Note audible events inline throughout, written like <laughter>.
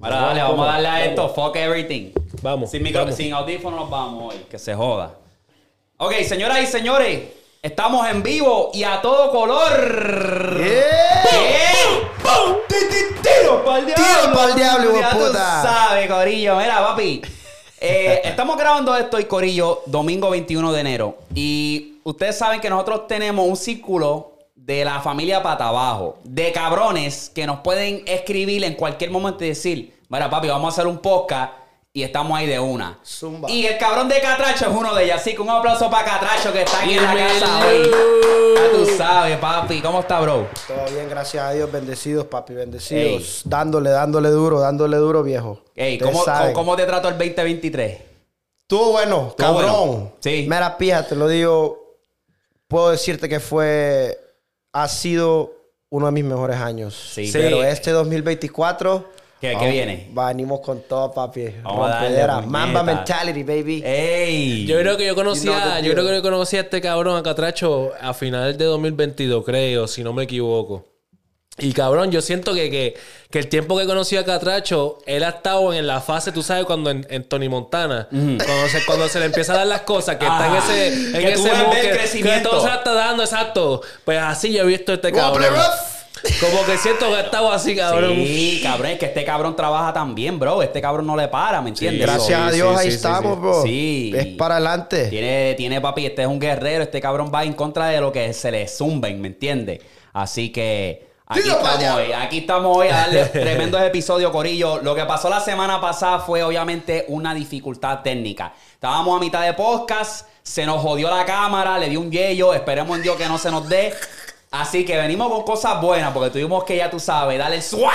Ahora dale, vamos a darle a esto. Fuck everything. Vamos, Sin, micro, vamos. sin audífonos nos vamos hoy. Que se joda. Ok, señoras y señores. Estamos en vivo y a todo color. ¿Qué? ¡Pum! ¡Ti, ti, ¡Tiro pa'l diablo! Tiro pa'l diablo, hijo de Ya tú puta. sabes, Corillo. Mira, papi. eh, <laughs> estamos grabando esto y Corillo, domingo 21 de enero. Y ustedes saben que nosotros tenemos un círculo de la familia pata abajo. De cabrones que nos pueden escribir en cualquier momento y decir, mira, papi, vamos a hacer un podcast. Y estamos ahí de una. Zumba. Y el cabrón de Catracho es uno de ellos. Así que un aplauso para Catracho que está aquí en la casa hoy. Ya tú sabes, papi. ¿Cómo está, bro? Todo bien, gracias a Dios. Bendecidos, papi, bendecidos. Dándole, dándole duro, dándole duro, viejo. Ey, ¿cómo, te trató el 2023? Estuvo bueno, cabrón. bueno. Sí. Mira, pija, te lo digo. Puedo decirte que fue. Ha sido uno de mis mejores años. Sí. Pero Sí. este 2024. ¿Qué- qué viene? Venimos con todo, papi. Vamos a darle, Rompedera. Mamba mentality, baby. ¡Ey! Yo creo que yo You know conocía, yo creo que yo conocí a este cabrón a Catracho a finales de 2022, creo, si no me equivoco. Y cabrón, yo siento que, que, que el tiempo que conocí a Catracho, él ha estado en la fase, tú sabes, cuando en, en Tony Montana, cuando, se, cuando se le empieza a dar las cosas, que está en Ah, ese, en que ese que, que crecimiento. todo se la está dando, exacto. Pues así yo he visto a este cabrón. Como que siento que ha estado así, cabrón. Sí, cabrón, es que este cabrón trabaja también, bro. Este cabrón no le para, ¿me entiendes? Gracias Sí, a Dios sí, ahí sí, estamos, sí. bro. Sí. Es para adelante. Tiene, tiene papi, este es un guerrero, este cabrón va en contra de lo que se le zumben, ¿me entiendes? Así que aquí estamos hoy, aquí estamos hoy a darle <laughs> tremendos episodios, Corillo. Lo que pasó la semana pasada fue obviamente una dificultad técnica. Estábamos a mitad de podcast, se nos jodió la cámara, le dio un yello, esperemos en Dios que no se nos dé. Así que venimos con cosas buenas, porque tuvimos que, ya tú sabes, darle el swipe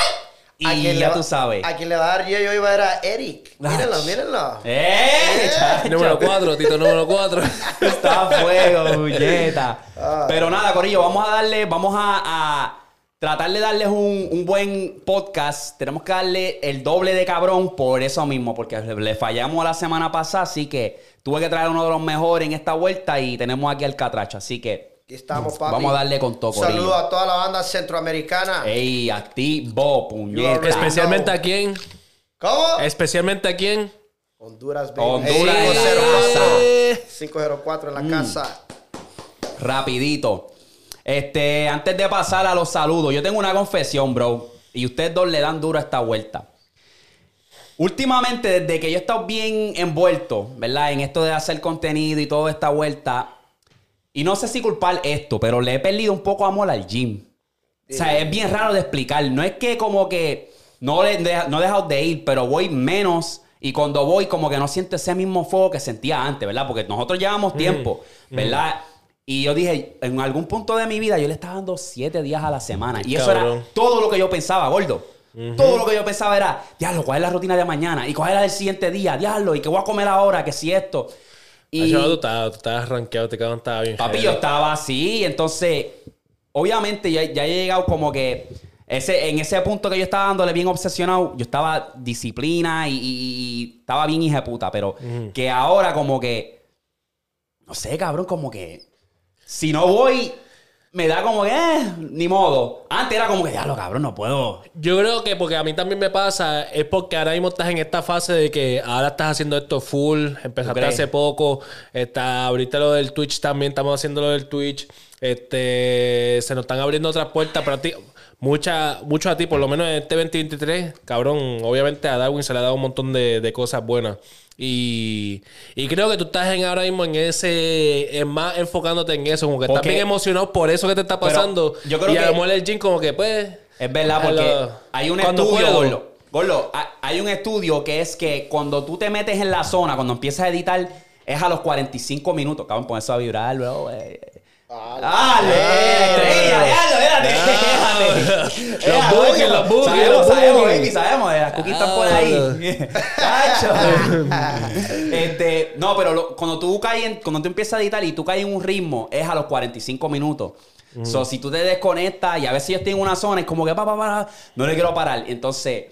y A quien le ya va- tú sabes. A quien le va a dar yo, yo iba a ver a Eric. <laughs> Mírenlo, mírenlo. ¡Eh! chacho! Número 4, Tito, número 4. <laughs> Está a fuego, bulleta. Ah. Pero nada, Corillo, vamos a darle, vamos a, a tratar de darles un, un buen podcast. Tenemos que darle el doble de cabrón por eso mismo, porque le, le fallamos la semana pasada, así que tuve que traer uno de los mejores en esta vuelta y tenemos aquí al Catracho, así que Aquí estamos, papi. vamos a darle con todo. Saludos a toda la banda centroamericana. Ey, activo, puñeta. Especialmente a quién. ¿Cómo? Especialmente a quién. Honduras, baby. Honduras Ey, en la 504. 504 en la casa. Rapidito. Este, antes de pasar a los saludos, yo tengo una confesión, bro. Y ustedes dos le dan duro a esta vuelta. Últimamente, desde que yo he estado bien envuelto, ¿verdad? En esto de hacer contenido y toda esta vuelta. Y no sé si culpar esto, pero le he perdido un poco amor al gym. O sea, es bien raro de explicar. No es que como que no, le, no he dejado de ir, pero voy menos. Y cuando voy, como que no siento ese mismo fuego que sentía antes, ¿verdad? Porque nosotros llevamos tiempo, ¿verdad? Y yo dije, en algún punto de mi vida, yo le estaba dando siete días a la semana. Y eso era todo lo que yo pensaba, gordo. Todo lo que yo pensaba era, diablo, ¿cuál es la rutina de mañana? ¿Y cuál es la del siguiente día? Diablo, ¿y qué voy a comer ahora? ¿Qué si esto? Y... Y, tú estabas, tú estabas rankeado, te cabrón estaba bien. Papi, yo estaba así, entonces, obviamente ya, ya he llegado como que ese, en ese punto que yo estaba dándole bien obsesionado, yo estaba disciplina y, y- y estaba bien hija de puta, pero que ahora como que, no sé, cabrón, como que si no voy, me da como que, eh, ni modo. Antes era como que, ya lo cabrón, no puedo. Yo creo que porque a mí también me pasa, es porque ahora mismo estás en esta fase de que ahora estás haciendo esto full, empezaste hace poco, está ahorita lo del Twitch también, estamos haciendo lo del Twitch, este, se nos están abriendo otras puertas para ti, mucha, mucho a ti, por lo menos en este 2023, cabrón, obviamente a Darwin se le ha dado un montón de, de cosas buenas. Y, y creo que tú estás en ahora mismo en ese, en más enfocándote en eso, como que estás Porque- bien emocionado por eso que te está pasando. yo creo y a que- lo mejor el gym como que pues... Es verdad, porque hay un estudio. Gordo, ha- hay un estudio que es que cuando tú te metes en la zona, cuando empiezas a editar, es a los 45 minutos. Cabrón, pon eso a vibrar, bro. eh. ¡Dale! ¡Estrella! ¡Déjalo, déjalo! déjalo. Los bookies, los bookies, Sabemos, sabemos, baby, sabemos. Las cookies están por ahí. <laughs> Chacho. este, no, pero lo- cuando tú caes en- cuando tú empiezas a editar y tú caes en un ritmo, es a los 45 minutos. So, si tú te desconectas y a veces yo estoy en una zona, es como que pa, pa, pa, no le quiero parar. Entonces,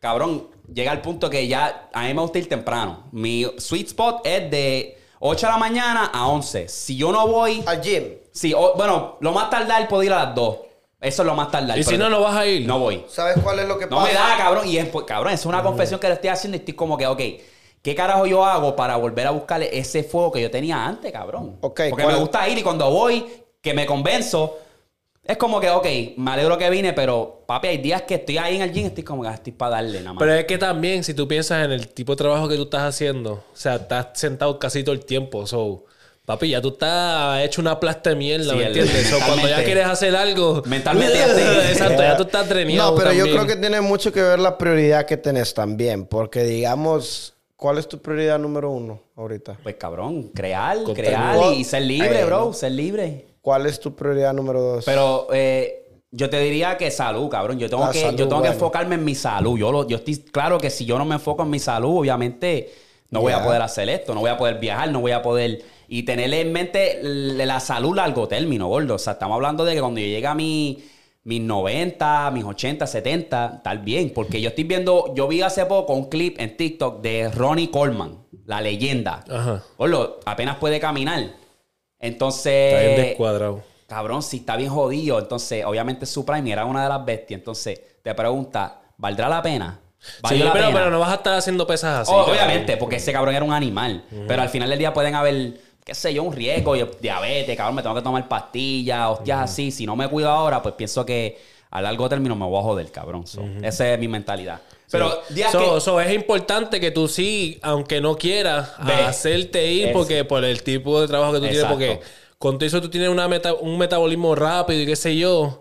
cabrón, llega el punto que ya a mí me gusta ir temprano. Mi sweet spot es de 8 de la mañana a 11. Si yo no voy, Al gym. Sí, o- bueno, lo más tardar puedo ir a las 2. Eso es lo más tardar. Y si pero no, no vas a ir. No voy. ¿Sabes cuál es lo que No pasa? me da, cabrón. Y es, pues, cabrón, es una confesión que le estoy haciendo y estoy como que, ok, ¿qué carajo yo hago para volver a buscarle ese fuego que yo tenía antes, cabrón? Ok, Porque ¿cuál- me gusta ir y cuando voy, que me convenzo, es como que, ok, me alegro que vine, pero papi, hay días que estoy ahí en el gym y estoy como que "Ah, estoy para darle nada más. Pero es que también, si tú piensas en el tipo de trabajo que tú estás haciendo, o sea, estás sentado casi todo el tiempo. So, papi, ya tú estás hecho una plasta de mierda, Sí, ¿me el- entiendes? So, cuando ya quieres hacer algo. mentalmente <laughs> ya te- Exacto, ya tú estás dreneado. No, pero yo creo que tiene mucho que ver la prioridad que tenés también. Porque, digamos, ¿cuál es tu prioridad número uno ahorita? Pues cabrón, crear, Contenido. crear y, ser libre, bro, ¿no? ser libre. ¿Cuál es tu prioridad número dos? Pero eh, yo te diría que salud, cabrón. Yo tengo, que, salud, yo tengo que enfocarme en mi salud. Yo, lo, yo estoy claro que si yo no me enfoco en mi salud, obviamente no voy a poder hacer esto, no voy a poder viajar, no voy a poder. Y tener en mente la salud largo término, gordo. O sea, estamos hablando de que cuando yo llegue a mi, mis 90, mis 80, 70, tal bien. Porque yo estoy viendo, yo vi hace poco un clip en TikTok de Ronnie Coleman, la leyenda. Ajá. Gordo, apenas puede caminar. Entonces. Está bien descuadrado. Cabrón, si está bien jodido, entonces obviamente su prime era una de las bestias. Entonces te pregunta, ¿valdrá la pena? Sí, ¿Valió la pero, pena? pero no vas a estar haciendo pesas así. Oh, obviamente, porque ese cabrón era un animal. Pero al final del día pueden haber, qué sé yo, un riesgo, yo- diabetes, cabrón, me tengo que tomar pastillas, hostias así. Si no me cuido ahora, pues pienso que a largo término me voy a joder, cabrón. So, Esa es mi mentalidad. Pero días So, que- so, es importante que tú sí, aunque no quieras, Ve. hacerte ir Es- porque por el tipo de trabajo que tú Exacto. tienes, porque con todo eso tú tienes una meta- un metabolismo rápido y qué sé yo.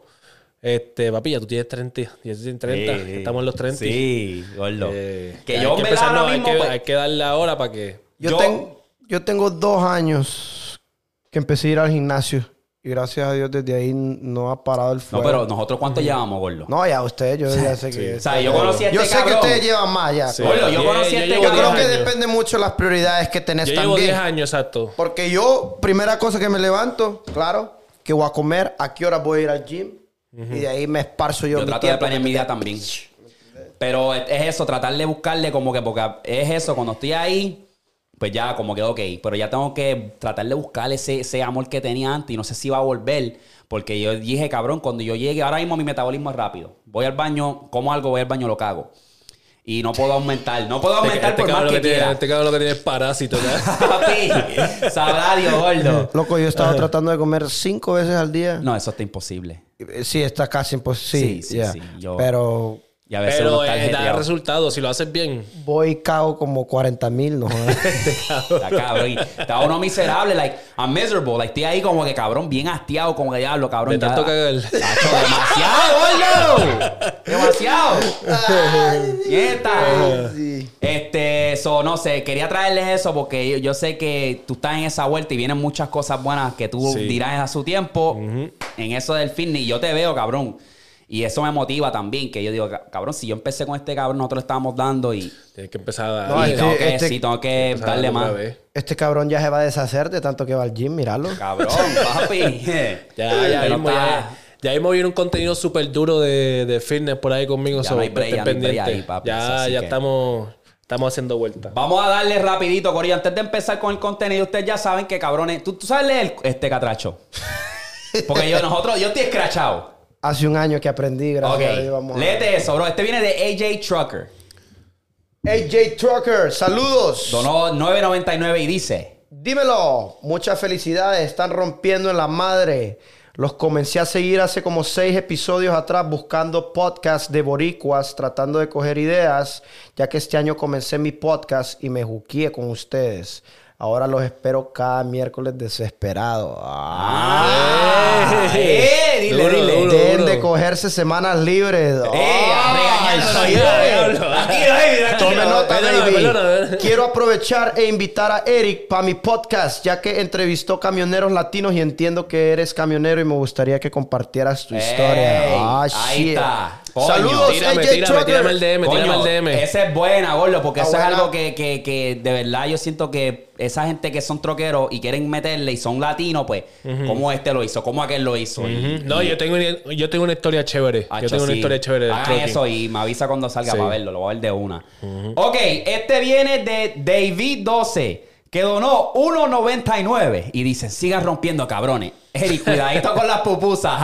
Este, papi, ya tú tienes 30, ya tú tienes 30, Sí. estamos en los 30. Sí, gordo. Eh, que hay yo, que en verdad, empezar, ahora no, hay, mismo, que, pues, hay que darle ahora para que... yo, yo- ten- yo tengo dos años que empecé a ir al gimnasio. Y gracias a Dios desde ahí no ha parado el No, fuego. pero nosotros cuánto llevamos, gordo. No, ya ustedes, yo ya sé que... O sea, yo conocí a este Yo sé cabrón. que ustedes llevan más ya. Sí. Gordo, yo conocí a este llevo Yo cabrón. creo que años. depende mucho de las prioridades que tenés Yo llevo también. 10 años, exacto. Porque yo, primera cosa que me levanto, claro, que voy a comer, a qué hora voy a ir al gym. Y de ahí me esparzo yo, Yo mi trato de tiempo. planear mi día también. Pero es eso, tratar de buscarle como que, porque es eso, cuando estoy ahí, pues ya como que ok, pero ya tengo que tratar de buscar ese, ese amor que tenía antes y no sé si va a volver, porque yo dije, cabrón, cuando yo llegue, ahora mismo mi metabolismo es rápido. Voy al baño, como algo, voy al baño, lo cago. Y no puedo aumentar, no puedo aumentar Este por más cabrón que lo que tiene- quiera. este cabrón lo que tiene es parásito, ¿ya? <laughs> Papi, sabrá Dios, gordo. Loco, yo estaba tratando de comer cinco veces al día. No, eso está imposible. Sí, está casi imposible. Sí, Sí, sí, ya. sí, yo- Pero Y a veces Pero está eh, da resultados si lo haces bien. voy y cago como 40 mil, no jodas. <laughs> Está cabrón. Estaba uno miserable, like, I'm miserable. Like, estoy ahí como que cabrón, bien hastiado, como que diablo, cabrón. De ya- tanto cagar. Tacho, demasiado, gordo. Demasiado. Nieta. Sí. Este, eso, no sé, quería traerles eso porque yo, yo sé que tú estás en esa vuelta y vienen muchas cosas buenas que tú Sí. dirás a su tiempo en eso del fitness. Y yo te veo, cabrón. Y eso me motiva también, que yo digo, "Ca- cabrón, si yo empecé con este cabrón, nosotros le estábamos dando y, Tienes que empezar a No, y este- tengo que, este- sí, tengo que darle más. Este cabrón ya se va a deshacer de tanto que va al gym, míralo. Cabrón, <laughs> papi. <laughs> Ya, ya, mismo, está- ya, ya mismo viene un contenido súper duro de, de fitness por ahí conmigo. Ya so, no break, estén ya no ahí, papi. Ya, Así ya que- estamos, estamos haciendo vueltas. Vamos a darle rapidito, Corillo. Antes de empezar con el contenido, ustedes ya saben que cabrones. ¿Tú, tú sabes leer este catracho? <laughs> Porque yo, nosotros, yo estoy escrachado. Hace un año que aprendí, gracias Ok. a Dios. Vamos a- Léete eso, bro. Este viene de AJ Trucker. AJ Trucker, saludos. Donó 9.99 y dice. Dímelo, muchas felicidades, están rompiendo en la madre. Los comencé a seguir hace como seis episodios atrás buscando podcasts de boricuas, tratando de coger ideas, ya que este año comencé mi podcast y me juqueé con ustedes. Ahora los espero cada miércoles desesperado. ¡Ah! ¡Eh! Dile, Duro, dile. duro. Deben de cogerse semanas libres. ¡Eh! Nota, baby. Quiero aprovechar e invitar a Eric para mi podcast, ya que entrevistó camioneros latinos y entiendo que eres camionero y me gustaría que compartieras tu historia. Ey, Ah, ahí shit. está. Coño. Saludos, Tírame, AJ tírame, Trucker. tírame el DM, Coño, tírame el DM. Esa es buena, gordo, porque eso es algo que, que, que de verdad yo siento que esa gente que son troqueros y quieren meterle y son latinos, pues, ¿cómo este lo hizo? ¿Cómo aquel lo hizo? Y- Ujú. No, y- yo tengo, una- yo tengo una historia chévere. Hacho, yo tengo una sí. historia chévere del Hagan trucking. eso y me avisa cuando salga Sí. para verlo. Lo voy a ver de una. Ok, este viene de David 12. que donó 1.99 y dice, sigan rompiendo, cabrones. Eric, cuidadito con las pupusas.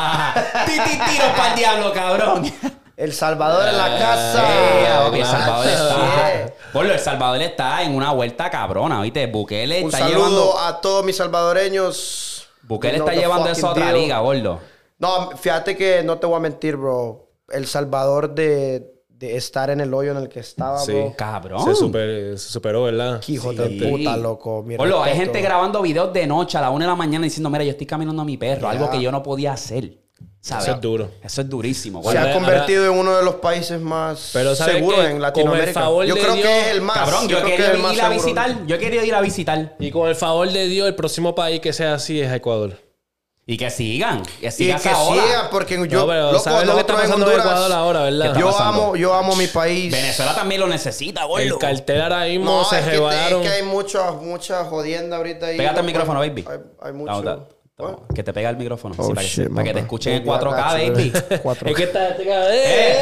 Titi <laughs> tiro para el diablo, cabrón. El Salvador en la casa. Yeah, papi, el Salvador está. Bueno, el Salvador está en una vuelta cabrona, ¿viste? Bukele Un está saludo llevando. a todos mis salvadoreños. Bukele está llevando eso a otra deal. liga, gordo. No, fíjate que no te voy a mentir, bro. El Salvador de, de estar en el hoyo en el que estaba, Sí. bro. Cabrón. Se, super- se superó, ¿verdad? Hijo Sí. de puta, loco. Mi Gordo, hay gente grabando videos de noche a la una de la mañana diciendo, mira, yo estoy caminando a mi perro, algo que yo no podía hacer. ¿Sabes? Eso es duro. Eso es durísimo. Se ha convertido en uno de los países más Pero ¿sabes seguros qué? en Latinoamérica. favor yo de creo Dios- que es el más. Cabrón, yo, creo que es quería el más ir a seguro. visitar. Yo quería ir a visitar. Y con el favor de Dios, el próximo país que sea así es Ecuador. Y que sigan. Que Y sigan que sigan, porque yo. no, pero loco, ¿sabes lo que está pasando en Honduras, Ecuador ahora, ¿Qué verdad? Yo pasando? amo, yo amo mi país. Venezuela también lo necesita, gordo. El cartel ahora mismo No, se es que, es que hay mucha, mucha jodienda ahorita ahí. Pégate el micrófono, baby. Hay, hay mucho. Toma. Que te pega el micrófono. Oh, sí, para, que, shit, se- para que te escuchen en Baby, I 4K, got you, baby. 4K. Es que está... está- ¡Eh!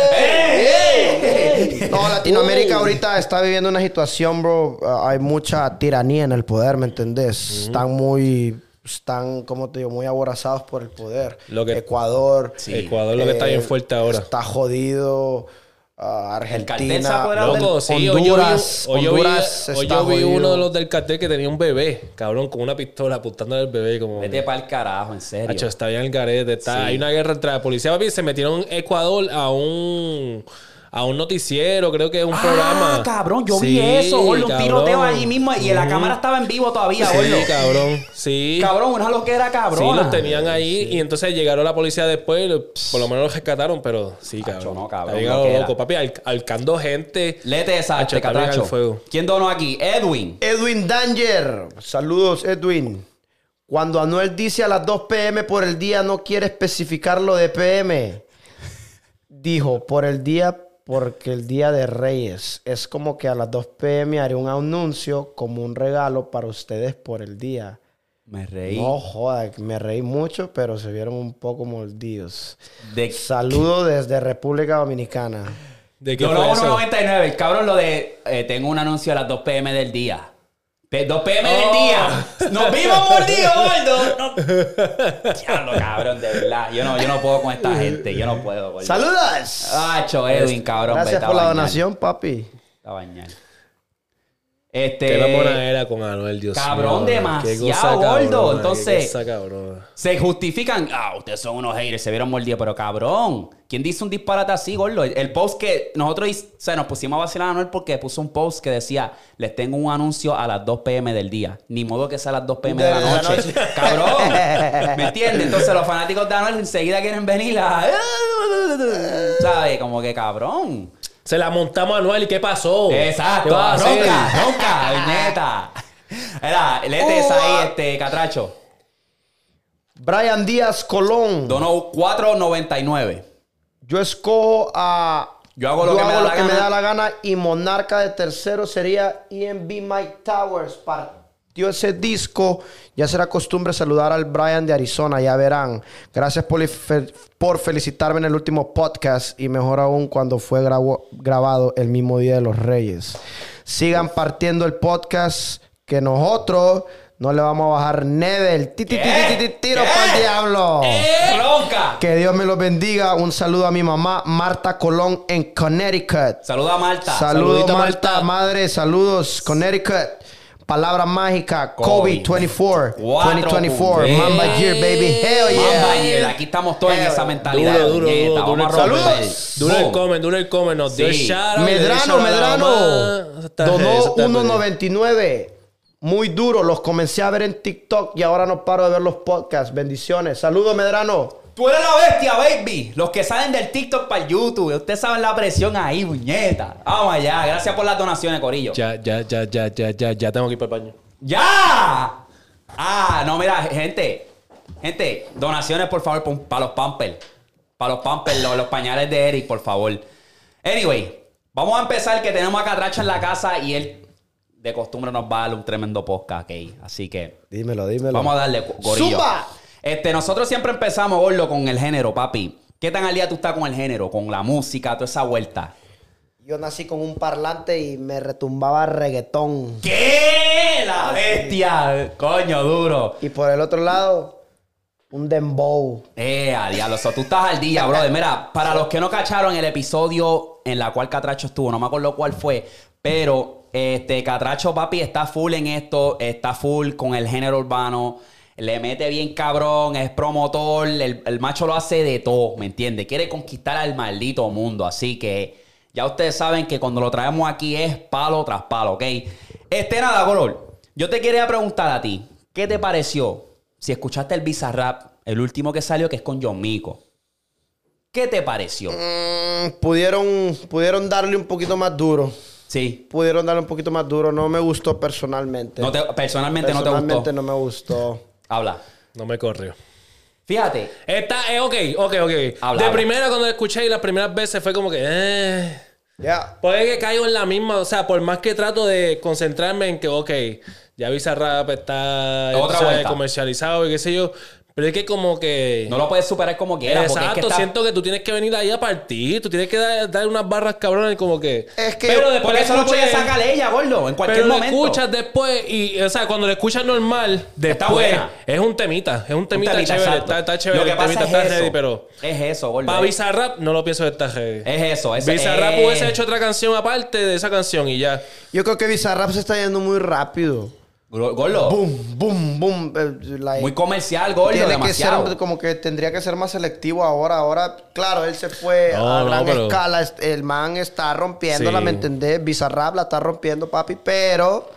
¡Eh! ¡Eh! No, Latinoamérica ahorita está viviendo una situación, bro. uh, hay mucha tiranía en el poder, ¿me entendés? Están muy, están, como te digo, muy aborazados por el poder. Lo que- Ecuador. Sí. Ecuador lo que está bien eh, fuerte ahora. Está jodido. Uh, cartel se ha Argentina. Loco, sí, hoy yo vi, Honduras, hoy yo vi- Honduras hoy está yo vi uno de los del cartel que tenía un bebé, cabrón, con una pistola apuntándole al bebé como... Vete para el carajo, en serio. Hacho, está bien el garete. Está, Sí. Hay una guerra entre la policía, papi. Se metieron en Ecuador a un... A un noticiero, creo que es un ah, programa. cabrón, yo vi Sí, eso, gordo. Un tiroteo allí mismo y la cámara estaba en vivo todavía, Sí, gordo. cabrón. Sí. Cabrón, una loquera cabrón. Sí, los tenían ahí y entonces llegaron la policía después por lo menos los rescataron, pero sí, Acho, cabrón. no, cabrón, llegado loco, papi, al- alcando gente. Lete esa, bien catracho. fuego. ¿Quién donó aquí? Edwin. Edwin Danger. Saludos, Edwin. Cuando Anuel dice a las 2 pm por el día, no quiere especificar lo de PM. Dijo, por el día, porque el día de Reyes. Es como que a las 2 pm haré un anuncio como un regalo para ustedes por el día. Me reí. No joda, me reí mucho, pero se vieron un poco mordidos. De Saludo desde República Dominicana. ¿De qué fue eso? 1.99. Cabrón, lo de eh, tengo un anuncio a las 2 pm del día. Pe- 2 pm del Oh. día. Nos vimos mordidos, gordo. No. Diablo, cabrón, de verdad. Yo no, yo no puedo con esta gente. Yo no puedo, gordo. ¡Saludos! Acho, Edwin, cabrón. Gracias vete a por la donación, papi. A bañar. Este. Qué la era con Anuel, Dios Cabrón, mío. demasiado gordo. Entonces- cosa. Se justifican. Ah, ustedes son unos haters, se vieron mordidos, pero cabrón. ¿Quién dice un disparate así, gordo? El, el post que nosotros o sea, nos pusimos a vacilar a Anuel porque puso un post que decía: Les tengo un anuncio a las 2 pm del día. Ni modo que sea a las 2 pm de, la De la noche. noche. <laughs> cabrón. ¿Me entiendes? Entonces los fanáticos de Anuel enseguida quieren venir a. <laughs> ¿Sabes? Como que cabrón. Se la montamos a Anuel y ¿qué pasó? Exacto. ¿Qué vas a hacer? Ronca, ronca, neta. Era, léete esa ahí, este, catracho. Brian Díaz Colón. Donó 4.99. Yo escojo a. Yo hago lo que me da la me gana. da la gana. Y Monarca de tercero sería EMB Mike Towers. Partió ese disco. Ya será costumbre saludar al Brian de Arizona. Ya verán. Gracias por, por felicitarme en el último podcast. Y mejor aún cuando fue grabado el mismo día de los Reyes. Sigan partiendo el podcast. Que nosotros no le vamos a bajar ti, Tiro para el diablo. Que Dios me los bendiga. Un saludo a mi mamá, Marta Colón, en Connecticut. Saluda a Marta. Saludos, Marta. Marta. Madre, saludos, Connecticut. Palabra mágica, Kobe. Kobe 24. Cuatro 2024. puntos. Mamba Year, baby. Hell yeah. Mamba Year. Aquí estamos todos en esa mentalidad. Duro, duro, duro, duro. Saludos. Duro el comment, duro el comment. Nos Medrano, Medrano. Donó eso está 1.99. Muy duro. Los comencé a ver en TikTok y ahora no paro de ver los podcasts. Bendiciones. Saludos, Medrano. Tú eres la bestia, baby. Los que salen del TikTok para el YouTube. Ustedes saben la presión ahí, muñeta. Vamos allá. Gracias por las donaciones, Corillo. Ya, ya, ya, ya, ya, ya, ya tengo que ir para el baño. ¡Ya! Ah, no, mira, gente. Gente, donaciones, por favor, para los Pampers. Para los Pampers, los, los pañales de Eric, por favor. Anyway, vamos a empezar que tenemos a Catracho en la casa y él, de costumbre, nos va a dar un tremendo podcast, ok. Así que Dímelo, dímelo. vamos a darle, gorillo. ¡Zumba! Este, nosotros siempre empezamos, Gordo, con el género, papi. ¿Qué tan al día tú estás con el género? Con la música, toda esa vuelta. Yo nací con un parlante y me retumbaba reggaetón. ¿Qué? La bestia. Coño, duro. Y por el otro lado, un dembow. Eh, a diablo. So, tú estás al día, brother. Mira, para los que no cacharon el episodio en la cual Catracho estuvo, no me acuerdo cuál fue, pero este Catracho, papi, está full en esto, está full con el género urbano. Le mete bien cabrón, es promotor, el, el macho lo hace de todo, ¿me entiendes? Quiere conquistar al maldito mundo, así que ya ustedes saben que cuando lo traemos aquí es palo tras palo, ¿ok? Este nada, color. Yo te quería preguntar a ti, ¿qué te pareció si escuchaste el Bizarrap, el último que salió, que es con John Mico? ¿Qué te pareció? Mm, pudieron, pudieron darle un poquito más duro. Sí. Pudieron darle un poquito más duro. No me gustó personalmente. No te- personalmente, no te personalmente gustó. no me gustó. Habla. No me corrió. Fíjate. Está, eh, ok, ok, ok. Habla, de habla. primera cuando lo escuché y las primeras veces fue como que, eh. Ya. Puede que caigo en la misma, o sea, por más que trato de concentrarme en que, ok, ya Bizarrap está Otra o sea, vuelta. comercializado y qué sé yo, pero es que como que... No lo puedes superar como quieras. porque es Exacto, que está- siento que tú tienes que venir ahí a partir, tú tienes que dar, dar unas barras cabronas y como que... Es que- pero después Porque eso lo puedes sacar ella, gordo, en cualquier pero lo momento. escuchas después y, o sea, cuando lo escuchas normal, después buena. es un temita, es un Un temita, temita, chévere, está, está chévere, Lo que el pasa temita es está eso. ready, pero Es eso, gordo. para Bizarrap no lo pienso que está ready. Es eso. Es, Bizarrap eh, hubiese hecho otra canción aparte de esa canción y ya. Yo creo que Bizarrap se está yendo muy rápido. Gor- Gordo. Boom, boom, boom. eh, like, Muy comercial, gordo, tiene que demasiado. ser como que tendría que ser más selectivo ahora. Ahora, claro, él se fue No, a no, gran pero- escala. El man está rompiéndola, Sí. ¿me entendés? Bizarrap la está rompiendo, papi, pero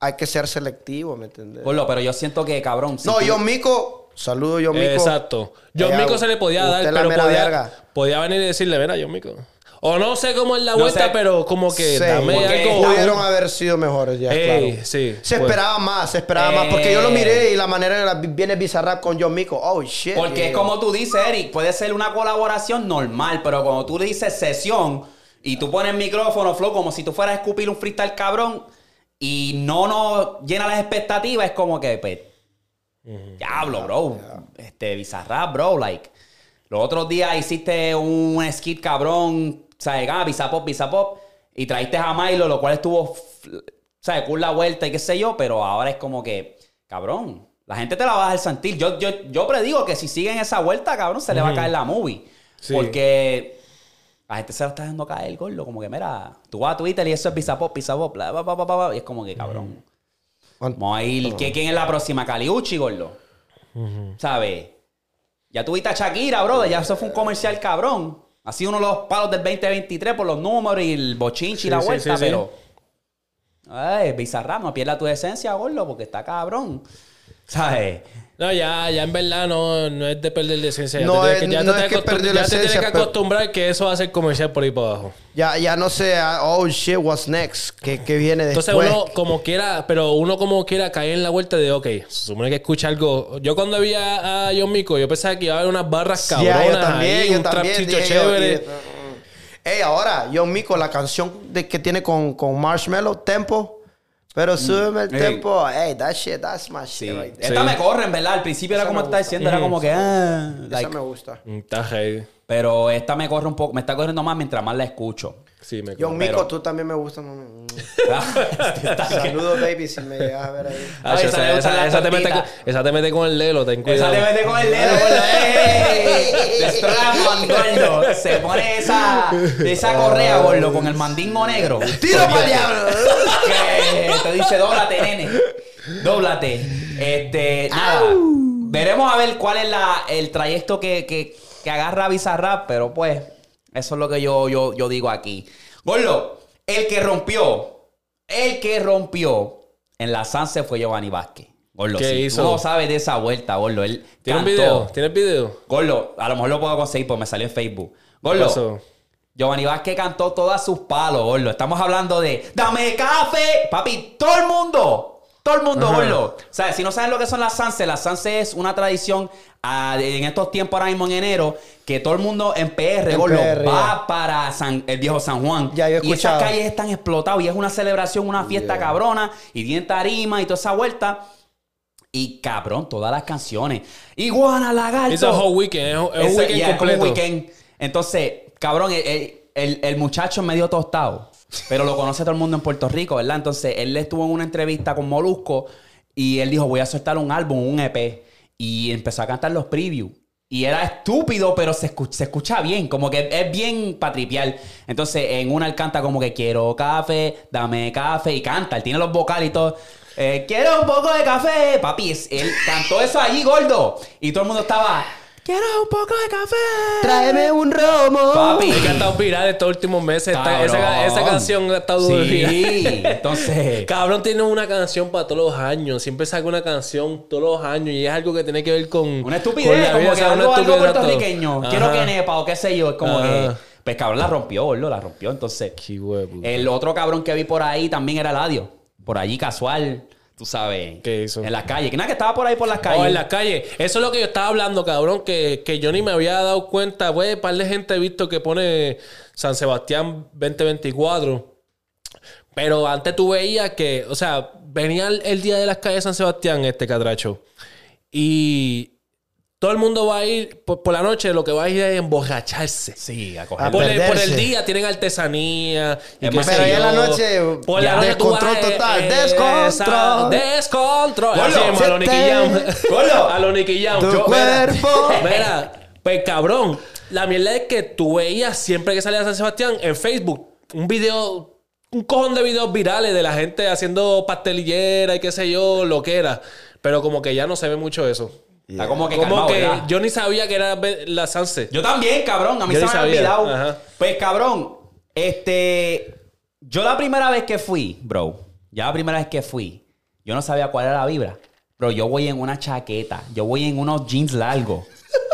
hay que ser selectivo, ¿me entendés? Gordo, pero yo siento que, cabrón. si no, tú- yo Mico, saludo yo Mico. Exacto. John Ella, Mico se le podía dar, pero podía, podía venir y decirle, ven a Mico. O no sé cómo es la No vuelta, sé. pero como que Sí, dame algo. Pudieron haber sido mejores ya, Ey, claro. sí, Se pues. esperaba más, se esperaba más. Porque yo lo Eh. miré y la manera en la viene Bizarrap con John Mico. Oh, shit. Porque es yeah. como tú dices, Eric, puede ser una colaboración normal, pero cuando tú dices sesión y tú pones micrófono, flow, como si tú fueras a escupir un freestyle cabrón y no nos llena las expectativas, es como que, pues, diablo, bro. Este, Bizarrap, bro, like. Los otros días hiciste un skit cabrón, ¿sabes? Ah, Bizapop, Bizapop, y traíste a Milo, lo cual estuvo, ¿sabes? Cool la vuelta y qué sé yo, pero ahora es como que, cabrón, la gente te la va a dejar sentir. Yo, yo, yo predigo que si siguen esa vuelta, cabrón, se le va a caer la movie. Sí. Porque la gente se la está dejando caer, gordo. Como que, mira, tú vas a Twitter y eso es Bizapop, Bizapop, bla, bla, bla, bla, bla, y es como que, cabrón. Vamos a ir. ¿Qué- ¿Quién es la próxima? Caliuchi, gordo. ¿Sabes? Ya tuviste a Shakira, brother. Ya eso fue un comercial cabrón. Ha sido uno de los palos del 2023 por los números y el bochinche y la sí, vuelta, sí, sí. pero. Ay, Bizarrap, no pierda tu esencia, gordo, porque está cabrón. ¿Sabes? No, ya, ya en verdad no, no es de perder la esencia. Ya No te es- que, ya no te es que acostum- perder la ya te tienes que pero- acostumbrar que eso va a ser comercial por ahí para abajo. Ya, ya no sé, ah, oh shit, what's next? ¿Qué, qué viene después? Entonces uno como quiera, pero uno como quiera caer en la vuelta de, ok, se supone que escucha algo. Yo cuando vi a, a John Mico, yo pensaba que iba a haber unas barras Ya, cabronas yo también, ahí, yo un también. dije yo, chévere. y- Ey, ahora, John Mico, la canción de, que tiene con, con Marshmallow, Tempo. Pero súbeme el Ey. tempo. Hey, that shit, that's my Sí. shit right there. Esta me corre, en verdad. Al principio era como me gusta. diciendo, era como que. Ah, Esa like, me gusta. Mm, Está heavy. Pero esta me corre un poco, me está corriendo más mientras más la escucho. Sí, me John. Mico, tú también me gustas. mami. <laughs> Saludos, baby, si me llegas a ver ahí. Ah, Ay, esa, esa esa- esa te mete con, tortita. esa te mete con el lelo, ten Esa cuidado. te mete con el. The <laughs> strap-on, gordo. Se pone esa, esa correa, gordo, con el mandingo negro. ¡Tiro para el diablo! Que te dice, dóblate, nene. Dóblate. Este, nada. Veremos a ver cuál es la, el trayecto que, que, que agarra Bizarrap, pero pues, eso es lo que yo, yo, yo digo aquí. Gordo, el que rompió, el que rompió en la Sanse fue Giovanni Vázquez. Gordo, ¿Qué si hizo? tú no sabes de esa vuelta, Gordo, él ¿Tienes un cantó. video? ¿Tienes video? Gordo, a lo mejor lo puedo conseguir porque me salió en Facebook. ¿Qué Gordo? Giovanni Vázquez cantó todas sus palos, gordo. Estamos hablando de ¡Dame café! Papi, todo el mundo. Todo el mundo, gordo. O sea, si no saben lo que son las Sanse, las Sanse es una tradición ah, en estos tiempos ahora mismo en enero que todo el mundo en PR, En gordo, PR, va para San- el viejo San Juan. Ya, yo he y esas escuchado. calles están explotadas y es una celebración, una fiesta cabrona y tienen tarima y toda esa vuelta. Y cabrón, todas las canciones. Iguana, lagarto. It's a whole weekend, es un, es un Ese- weekend yeah, es como completo. un weekend. Entonces, cabrón, el, el- el, el muchacho medio tostado, pero lo conoce todo el mundo en Puerto Rico, ¿verdad? Entonces, él estuvo en una entrevista con Molusco y él dijo, voy a soltar un álbum, un EP. Y empezó a cantar los previews. Y era estúpido, pero se, escu- se escucha bien, como que es bien patripial. Entonces, en una él canta como que quiero café, dame café, y canta, él tiene los vocales y todo. Eh, quiero un poco de café, papi. Él cantó eso allí, gordo. Y todo el mundo estaba, quiero un poco de café. Tráeme un romo. Papi. Es que ha estado viral estos últimos meses. Está- esa, canción ha estado viral. Entonces. <laughs> Cabrón tiene una canción para todos los años. Siempre saca una canción todos los años y es algo que tiene que ver con. Una con estupidez, la vida, como o que algo, algo estupidez puertorriqueño. Quiero que nepa o qué sé yo. Es como que. Pues cabrón la rompió, gordo, la rompió. Entonces. Qué huevo. El otro cabrón que vi por ahí también era Ladio. Por allí casual, tú sabes. ¿Qué hizo? En la calle. Que nada, que estaba por ahí por las calles. Oh, en la calle. Eso es lo que yo estaba hablando, cabrón, que, que yo ni me había dado cuenta. Pues, par de gente he visto que pone San Sebastián 2024. Pero antes tú veías que, o sea, venía el, el día de las calles de San Sebastián, este catracho. Y todo el mundo va a ir, por, por la noche, lo que va a ir es emborracharse. Sí, a A coger. Por el, por el día tienen artesanía. Y Es pero ya en la noche, Por ya la noche descontrol vas, total, eh, descontrol. Descontrol. Así a lo Nicky Jam. <laughs> A lo Nicky Jam. Tu Yo- cuerpo. <laughs> Mira, pues cabrón. La mierda es que tú veías siempre que salía a San Sebastián en Facebook un video, un cojón de videos virales de la gente haciendo pastelillera y qué sé yo, lo que era. Pero como que ya no se ve mucho eso. Está como que Como calmado, que ¿verdad? yo ni sabía que era ve- la Sanse. Yo también, cabrón. A mí Yo se ni me había sabía. olvidado. Ajá. Pues, cabrón, este. Yo la primera vez que fui, bro, ya la primera vez que fui, yo no sabía cuál era la vibra. Pero yo voy en una chaqueta, yo voy en unos jeans largos.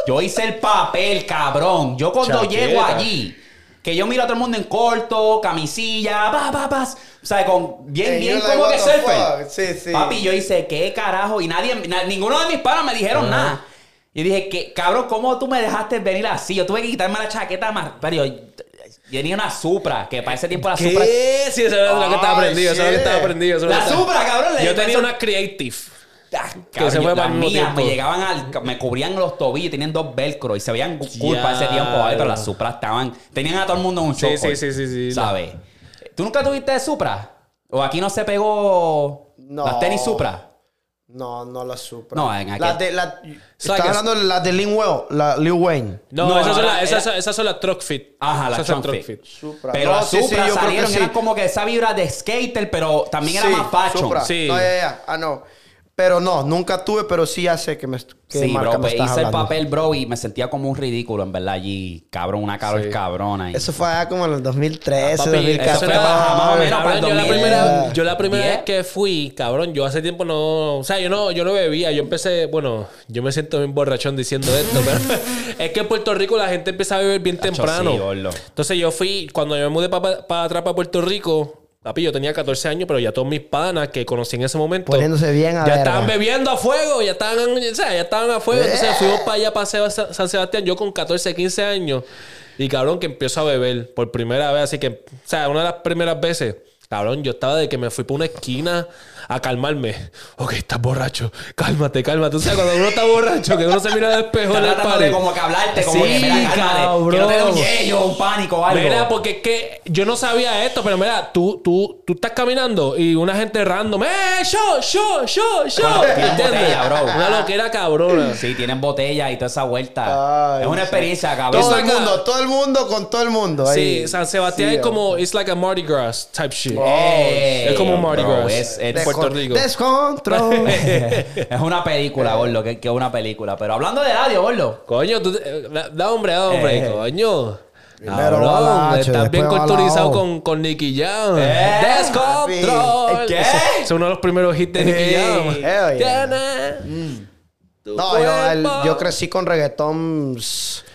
Yo hice el papel, cabrón. Yo cuando Chaqueta. llego allí, que yo miro a todo el mundo en corto, camisilla, pa, pa, pa. O sea, con bien, And bien you're like, como que surfer. Sí, sí. Papi, yo hice, ¿qué carajo? Y nadie, na- ninguno de mis padres me dijeron nada. Y dije, que cabrón, ¿cómo tú me dejaste venir así? Yo tuve que quitarme la chaqueta más. Pero yo, yo tenía una Supra, que para ese tiempo la Supra. ¿Qué? Sí, eso era lo que estaba Oh, aprendido. Eso era lo que estaba aprendido. La Supra, cabrón. le- Yo tenía una Creative. Ah, que cabrón, se fue yo- para las el mismo mías tiempo. me llegaban al. Me cubrían los tobillos, tenían dos velcro y se veían cool para ese tiempo, ¿vale? Pero las Supra estaban. Tenían a todo el mundo en un show. sí, sí, sí, sí. ¿Sabes? ¿Tú nunca tuviste Supra? ¿O aquí no se pegó No. las tenis Supra? No, no la Supra. No, en aquel- La de, la, estás que- hablando de la de Lil Wayne. La Lil Wayne. No, No, esas, son las, esas, era- esas son las Truck Fit. Ajá, la Esas son Trunk Fit. Supra. Pero No, las sí, sí, Supra salieron, sí. eran como que esa vibra de skater, pero también era más fashion. Supra. Sí. No, ya, ya. Ah, no. Pero no, nunca tuve, pero sí ya sé que me qué Sí, marca bro, me estás hice el papel, bro, y me sentía como un ridículo, en verdad, allí. Cabrón, una calor Sí. cabrona. y- Eso fue allá como en el 2013, Papi, 2014. eso fue para- más o menos para el yo la 2000. primera, yo la primera ¿Diez? vez que fui, cabrón, yo hace tiempo no... O sea, yo no, yo no bebía. Yo empecé... Bueno, yo me siento bien borrachón diciendo esto, <laughs> pero... es que en Puerto Rico la gente empieza a beber bien temprano. sí. Entonces yo fui... Cuando yo me mudé para atrás para Puerto Rico... Papi, yo tenía 14 años, pero ya todos mis panas que conocí en ese momento... Poniéndose bien a Ya verga. estaban bebiendo a fuego, ya estaban, o sea, ya estaban a fuego. Entonces Eh. fuimos para allá, para San Sebastián, yo con 14, 15 años. Y cabrón, que empiezo a beber por primera vez. Así que, o sea, una de las primeras veces, cabrón, yo estaba de que me fui por una esquina a calmarme. Ok, estás borracho. Cálmate, cálmate. O sea, cuando uno está borracho, que uno se mira al espejo en el party. como que hablarte, como Sí, que, mira, cálmate, que no te dé un yello, un pánico o algo. Mira, porque es que yo no sabía esto, pero mira, tú, tú, tú estás caminando y una gente random, ¡eh, show, show! Bueno, tienen ¿Entiendes? botella, bro. Una loquera cabrona. Sí, tienen botella y toda esa vuelta. Ay, es una sí. experiencia, cabrón. Todo el mundo, todo el mundo con todo el mundo. Sí, ahí. San Sebastián Sí, es como, it's like a Mardi Gras type shit. Ey, es como Mardi bro, Gras. Es, es- Puerto Descon- Rico. Descontrol. <laughs> es una película, gordo, que, que es una película. Pero hablando de radio, gordo. Coño, tú, eh, da, da hombre, da hombre, Eh. coño. Primero Cabrón, estás bien culturizado con, con Nicky Jam. Eh, Descontrol. ¿qué? Es uno de los primeros hits de Nicky Jam. hell yeah. No, yo, el- cuerpo. yo crecí con reggaetón.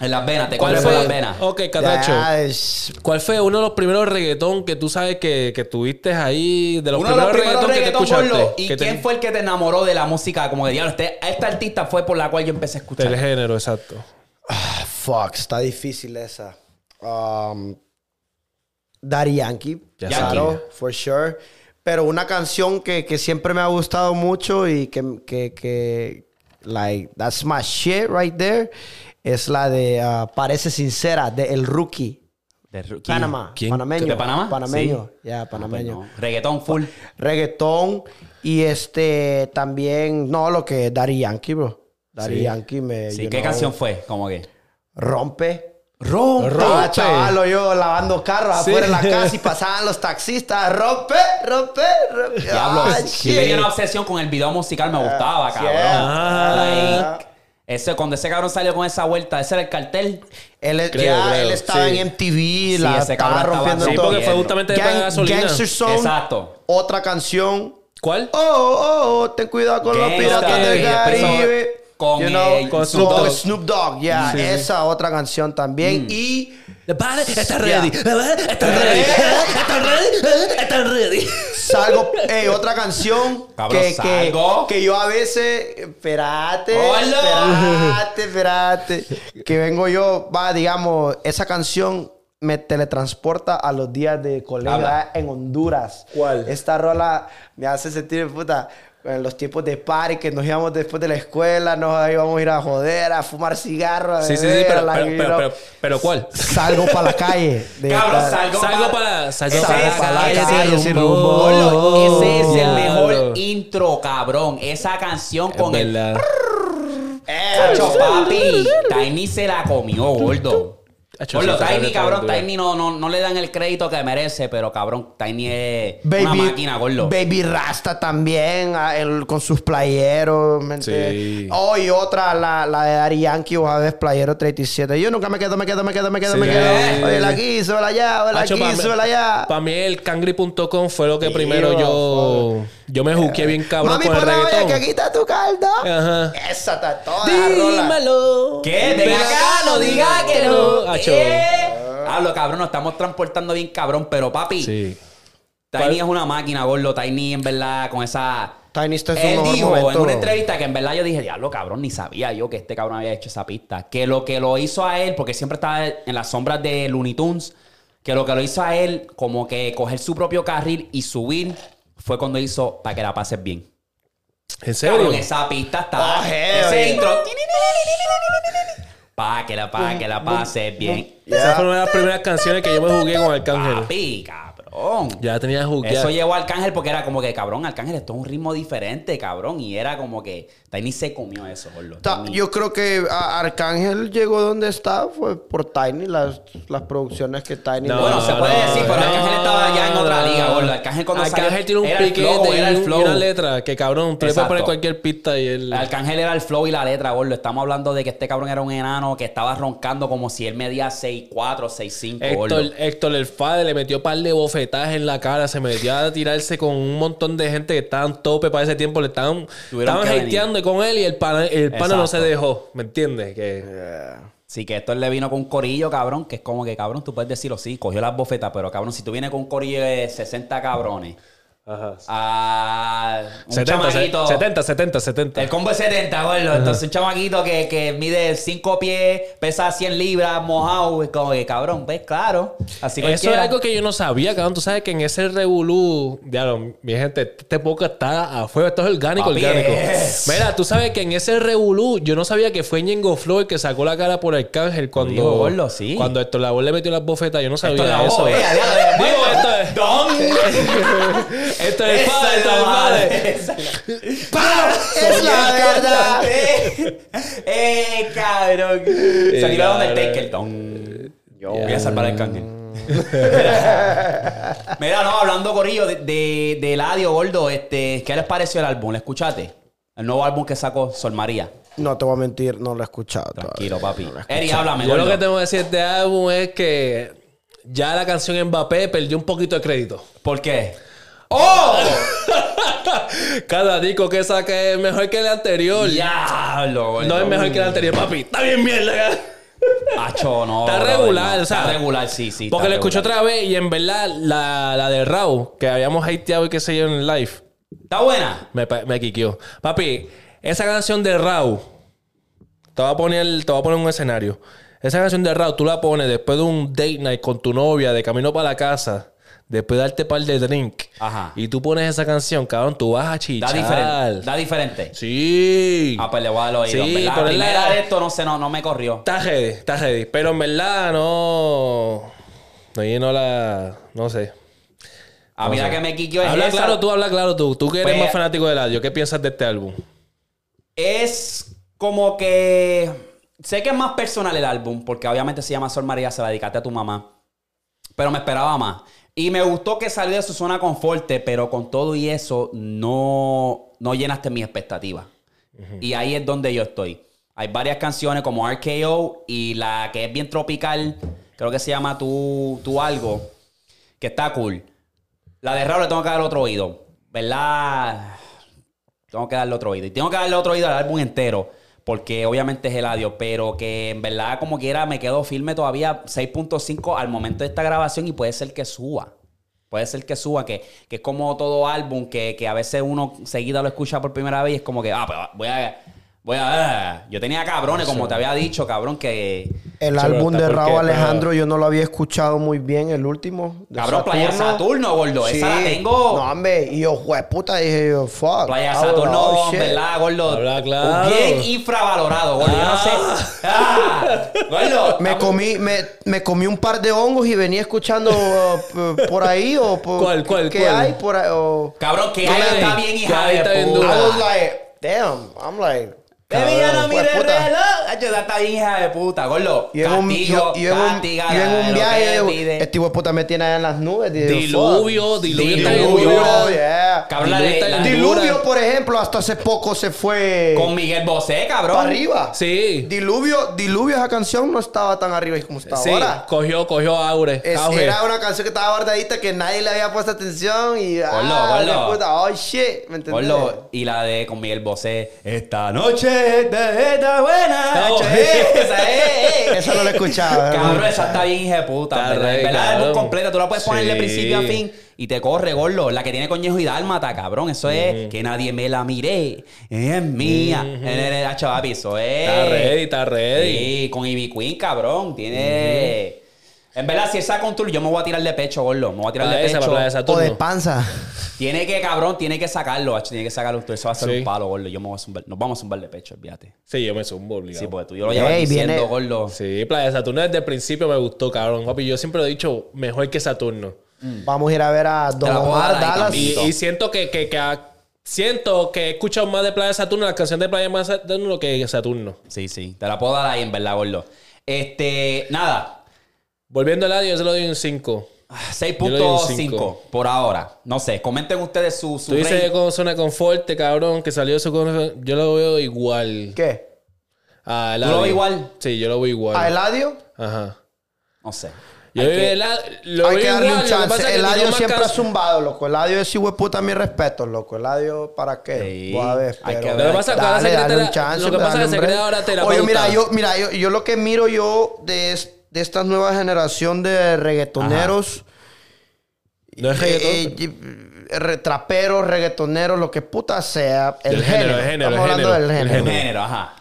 En las venas, te ¿Cuál fue? por las venas. Ok, Catacho. es- ¿Cuál fue uno de los primeros reggaetón que tú sabes que, que tuviste ahí? De los Uno de los primeros primeros reggaetón que te escuchaste. ¿Y que te- quién fue el que te enamoró de la música? Como que, diablo, este, esta artista fue por la cual yo empecé a escuchar. Del género, exacto. Ah, fuck, está difícil esa. Um, Daddy Yankee, Ya claro, for sure. Pero una canción que, que siempre me ha gustado mucho y que, que, que, like, that's my shit right there, es la de uh, Parece Sincera, de El Rookie. De. Panamá. ¿Quién? Panameño. ¿De Panamá? Panameño. Sí. Ya, Ah, pues panameño. no. Reggaetón full. Reggaetón. Y este también, no, lo que es Daddy Yankee, bro. Daddy Sí. Yankee me. Sí, ¿qué know, canción fue? Como que. Rompe. Rompe. Estaba Rompe. chavalo yo lavando carros Sí. afuera en la casa y <laughs> pasaban los taxistas. Rompe, rompe, rompe. Diablo, Ah, yo tenía una obsesión con el video musical, me gustaba, sí. cabrón. Ah. Like, ese, cuando ese cabrón salió con esa vuelta, ese era el cartel. Él, Creo, ya, creo, él estaba sí. en MTV, la ese estaba cabrón estaba rompiendo Sí, todo. porque fue justamente de Gang- gasolina. Gangster Song. Exacto. Otra canción. ¿Cuál? Oh, oh, oh, ten cuidado con los Gangsta, piratas del Caribe. Con, You eh, con Snoop Snoop Dogg. Snoop Dogg, ya. Sí, sí. Esa otra canción Mm. también. Y The party está Yeah. ready. Party está ready. <laughs> Está ready. Está ready. salgo, eh, otra canción Cabrón, que, que, que yo a veces, espérate, Hola. espérate, espérate, que vengo yo, va, digamos, esa canción me teletransporta a los días de colegio Habla. en Honduras. ¿Cuál? Esta rola me hace sentir, puta, en los tiempos de party que nos íbamos después de la escuela, nos íbamos a ir a joder, a fumar cigarros. a Sí, sí, sí, pero, la- pero, pero, pero, pero ¿cuál? Salgo para la calle. de <laughs> Cabrón, salgo, Salgo pa- para- salgo Ese para es- la ese calle es- sin Bolo, rumbo. Ese es el mejor intro, cabrón. Esa canción con el. Cacho, papi. Tiny se la comió, gordo. Esa Tiny, cabrón. Tiny no, no, no le dan el crédito que merece, pero cabrón, Tiny es Baby, una máquina, gordo. Baby Rasta también, ah, el- con sus playeros. ¿me Sí. entiendes? Oh, y otra, la, la de Ari Yankee, vez, playero 37. Yo nunca me quedo, me quedo, me quedo, me quedo, Sí. me quedo. Oye, la aquí, súbela allá, oye, la aquí, súbela allá. Para mí el cangri.com fue lo que primero yo... Yo me juqué bien cabrón Mami, con el por la olla reggaetón. que aquí está tu caldo. Ajá. Esa está toda. Dímelo. ¿Qué? Ven acá, no diga que no. Hablo, cabrón, nos estamos transportando bien cabrón, pero papi, Sí. Tiny ¿Cuál? es una máquina, gordo. Tiny, en verdad, con esa... Tiny está en su Él dijo momento, en una entrevista que en verdad yo dije, diablo, cabrón, ni sabía yo que este cabrón había hecho esa pista. Que lo que lo hizo a él, porque siempre estaba en las sombras de Looney Tunes, que lo que lo hizo a él, como que coger su propio carril y subir, fue cuando hizo para que la pases bien. ¿En serio? Cabrón, esa pista está. Oh, ese intro. Para que la, pa' que la pases bien. Esa fue una de las primeras canciones que yo me jugué con Arcángel. Papi, cabrón. Ya tenía jugueado. Eso llevó a Arcángel porque era como que, cabrón, Arcángel, esto es un ritmo diferente, cabrón. Y era como que Tiny se comió eso, Tiny- Yo creo que a- Arcángel llegó donde está fue por Tiny, las, las producciones que Tiny No, Bueno, se puede decir, pero Arcángel estaba ya en otra liga, gordo. Arcángel cuando Arcángel salió, tiene un era el piquete era el flow. y una letra que cabrón, tú le puedes poner cualquier pista y él... Arcángel era el flow y la letra, gordo. Estamos hablando de que este cabrón era un enano que estaba roncando como si él medía 6'4", 6'5", gordo. Héctor, Héctor el Fade le metió un par de bofetadas en la cara, se metió a tirarse con un montón de gente que estaban tope para ese tiempo, le estaban, Tuvieron estaban hateando con él y el pana, el pana no se dejó, ¿me entiendes? Que Sí, que Héctor le vino con un corillo, cabrón, que es como que, cabrón, tú puedes decirlo, sí, cogió las bofetas, pero, cabrón, si tú vienes con un corillo de 60 cabrones a un 70, chamaquito... 70, 70, 70. El combo es 70, gordo. Entonces, un chamaquito que, que mide 5 pies, pesa 100 libras, mojado, es como que, cabrón, ves, claro. Así Eso es algo que yo no sabía, cabrón. Tú sabes que en ese revolú, diablo, mi gente, este poco está a fuego. Esto es orgánico, Papi, orgánico. es. Mira, tú sabes que en ese revolú, yo no sabía que fue Ñengo Flow el que sacó la cara por Arcángel cuando. dijo, gordo, sí. Cuando Héctor Lavoe le metió las bofetas, yo no sabía la eso. eh, Digo, esto es. Don. <laughs> Esto es padre, es esto es madre. padre. Es la- ¡Pam! ¡Es la verdad! ¡Eh! ¡Eh, cabrón! Se tiraron del cabrón. Taker. Don. Yo. Voy a salvar el cángel. <laughs> Mira, no, hablando, Corillo, de, de, de Eladio, gordo, este, ¿qué les pareció el álbum? ¿Le escuchaste? El nuevo álbum que sacó Sol María. No te voy a mentir, no lo he escuchado. Tranquilo, todavía. papi. No lo Eri, háblame, Yo lo que tengo que decir de este álbum es que ya la canción Mbappé perdió un poquito de crédito. ¿Por qué? ¡Oh! Cada disco que saca es mejor que el anterior. ¡Diablo, gordo! No es mejor que el anterior, papi. Está bien mierda. Acho, no. Está regular, no. o sea. Está regular, sí, sí. Porque lo escuché otra vez y en verdad la, la de Raw, que habíamos hateado y qué sé yo en el live, ¿Está buena? me, me quiqueó. Papi, esa canción de Raw, te voy a poner, te voy a poner un escenario. Esa canción de Raw, tú la pones después de un date night con tu novia, de camino para la casa, después de darte par de drink. Ajá. Y tú pones esa canción, cabrón, tú vas a Da chichar. diferente. Da diferente. Sí. Ah, pues le voy a dar el oído. Sí. La primera de esto no sé, no, no me corrió. Está ready, está ready. Pero en verdad no. No llenó la. No sé. A mí la que me quiqueó es Habla esa. claro tú, habla claro tú. Tú que eres Pues- más fanático del audio, ¿qué piensas de este álbum? Es como que. Sé que es más personal el álbum, porque obviamente se llama Sol María, se la dedicaste a tu mamá. Pero me esperaba más. Y me gustó que salió de su zona de confort, pero con todo y eso, no, no llenaste mis expectativas. Y ahí es donde yo estoy. Hay varias canciones como RKO y la que es bien tropical, creo que se llama Tu, tu Algo, que está cool. La de Raúl le tengo que dar otro oído, ¿verdad? Tengo que darle otro oído. Y tengo que darle otro oído al álbum entero. Porque obviamente es Eladio. Pero que en verdad, como quiera, me quedo firme todavía 6.5 al momento de esta grabación. Y puede ser que suba. Puede ser que suba. Que, que es como todo álbum. Que, que a veces uno seguida lo escucha por primera vez. Y es como que, ah, pues voy a. Voy a. Yo tenía cabrones, como te había dicho, cabrón, que. El Sí, álbum de Raúl Alejandro yo no lo había escuchado muy bien, el último. de Cabrón, Playa Saturno, gordo. Esa la tengo. No, hombre, y yo, jue puta, dije yo, fuck. Playa I like, Saturno, oh, shit. ¿verdad, gordo? Habla claro. Bien infravalorado, gordo. Yo no sé. Ah, gordo. Me comí, me, me comí un par de hongos y venía escuchando uh, por ahí o por, <laughs> ¿Cuál, cuál, ¿qué cuál? hay por ahí? O, Cabrón, que ¿Qué ahí hay? está bien, ¿Qué hija de Está bien I puta. dura. was like, damn, I'm like, Baby, ya no cabrón, mire el reloj. Esa está bien, hija de puta, gordo. Y en un, Castigo, yo, yo en un, castiga yo en de un lo viaje, yo, este de puta me tiene allá en las nubes. Diluvio, diluvio, Diluvio. dura. yeah. Cabrón, Diluvio. Diluvio, por ejemplo, hasta hace poco se fue Con Miguel Bosé, cabrón. para arriba. Sí. Diluvio, Diluvio, esa canción no estaba tan arriba como está Sí, ahora. cogió, cogió aure. Es- era una canción que estaba guardadita que nadie le había puesto atención y Gordo, ah, gordo. puta, oh shit, ¿me entendés? Gordo, y la de con Miguel Bosé. Esta noche buena. <laughs> Esa es. Eso no lo he escuchado. Cabrón, esa está bien, hija de puta. Cabrón. completo. Tú la puedes poner de Sí. principio a fin y te corre, gordo. La que tiene coñejo y dálmata, cabrón. Eso es que nadie me la mire. Es mía. Eh, papi, eso es. Está ready, está ready. Sí, con Ivy Queen, cabrón. Tiene. En verdad, si un tour, yo me voy a tirar de pecho, gordo. Me voy a tirar Para de esa, pecho. para de O Saturno. de panza. Tiene que, cabrón, tiene que sacarlo, hacho, tiene que sacarlo. Eso va a ser Sí. un palo, gordo. Yo me voy a zumbar. Nos vamos a zumbar de pecho, olvídate. Sí, yo me zumbo obligado. Sí, porque tú yo lo llevas diciendo, viene- gordo. Sí, Playa Saturno desde el principio me gustó, cabrón. Papi, yo siempre lo he dicho, mejor que Saturno. Vamos a ir a ver a Don Te la puedo Omar dar ahí Dallas. también. Y, y siento que, que, que a- siento que he escuchado más de Playa Saturno, la canción de Playa más Saturno que Saturno. Sí, sí. Te la puedo dar ahí, en verdad, gordo. Este, nada. Volviendo al audio, yo se lo doy un 5. Yo le doy un 6.5 cinco. por ahora. No sé, comenten ustedes su, su Tú dices rate. con zona de confort, cabrón, que salió eso con... Yo lo veo igual. ¿Qué? A ¿Tú lo ves igual? Sí, yo lo veo igual. ¿A Eladio? Ajá. No sé. Yo Hay veo que- el- lo Hay veo que darle igual, un chance. que Eladio siempre ha zumbado, loco. Eladio es puta mi respeto, loco. Eladio, ¿para qué? Sí. Voy a ver, Hay pero... que ver. Lo que pasa es que ahora Dale, se dale crea- un chance. lo que pasa es que se crea ahora terapeuta. Oye, mira, yo, mira, yo, yo lo que miro yo de, es- de esta nueva generación de reggaetoneros... No es reggaetón. eh, eh, traperos, reggaetoneros, lo que puta sea. El género, género. el género, Estamos el hablando género, del el género. El género, ajá.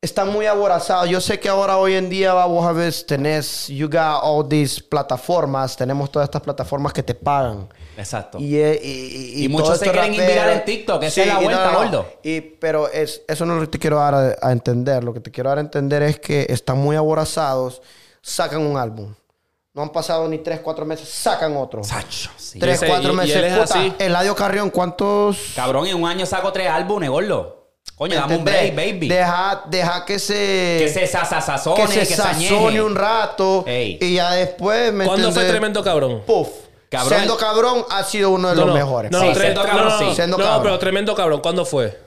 Están muy aborazados. Yo sé que ahora hoy en día vos a veces tenés, you got all these plataformas, tenemos todas estas plataformas que te pagan. Exacto. Y, eh, y, Y muchos se esto quieren invitar en TikTok, esa es la y vuelta, gordo. Y, pero es, eso no es lo que te quiero dar a, a entender. Lo que te quiero dar a entender es que están muy aborazados, sacan un álbum. No han pasado ni tres, cuatro meses, sacan otro. Sacho, sí. Tres, Ese- cuatro y- y meses. él es Puta, así. Eladio Carrión, ¿cuántos? Cabrón, en un año saco tres álbumes, gordo. Coño, dame un break, baby. Deja, deja que se... que se sazazazone, que se añeje. sazone un rato Ey. y ya después me ¿Cuándo fue tremendo cabrón? Puff. Cabrón. Siendo cabrón ha sido uno de No, los no, mejores. No, Sí, tre- siendo no, cabrón, no, sí. no, Siendo no, cabrón. pero tremendo cabrón. ¿Cuándo fue?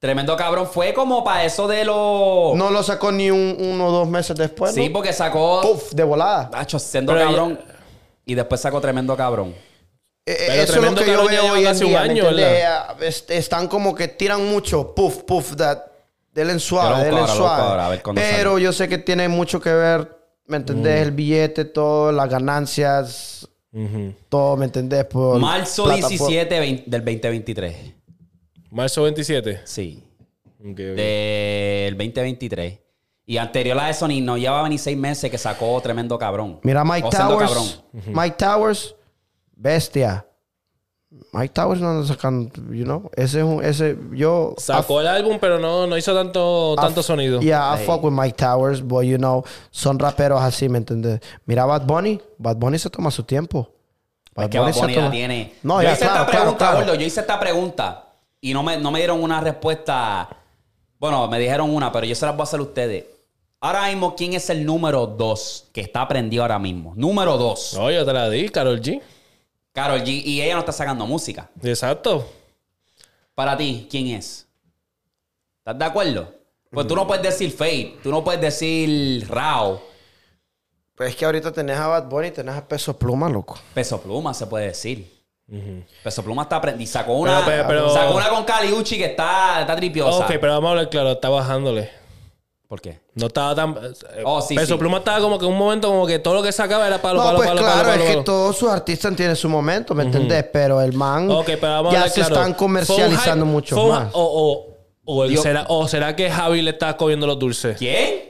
Tremendo cabrón. Fue como para eso de los... No lo sacó ni un, uno o dos meses después. sí, porque sacó... Puff, de volada. Nacho, siendo Pero cabrón. Y después sacó tremendo cabrón. Eh, Pero eso es lo tremendo que yo veo hoy en día. ¿me año? Ah, est- Están como que tiran mucho. Puff, puff. That, denle suave, denle suave. ahora, a ver Pero sale. yo sé que tiene mucho que ver, ¿me entendés? El billete, todo, las ganancias, todo, ¿me entendés? Por Marzo plataforma. 17 vein- del 2023. Marzo 27. Sí. Ok, ok. Del 2023. Y anterior a eso ni no llevaba ni seis meses que sacó tremendo cabrón. Mira Mike O siendo Towers. cabrón. Mike Towers, bestia. Mike Towers no anda sacando, you know. Ese es un, ese, yo... Sacó el álbum, pero no, no hizo tanto, tanto sonido. Yeah, I fuck with Mike Towers, but you know, son raperos así, ¿me entiendes? Mira Bad Bunny, Bad Bunny se toma su tiempo. Es que Bad se Bunny la toma- tiene. No, yo ya, hice claro, esta pregunta, claro. gordo. Yo hice esta pregunta y no me, no me dieron una respuesta. Bueno, me dijeron una, pero yo se las voy a hacer a ustedes. Ahora mismo, ¿quién es el número dos que está prendido ahora mismo? Número dos. No, yo te la di, Carol G. Karol G. Y ella no está sacando música. Exacto. Para ti, ¿quién es? ¿Estás de acuerdo? Pues tú no puedes decir Fate, tú no puedes decir Rao. Pues es que ahorita tenés a Bad Bunny y tenés a Peso Pluma, loco. Peso Pluma se puede decir. Peso Pluma está aprendiendo. Y sacó una, Pero- pero- pero- sacó una con Caliucci que está, está tripiosa. Ok, pero vamos a hablar claro, está bajándole. ¿Por qué? No estaba tan. eh, Oh, sí, Peso sí. Pluma estaba como que en un momento como que todo lo que sacaba era palo, No, palo, pues palo, claro, palo, palo, es que palo. todos sus artistas tienen su momento, ¿me entendés? Pero el man Ok, pero vamos a ya hablar se claro. están comercializando hype- mucho más. O, o, o, el será, o será que Javi le está cogiendo los dulces. ¿Quién?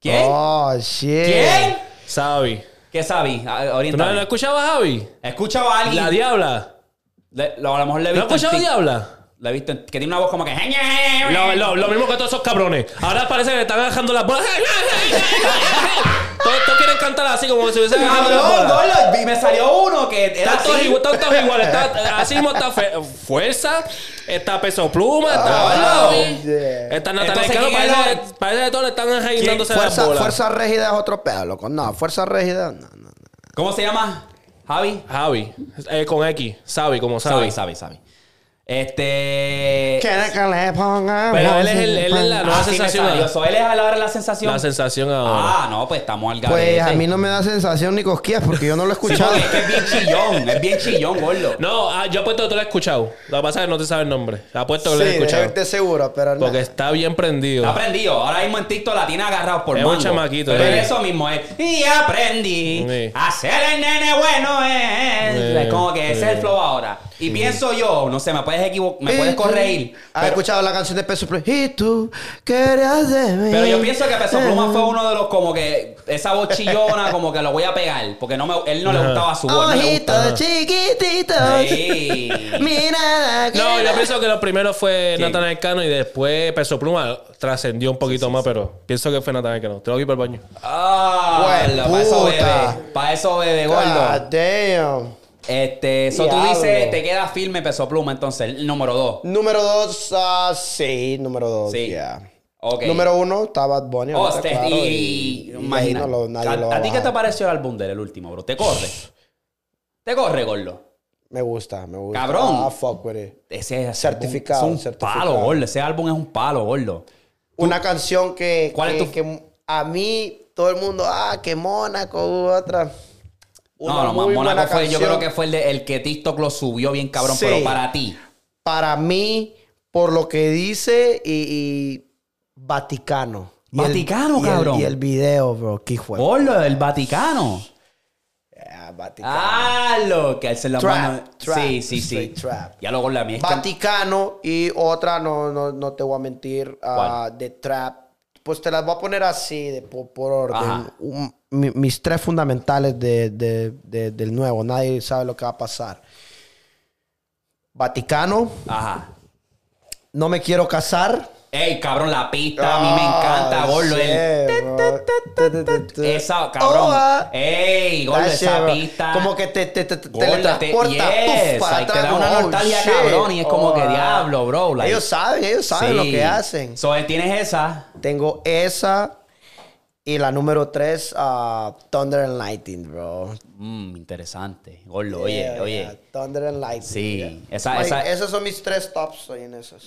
¿Quién? Oh, shit. ¿Quién? Sabi. ¿Qué sabes? ¿Tú no, no escuchabas a Javi? He escuchado a alguien. La Diabla. Le- lo- a lo mejor le he ¿No visto. has escuchado a Diabla? Le he visto en- que tiene una voz como que. Lo, lo- lo mismo que todos esos cabrones. Ahora parece que le están bajando las bolas. todos, todos quieren cantar así como si hubiesen bajado las Cabrón, bolas. gordo, y me salió uno que era Están todos, así. igual, están todos iguales. Está- así mismo está Fe- Fuerza, está Peso Pluma, está Ah, Javi, yeah. está Natalia Entonces, Cano. ¿quién es Parece, que todos le están reinándose las Fuerza, bolas. fuerza rígida es otro pedo, loco. No, fuerza rígida, no, no. no. ¿Cómo se llama? Javi. Javi, eh, con X, Sabi, como Sabi, Sabi. Sabi, Sabi. Este. ¿Quiere que le ponga Pero él es, el, él es la nueva Ah, sí me sensación. salió. So, él es ahora la sensación. La sensación ahora. Ah, no, pues estamos al garete. Pues a mí no me da sensación ni cosquillas porque yo no lo he <laughs> Sí, escuchado. porque es que es bien chillón, es bien chillón, gordo. No, ah, yo apuesto que tú lo has escuchado. Lo que pasa es que no te sabes el nombre. Apuesto que Sí, lo has de, escuchado. de seguro, pero no. Porque está bien prendido. Está aprendido. Ahora mismo en TikTok la tiene agarrado por Es un mango. chamaquito, Pero eh. es eso mismo es. Y aprendí Sí. a ser el nene bueno es. Sí, Es como que ese es el sí. flow ahora. Y pienso yo, no sé, me puedes equivocar, me puedes corregir. ¿Has Pero, escuchado la canción de Peso Pluma? Y tú querías de mí. pero yo pienso que Peso Pluma fue uno de los como que esa voz chillona, como que lo voy a pegar. Porque no me, él no le gustaba su voz. no le Ojito gustaba. chiquitito. Sí. <laughs> Mira. No, yo pienso que lo primero fue ¿Quién? Natanael Cano y después Peso Pluma trascendió un poquito más, pero pienso que fue Natanael Cano. Te lo voy para el baño. Ah, Buen para eso bebe. Para eso bebe, gordo. God damn. Este, eso tú dices, te queda firme Peso Pluma, entonces, el número dos. Número dos, ah, sí, número dos. Sí. yeah. Número uno está Bad Bunny. Oh, este, claro, y, y- imagina. no lo- nadie ¿A, lo va a ti qué te pareció el álbum del el último, bro? ¿Te corre? ¿Te corre, gordo? Me gusta, me gusta. Cabrón. Ah, fuck with it. Ese ese Certificado, álbum es un certificado. palo, gordo. Ese álbum es un palo, gordo. Una canción que, ¿Cuál es que, tu- que a mí todo el mundo, ah, que Mónaco, otra. Una no, no, muy Mónaco buena fue, yo creo que fue el, de- el que TikTok lo subió bien cabrón, Sí. pero para ti. Para mí, por lo que dice y, y Vaticano. Y el- Vaticano, y el- cabrón. y el video, bro, qué fue. Gordo, el Vaticano. Yeah, Vaticano. Ah, lo que alce la Trap, mano. trap, sí, sí, sí. straight trap. Ya lo gordo, a mí es que- Vaticano y otra, no, no, no te voy a mentir, ah, de trap. Pues te las voy a poner así, de, por, por orden. Ajá. Un- mi- mis tres fundamentales de, de- de- del nuevo. Nadie sabe lo que va a pasar. Vaticano, Ajá. no me quiero casar. Ey, cabrón, la pista a mí me encanta, Ah, gordo. shit, bro. Esa, cabrón. Ey, gordo, esa pista. Como que te, te, te, te Gordo, te- teletransporta te da una oh, nostalgia, cabrón, y es como que diablo, bro, ellos saben, ellos saben lo que hacen. So, tienes esa. Tengo esa y la número tres, ah, Thunder and Lightning, bro. Mmm, interesante. Gordo, oye, Yeah, oye. yeah, Thunder and Lightning. Sí, yeah. esa- esa- Esos son mis tres tops ahí en esas.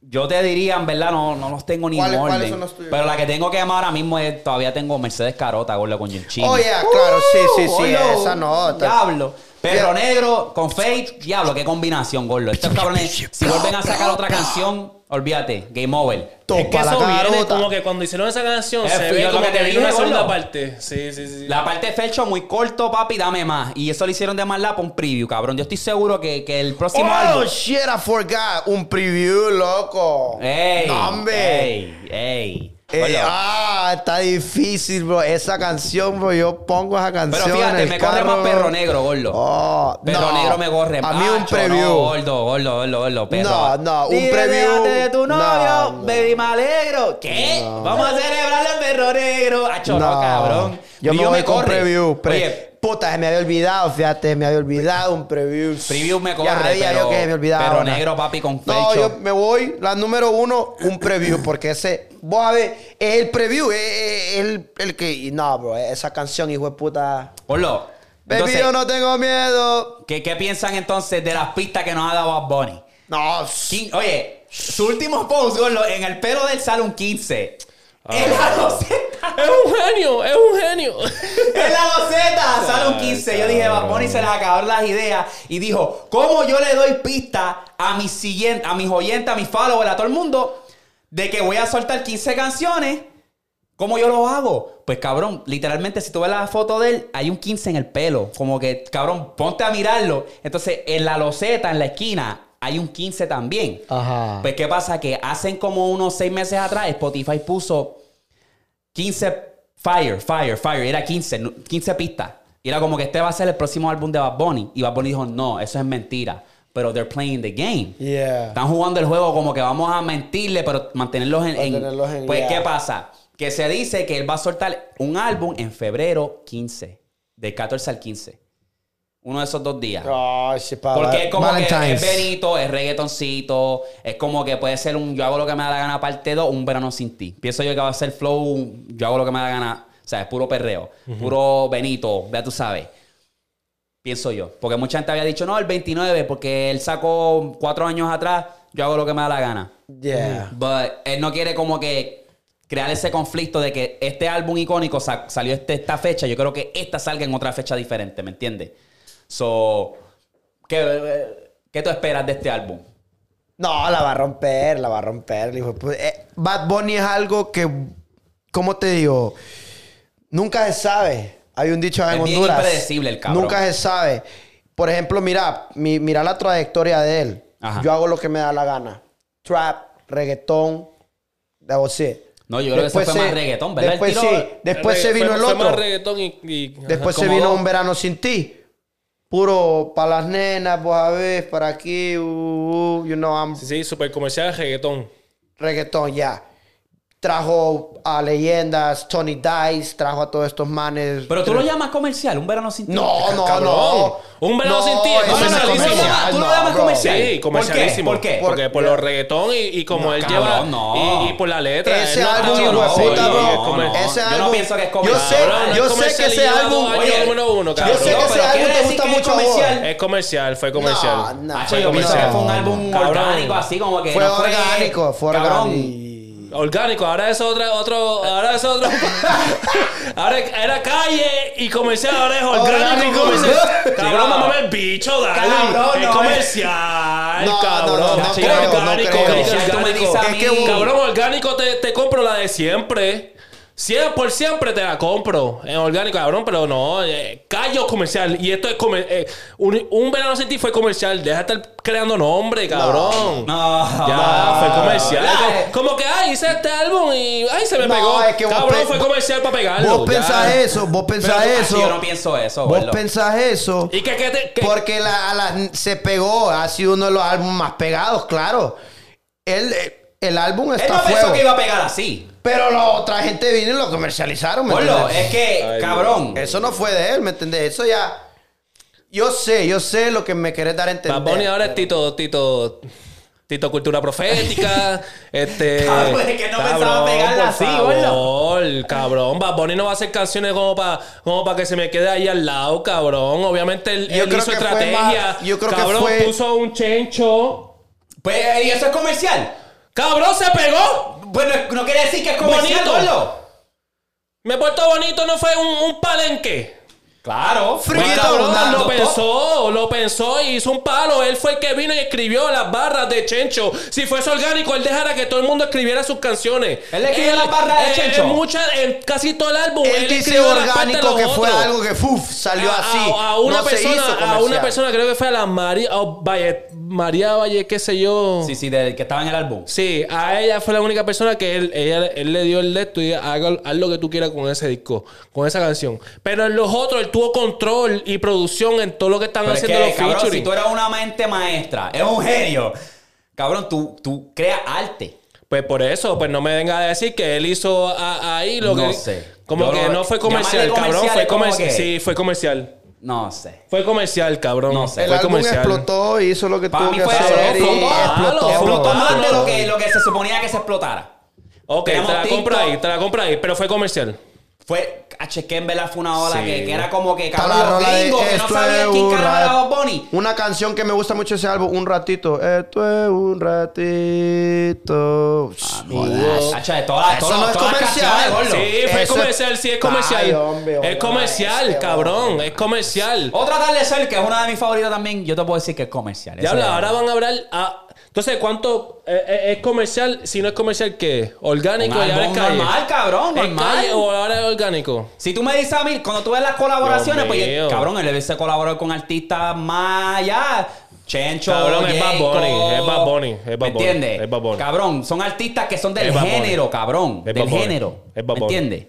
Yo te diría, en verdad, no, no los tengo ni en ¿Cuáles- orden. cuáles son los tuyos? Pero la que tengo que llamar ahora mismo es, todavía tengo Mercedes Carota, gordo, con Jim Oh, yeah, claro, sí, sí, sí, gordo, esa no. Diablo. Perro Yeah. negro con Fate, diablo, qué combinación, gordo. Estos cabrones, si vuelven a sacar otra canción, olvídate, game over. Topa es que la eso viene carota. como que cuando hicieron esa canción Eh, se yo ve lo como que que te viene una segunda gordo. parte. Sí, sí, sí. La parte de Felcho muy corto, papi, dame más. Y eso lo hicieron de más para un preview, cabrón. Yo estoy seguro que, que el próximo Oh, álbum. shit, I forgot. Un preview, loco. ¡Ey! Hombre. ¡Ey! ¡Ey! Eh, ah, está difícil, bro. Esa canción, bro. Yo pongo esa canción. Pero fíjate, el me corre carro. más perro negro, gordo. Oh, Perro no. negro me corre A mí un preview. No, gordo, gordo, gordo, gordo, perro. No, no, un Dile, preview. de tu No, novio, no. baby, me alegro. ¿Qué? Vamos a celebrarlo en perro negro. Acho, no, cabrón. Yo me voy con corre. preview. Pre- Oye, Puta, se me había olvidado, fíjate, me había olvidado un preview. preview me corre, Ya pero, yo que me olvidaba. Ahora. negro, papi, con No, fecho. yo me voy, la número uno, un preview, porque ese, vos a ver, es el preview, es, es el, el que, y no, bro, esa canción, hijo de puta. Gordo, Baby, entonces, yo no tengo miedo. ¿qué, ¿qué piensan entonces de las pistas que nos ha dado Bad Bunny? No, oye, su último post, en el pelo del salón 15. Ah. En la loseta. Es un genio, es un genio. <laughs> En la loseta, sale un 15. Yo dije, Bunny se les acabaron las ideas. Y dijo, ¿cómo yo le doy pista a mis siguientes, a mis oyentes, a mis followers, a todo el mundo, de que voy a soltar 15 canciones? ¿Cómo yo lo hago? Pues cabrón, literalmente si tú ves la foto de él, hay un 15 en el pelo. Como que, cabrón, ponte a mirarlo. Entonces, en la loseta, en la esquina, hay un 15 también. Ajá. Pues, ¿qué pasa? Que hacen como unos seis meses atrás, Spotify puso 15 Fire, Fire, Fire. Era 15, no- 15 pistas. Y era como que este va a ser el próximo álbum de Bad Bunny. Y Bad Bunny dijo, no, eso es mentira. Pero they're playing the game. Yeah. Están jugando el juego como que vamos a mentirle, pero mantenerlos en... en- Mantenerlos en- pues, yeah. ¿qué pasa? Que se dice que él va a soltar un álbum en febrero 15. Del 14 al 15. Uno de esos dos días. Porque es como que es Benito, es reggaetoncito, es como que puede ser un yo hago lo que me da la gana parte 2, un verano sin ti. Pienso yo que va a ser flow, yo hago lo que me da la gana, o sea, es puro perreo, puro Benito, ya tú sabes. Pienso yo. Porque mucha gente había dicho, no, el 29, porque él sacó cuatro años atrás, yo hago lo que me da la gana. Yeah. But él no quiere como que crear ese conflicto de que este álbum icónico sa- salió este, esta fecha. Yo creo que esta salga en otra fecha diferente, ¿me entiendes? So, ¿qué, ¿qué tú esperas de este álbum? No, la va a romper, la va a romper. puta. Eh, Bad Bunny es algo que, ¿cómo te digo? Nunca se sabe. Hay un dicho en Es Honduras. impredecible el cabrón. Nunca se sabe. Por ejemplo, mira, mi- mira la trayectoria de él. Ajá. Yo hago lo que me da la gana. Trap, reggaetón, that was it. No, yo creo que eso fue más reggaetón, ¿verdad? El Después tiro- sí. Después se vino el otro. más reggaetón y... y- Después se vino dos. un verano sin ti. Puro para las nenas, vos a ver, para aquí, uh, uh, you know, I'm Sí, sí, super comercial reggaetón. reggaetón, ya. Trajo a leyendas, Tony Dice, trajo a todos estos manes. Pero tú lo llamas comercial, un verano sin ti. No, no, Cabrón. no. Un verano No, sin ti es comercialísimo. comercial, Tú lo no, llamas comercial. Sí, comercialísimo. ¿Por qué? Porque Por- los reggaetón y, y como No, él cabrón, lleva. no. Y, y por la letra. Ese álbum, puta, es bro. Ese Yo no álbum- pienso que es Yo comercial. sé, Cabrón, no yo es sé que ese álbum. yo sé que ese álbum te gusta mucho comercial. Es comercial, fue comercial. Fue yo pienso que fue un álbum orgánico, así como que Fue orgánico, fue orgánico. Orgánico, ahora es otra, otro, ahora es otro. ahora era calle y comercial, ahora es orgánico. Y comercial. <laughs> Cabrón, no. mamá el bicho, dale. Cabrón, es no, comercial, No, cabrón. no, no, no Sí, creo, no orgánico, creo. a Es que un- Cabrón, orgánico te, te compro la de siempre. Cien por siempre te la compro en orgánico, cabrón, pero no, eh, callo comercial. Y esto es comer, eh, un, un verano sin ti fue comercial. Deja de estar creando nombre, cabrón. No. Ya, fue comercial. Como- eh. Como, que, ay, hice este álbum y, ay, se me No, pegó. es que Cabrón, fue comercial para pegarlo. Vos ya. pensás eso, vos pensás Pero, eso. Yo no pienso eso, Vos pensás eso. ¿Y qué, qué te, Porque la, la- se pegó, ha sido uno de los álbumes más pegados, claro. El, el álbum Él está no a pensó fuego. que iba a pegar así. Pero la otra gente vino y lo comercializaron, ¿me entiendes? es que, Ay, cabrón. Eso no fue de él, ¿me entiendes? Eso ya... Yo sé, yo sé lo que me querés dar a entender. Bad Bunny ahora es Tito, Tito, Tito Cultura Profética. <laughs> este. Cabrón, es que no pensaba pegarla así, favor, Cabrón, Bad Bunny no va a hacer canciones como para como pa que se me quede ahí al lado, cabrón. Obviamente él, Yo él creo hizo que fue estrategia. más- yo creo que cabrón, fue- puso un chencho. Pues, ¿y eso es comercial? ¡Cabrón, se pegó! Bueno, no quiere decir que es comercial, Bonito. gordo. Me portó bonito, no fue un, un palenque. Claro. Cabrón, lo pensó, lo pensó y hizo un palo. Él fue el que vino y escribió las barras de Chencho. Si fuese orgánico, él dejara que todo el mundo escribiera sus canciones. Él escribió las barras de eh, Chencho. En, muchas, en casi todo el álbum. Él dice de orgánico que fue algo que uf, salió A- así. A, a una No persona, a una persona, creo que fue a la María, Valle- María Valle, qué sé yo. Sí, sí, del que estaba en el álbum. Sí, a ella fue la única persona que él, ella- él le dio el de esto y haz, haz lo que tú quieras con ese disco, con esa canción. Pero en los otros, él tuvo control y producción en todo lo que están Pero es haciendo que, los cabrón, si tú eres una mente maestra, eres un genio, cabrón, tú, tú creas arte. Pues por eso, pues no me venga a decir que él hizo a- ahí lo No que. sé. Como Yo que lo- no fue comercial, cabrón. Fue es comercial. que- Sí, fue comercial. No sé. Fue comercial, cabrón. No sé. El Fue álbum comercial. explotó y hizo lo que Para tuvo mí que fue hacer y explotó. explotó. Explotó más de lo que, lo que se suponía que se explotara. Ok, te la compro ahí, te la compro ahí, pero fue comercial. Fue, H, que en verdad fue una ola Sí. que, que era como que, cabrón, gringos que no es quién un era Bob Bunny. Una canción que me gusta mucho ese álbum, un ratito. Esto es un ratito. Hacho, de todas, Eso todas, no es todas las comercial. gordo. Sí, fue Eso- comercial, sí, es comercial. Ay, hombre, es hombre, comercial, ese, cabrón, es comercial. Otra Atardecer, que es una de mis favoritas también, yo te puedo decir que es comercial. Ya habla, es- ahora van a hablar. a- entonces, ¿cuánto eh, eh, es comercial? Si no es comercial, ¿qué? ¿Orgánico Un y ahora es calle? normal, cabrón, ¿Es normal. calle o ahora es orgánico? Si tú me dices a mí, cuando tú ves las colaboraciones, Dios pues mío. cabrón, él debe ser colaborador con artistas más allá. Chencho, Cabrón, es Bad. Bunny, es Bad Bunny, es Bad ¿Me entiendes? es Bad Bunny. Cabrón, son artistas que son del Es Bad Bunny. género, cabrón. Es del Bunny, género. es Bad ¿Me Bunny. entiendes?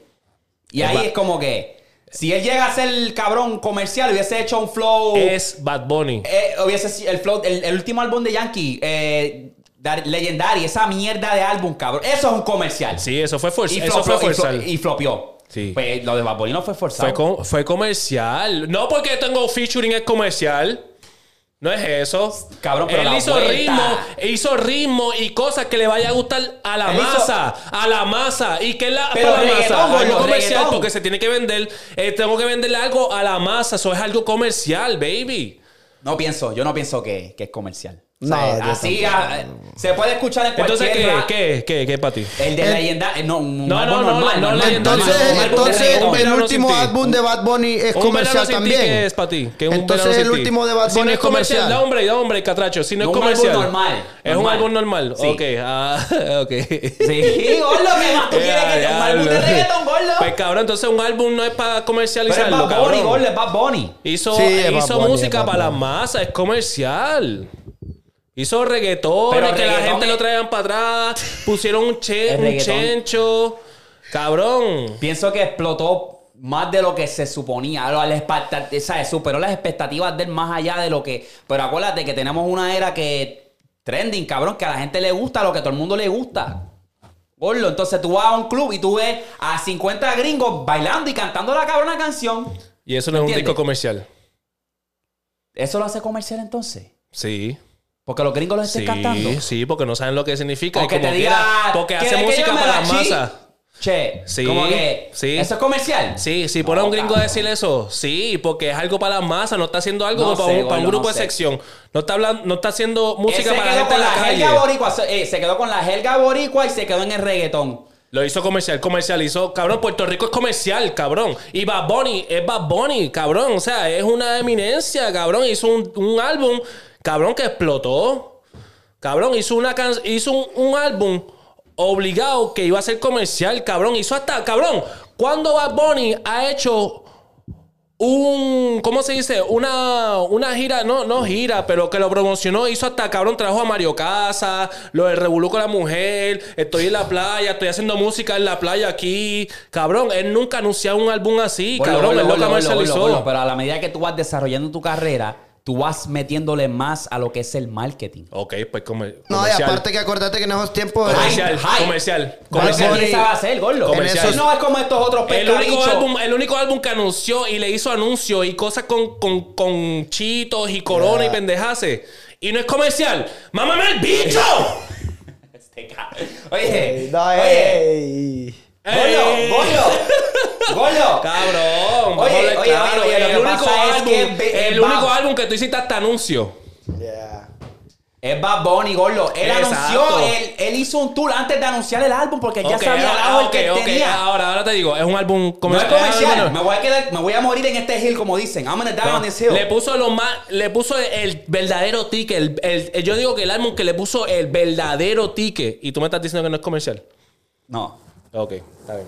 Y Es ahí Bad- es como que, si él llega a ser el cabrón comercial, hubiese hecho un flow. Es Bad Bunny. eh, hubiese el flow, el, el último álbum de Yankee, eh, Dar- Legendary, esa mierda de álbum, cabrón. Eso es un comercial. Sí, eso fue forzado. Y Eso fue forzado. y flopeó. Sí. Pues lo de Bad Bunny no fue forzado. Fue, com- fue comercial. No porque tengo featuring es comercial. No es eso. Cabrón, pero Él la hizo vuelta. ritmo, hizo ritmo y cosas que le vaya a gustar a la Él hizo- masa, a la masa. ¿Y qué es la, Pero para la masa? Algo comercial reggaetón. porque se tiene que vender. eh, tengo que venderle algo a la masa. Eso es algo comercial, baby. No pienso, yo no pienso que, que es comercial. O No, sea, yo así ah, se puede escuchar en cualquier Entonces, ¿qué, qué, qué, qué para ti? El de El- leyenda, eh, no, un No, álbum no, no, normal, no, normal, leyenda, normal, Entonces, de entonces reggaetón. el Verano último sin ti. álbum de Bad Bunny es Un comercial también. ¿qué es para ti? ¿Qué es un Entonces, el ti? último de Bad Si Bunny no es es comercial, comercial. da hombre, da hombre, catracho. Si no, No, es un álbum comercial. normal, Es un normal. álbum normal. Sí. Ok, ah, <laughs> ok. Sí, gordo, ¿qué más tú quieres que un álbum de diablo. reggaetón, gordo? Pues cabrón, entonces un álbum no es para Pero es comercializarlo, Bad Bunny, gordo, es Bad Bunny. Hizo, es música es para las Bunny. masas, es comercial. Hizo reggaetón, Pero que la gente es- lo traían para atrás, pusieron un, che- El un reggaetón. chencho. Cabrón. Pienso que explotó más de lo que se suponía. Lo- la expectat- ¿sabes? Superó las expectativas de él más allá de lo que. Pero acuérdate que tenemos una era que. Trending, cabrón, que a la gente le gusta lo que a todo el mundo le gusta. Gordo, entonces tú vas a un club y tú ves a 50 gringos bailando y cantando la cabrona canción. Y eso no es un ¿Entiendes? disco comercial. ¿Eso lo hace comercial entonces? Sí. Porque los gringos lo estén Sí, cantando. sí, porque no saben lo que significa. O y que como te quiera, diga. porque "¿Quieres hace música para la las chi-?" masas. Che, Sí, como que. sí. ¿Eso es comercial? Sí, sí, pone a un gringo a decir eso. Sí, porque es algo para las masas, no está haciendo algo No para, sé, un, para un gordo, grupo no de sé. sección. No está hablando, no está haciendo música para la gente en la la calle. boricua, eh, se quedó con la jerga boricua y se quedó en el reggaetón. Lo hizo comercial, comercial, hizo, cabrón, Puerto Rico es comercial, cabrón. Y Bad Bunny es Bad Bunny, cabrón. O sea, es una eminencia, cabrón. Hizo un, un álbum, cabrón, que explotó. Cabrón, hizo una can- hizo un, un álbum obligado que iba a ser comercial, cabrón. Hizo hasta, cabrón, cuando Bad Bunny ha hecho un, ¿cómo se dice? Una, una gira, no, no gira, pero que lo promocionó, hizo hasta, cabrón, trajo a Mario Casa, lo del revolú con la mujer, estoy en la playa, estoy haciendo música en la playa aquí, cabrón, él nunca anunció un álbum así, Gordo, cabrón, él lo gordo, gordo, comercializó. Pero a la medida que tú vas desarrollando tu carrera, tú vas metiéndole más a lo que es el marketing. Ok, pues comer- No, y aparte que acuérdate que en esos tiempos... Comercial, comercial, Como comercial. Hacer, gordo. Él No es como estos otros El único, álbum, el único álbum que anunció y le hizo anuncios y cosas con, con, con chitos y corona y pendejase. Y no es comercial. ¡Mámame el bicho! <laughs> Este Oye, No, oye. Gordo, Ey. gordo, gordo. Cabrón, vamos Oye, a oye, claro. oye, el único álbum, que el único álbum que tú hiciste hasta anuncio. Yeah. Es Bad Bunny, gordo. Él Exacto. anunció, él, él hizo un tour antes de anunciar el álbum porque ya sabía el ah, álbum ok, que él ok, tenía. Ahora, ahora te digo, es un álbum no es comercial. comercial. Me voy, a quedar, me voy a morir en este hill, como dicen. I'm gonna die No, on this hill. le puso lo más, le puso el verdadero ticket. el- el- el- yo digo que el álbum que le puso el verdadero ticket. Y tú me estás diciendo que no es comercial. No, Ok, está bien.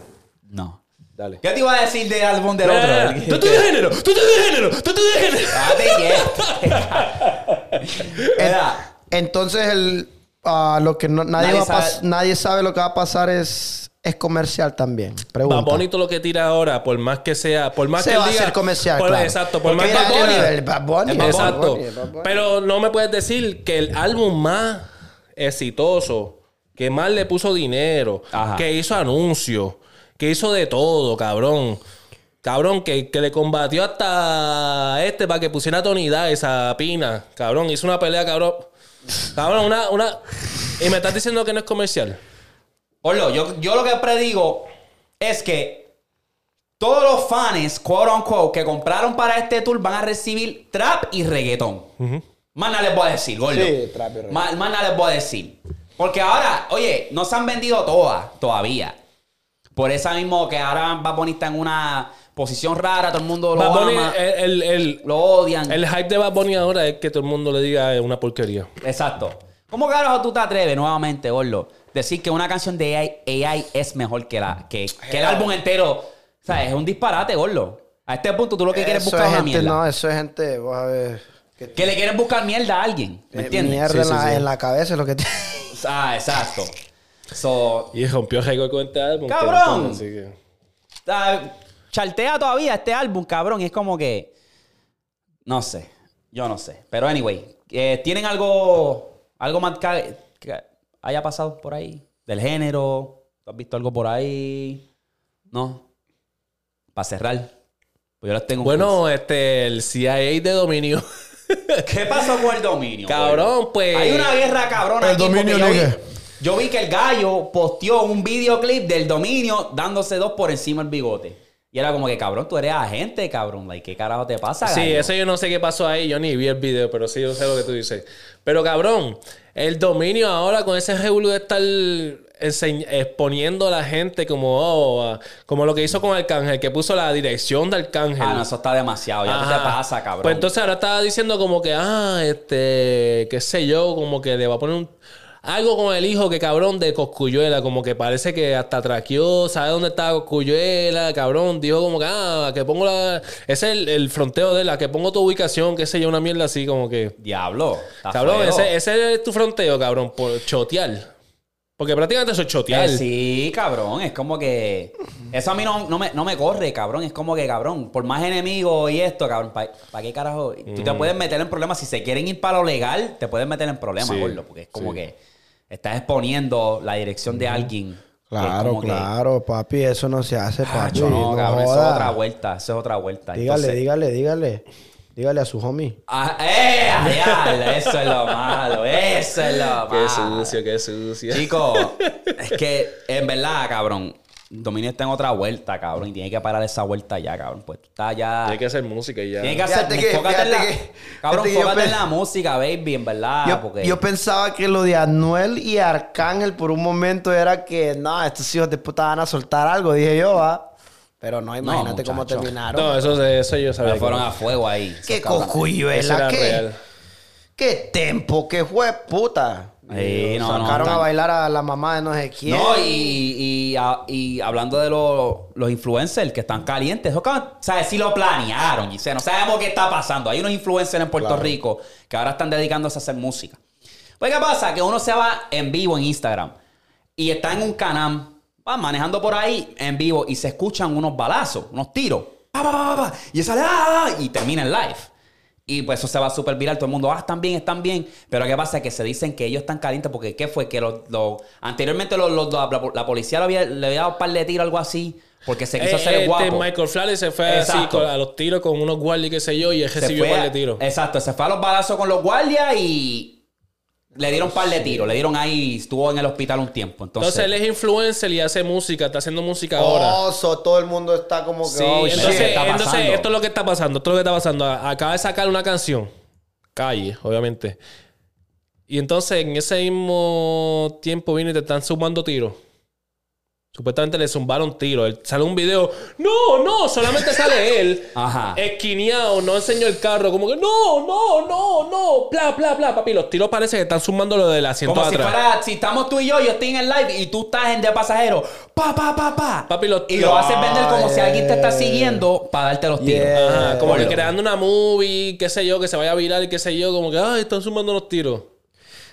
no. Dale. ¿Qué te iba a decir del álbum del otro? Tú te de género, tú te de género, tú te de género. Date. Mira, Entonces, el, ah, lo que no- nadie, Nadie va a pas- sabe. nadie sabe lo que va a pasar es, es comercial también. Pregunta. Bad Bunny todo lo que tira ahora, por más que sea, por más Se que él va a diga, hacer comercial, por- claro. Exacto, por Porque más que mira, él diga- el Bad Bunny, el Bad Exacto. Bunny, el Bad Bunny. Pero no me puedes decir que el álbum más exitoso, que más le puso dinero, Ajá. que hizo anuncios, que hizo de todo, cabrón. Cabrón, que, que le combatió hasta este para que pusiera tonidad esa pina. Cabrón, hizo una pelea, cabrón. Cabrón, una, una. Y me estás diciendo que no es comercial. Orlo, yo, yo lo que predigo es que todos los fans, quote unquote, que compraron para este tour van a recibir trap y reggaetón. Más nada les voy a decir, gordo. Sí, trap y reggaetón. Más, más nada les voy a decir. Porque ahora, oye, no se han vendido todas todavía. Por eso mismo que ahora Bad Bunny está en una posición rara, todo el mundo lo Bad Bunny, ama, el, el, el- lo odian. el hype de Bad Bunny ahora es que todo el mundo le diga es una porquería. Exacto. ¿Cómo carajo tú te atreves nuevamente, Gordo? Decir que una canción de AI, AI es mejor que, la, que, que el álbum entero. O sea, es un disparate, Gordo. A este punto tú lo que quieres Eso buscar es gente, mierda. no, eso es gente, vas a ver. Que Que le quieres buscar mierda a alguien. ¿Me eh, entiendes? Mierda Sí, en, sí, la, sí. en la cabeza es lo que te... Ah, exacto. So, Y rompió récord con este álbum. que ¡Cabrón! así que- ah, chartea todavía este álbum, cabrón. Y es como que. No sé. Yo no sé. Pero anyway, eh, ¿tienen algo, algo más que, que haya pasado por ahí? Del género. ¿Tú has visto algo por ahí? No. Para cerrar. Pues yo les tengo un Bueno, este, el CIA de dominio. <laughs> ¿Qué pasó con el dominio? Cabrón, güey? pues- Hay una guerra cabrona El aquí dominio, yo vi, yo vi que el gallo posteó un videoclip del dominio dándose dos por encima del bigote. Y era como que, cabrón, tú eres agente, cabrón. Like, ¿Qué carajo te pasa, Sí, gallo? eso yo no sé qué pasó ahí. Yo ni vi el video, pero sí yo sé lo que tú dices. Pero cabrón, el dominio ahora con ese revuelo de estar exponiendo a la gente como, oh, como lo que hizo con Arcángel, que puso la dirección de Arcángel. Ah, no, eso está demasiado. Ya tú te Ajá. pasa, cabrón. Pues entonces ahora estaba diciendo como que, ah, este, qué sé yo, como que le va a poner un... Algo con el hijo que cabrón de Coscuyuela, como que parece que hasta traqueó, sabe dónde está Coscuyuela, cabrón, dijo como que, ah, que pongo la... Ese es el, el fronteo de la, que pongo tu ubicación, qué sé yo, una mierda así como que... Diablo. Cabrón, ese, ese es tu fronteo, cabrón, por chotear. Porque prácticamente eso es chotear. Eh, sí, cabrón. Es como que. Eso a mí no, no, me, no me corre, cabrón. Es como que, cabrón, por más enemigos y esto, cabrón, ¿para qué carajo? Tú te puedes meter en problemas. Si se quieren ir para lo legal, te puedes meter en problemas, Sí, gordo. Porque es como sí. que estás exponiendo la dirección de alguien. Claro, que, claro, papi, eso no se hace, papi. "Acho, no, cabrón, eso es otra vuelta. Eso es otra vuelta. Dígale, Entonces- dígale, dígale. Dígale a su homie. Ah, ¡Eh! diablo, eso es lo malo. Eso es lo malo. Qué sucio, qué sucio. Chico, <laughs> es que en verdad, cabrón, Dominio está en otra vuelta, cabrón, y tiene que parar esa vuelta ya, cabrón. Pues tú estás ya. Tiene que hacer música y ya. Tiene que hacer. Fíjate que- enfócate en la, fíjate que- cabrón, que enfócate en la música, baby, en verdad. Yo, porque, yo pensaba que lo de Anuel y Arcángel por un momento era que, no, estos hijos de puta van a soltar algo, dije yo, ¿va? Pero no, imagínate cómo terminaron. No, eso, eso yo sabía. se fueron que- a fuego ahí. qué cocuyuela, qué, real. qué tempo, qué fue puta. Sí, Y no, sacaron a bailar a la mamá de no sé quién. No, y, y, a- y hablando de los, los influencers que están calientes, cabrones, ¿sabes? Si lo planearon, Giselle, no sabemos qué está pasando. Hay unos influencers en Puerto Claro. Rico que ahora están dedicándose a hacer música. Pues, ¿qué pasa? Que uno se va en vivo en Instagram y está en un canal, va manejando por ahí en vivo y se escuchan unos balazos, unos tiros. Pa, pa, pa, y sale, ¡ah! y termina el live. Y pues eso se va súper viral. Todo el mundo, ah, están bien, están bien. Pero ¿qué pasa? Que se dicen que ellos están calientes porque ¿qué fue? Que los, los- anteriormente los- los- la, la policía le había, le había dado un par de tiros o algo así porque se quiso Eh, hacer este guapo. Michael Flores se fue así Exacto. a los tiros con unos guardias, qué sé yo, y él Se recibió un par de tiros. Exacto, se fue a los balazos con los guardias y le dieron un par de tiros. Le dieron ahí, estuvo en el hospital un tiempo. Entonces, Entonces él es influencer y hace música, está haciendo música ahora. Oh, so todo el mundo está como que, Sí, oh, entonces, shit. está entonces pasando? esto es lo que está pasando, esto es lo que está pasando. Acaba de sacar una canción, Calle, obviamente. Y entonces en ese mismo tiempo viene y te están sumando tiros. Supuestamente le zumbaron tiros. Él- Sale un video. No, no, solamente sale él. <laughs> Ajá. Esquineado, no enseñó el carro. Como que no, no, no, no. Bla, bla, bla. Papi, los tiros parece que están sumando lo del asiento Como si fuera, si estamos tú y yo, yo estoy en el live y tú estás en de pasajero. Pa, pa, pa, pa. Papi, los y lo haces vender como si alguien te está siguiendo para darte los tiros. Yeah. Ajá, como que creando una movie, qué sé yo, que se vaya a virar y qué sé yo. Como que, ay, están sumando los tiros.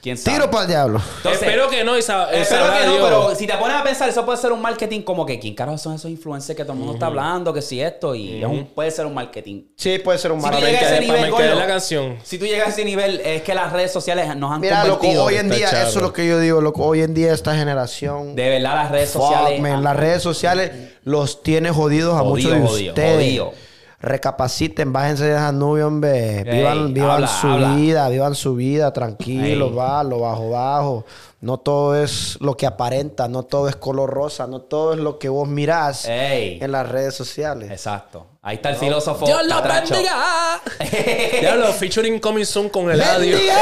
¿Quién sabe? Tiro para el diablo. Entonces, Espero que no, eh, Espero que no, pero si te pones a pensar, eso puede ser un marketing como que quién carajo son esos influencers que todo el mundo está hablando, que si esto, y es un- puede ser un marketing. Sí, puede ser un Si tú llegas a ese nivel, la canción. si tú llegas a ese nivel, es que las redes sociales nos han Mira, loco, hoy en día, eso es lo que yo digo, loco, hoy en día esta generación... de verdad, las redes Fuck, sociales. man, las redes sociales los tiene jodidos a Jodido, muchos de jodido, ustedes. jodido. Recapaciten, bájense de esa nube, hombre. Ey, vivan vivan habla, su habla. vida, vivan su vida, tranquilos, Ey. va, lo bajo, bajo. No todo es lo que aparenta, no todo es color rosa, no todo es lo que vos mirás Ey. en las redes sociales. Exacto. Ahí está el filósofo. Dios lo Catracho. bendiga. <laughs> Diablo, featuring coming soon con el audio. Bendiga.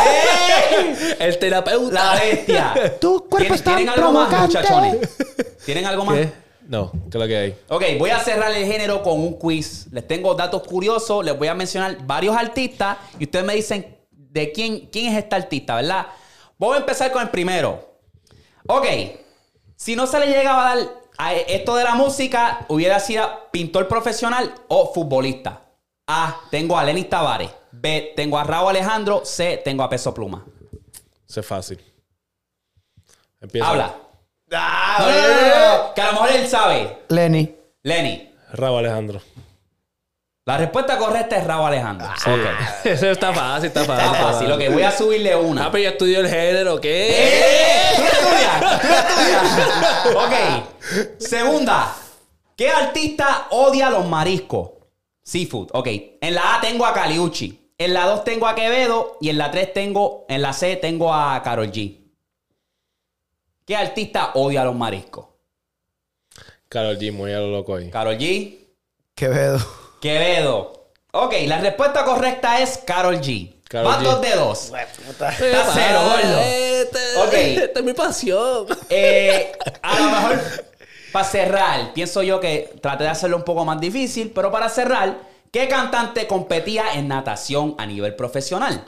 el terapeuta. La bestia. Tu cuerpo ¿Tien- es tan ¿Tienen algo más, muchachones? ¿Tienen algo más? ¿Qué? No, ¿qué es lo que hay? Ok, voy a cerrar el género con un quiz. Les tengo datos curiosos, les voy a mencionar varios artistas y ustedes me dicen de quién, quién es este artista, ¿verdad? Voy a empezar con el primero. Ok, si no se le llegaba a dar a esto de la música, hubiera sido pintor profesional o futbolista. A, tengo a Lenny Tavares. B, tengo a Raúl Alejandro. C, tengo a Peso Pluma. Eso es fácil. Empieza. Habla. No, no, no, no, no, que a lo mejor él sabe. Lenny. Lenny. Rabo Alejandro. La respuesta correcta es Raúl Alejandro. Ok. <laughs> Eso está fácil, está fácil. Está fácil, ok, voy a subirle una. Ah, pero yo estudio el género, ¿qué? ¡Eh! ¡Tú estudias! ¡Tú estudias! Ok. Segunda. ¿Qué artista odia los mariscos? Seafood. Ok. En la A tengo a Caliucci. En la 2 tengo a Quevedo. Y en la 3 tengo. En la C tengo a Carol G. ¿Qué artista odia los mariscos? Carol G, muy a lo loco ahí. Carol G. Quevedo. Quevedo. Ok, la respuesta correcta es Carol G. Karol Van G. dos de dos. Está cero, gordo. Este. Esta es mi pasión. Eh, a lo mejor, para cerrar, pienso yo que traté de hacerlo un poco más difícil, pero para cerrar, ¿qué cantante competía en natación a nivel profesional?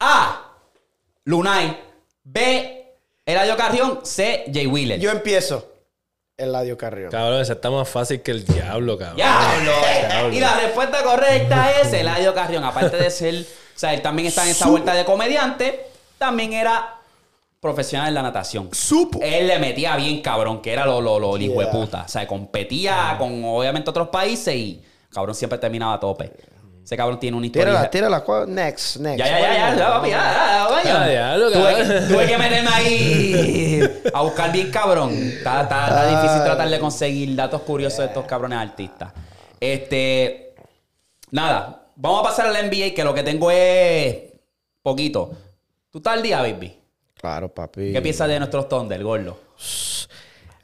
A. Lunay. B. Eladio Carrión. C. Jay Wheeler. Yo empiezo. Eladio Carrión. Cabrón, ese está más fácil que el diablo, cabrón. ¡Diablo! Diablo. Y la respuesta correcta es Eladio Carrión. Aparte de ser, o sea, él también está en esa vuelta de comediante, también era profesional en la natación. Supo. Él le metía bien cabrón, que era lo, lo, lo el hijo de Yeah. puta. O sea, competía con obviamente otros países y cabrón siempre terminaba a tope. Ese cabrón tiene una historia. Tírala, tírala. ¿cuál? Next, next. Ya, ya, ya, ya, ya, papi, ya, ya, coño. Ah, tuve, tuve que meterme ahí a buscar bien cabrón. Está, está- está difícil tratar de conseguir datos curiosos de estos cabrones artistas. Este. Nada, vamos a pasar al NBA, que lo que tengo es poquito. ¿Tú estás al día, baby? Claro, papi. ¿Qué piensas de nuestros Thunder, gordo?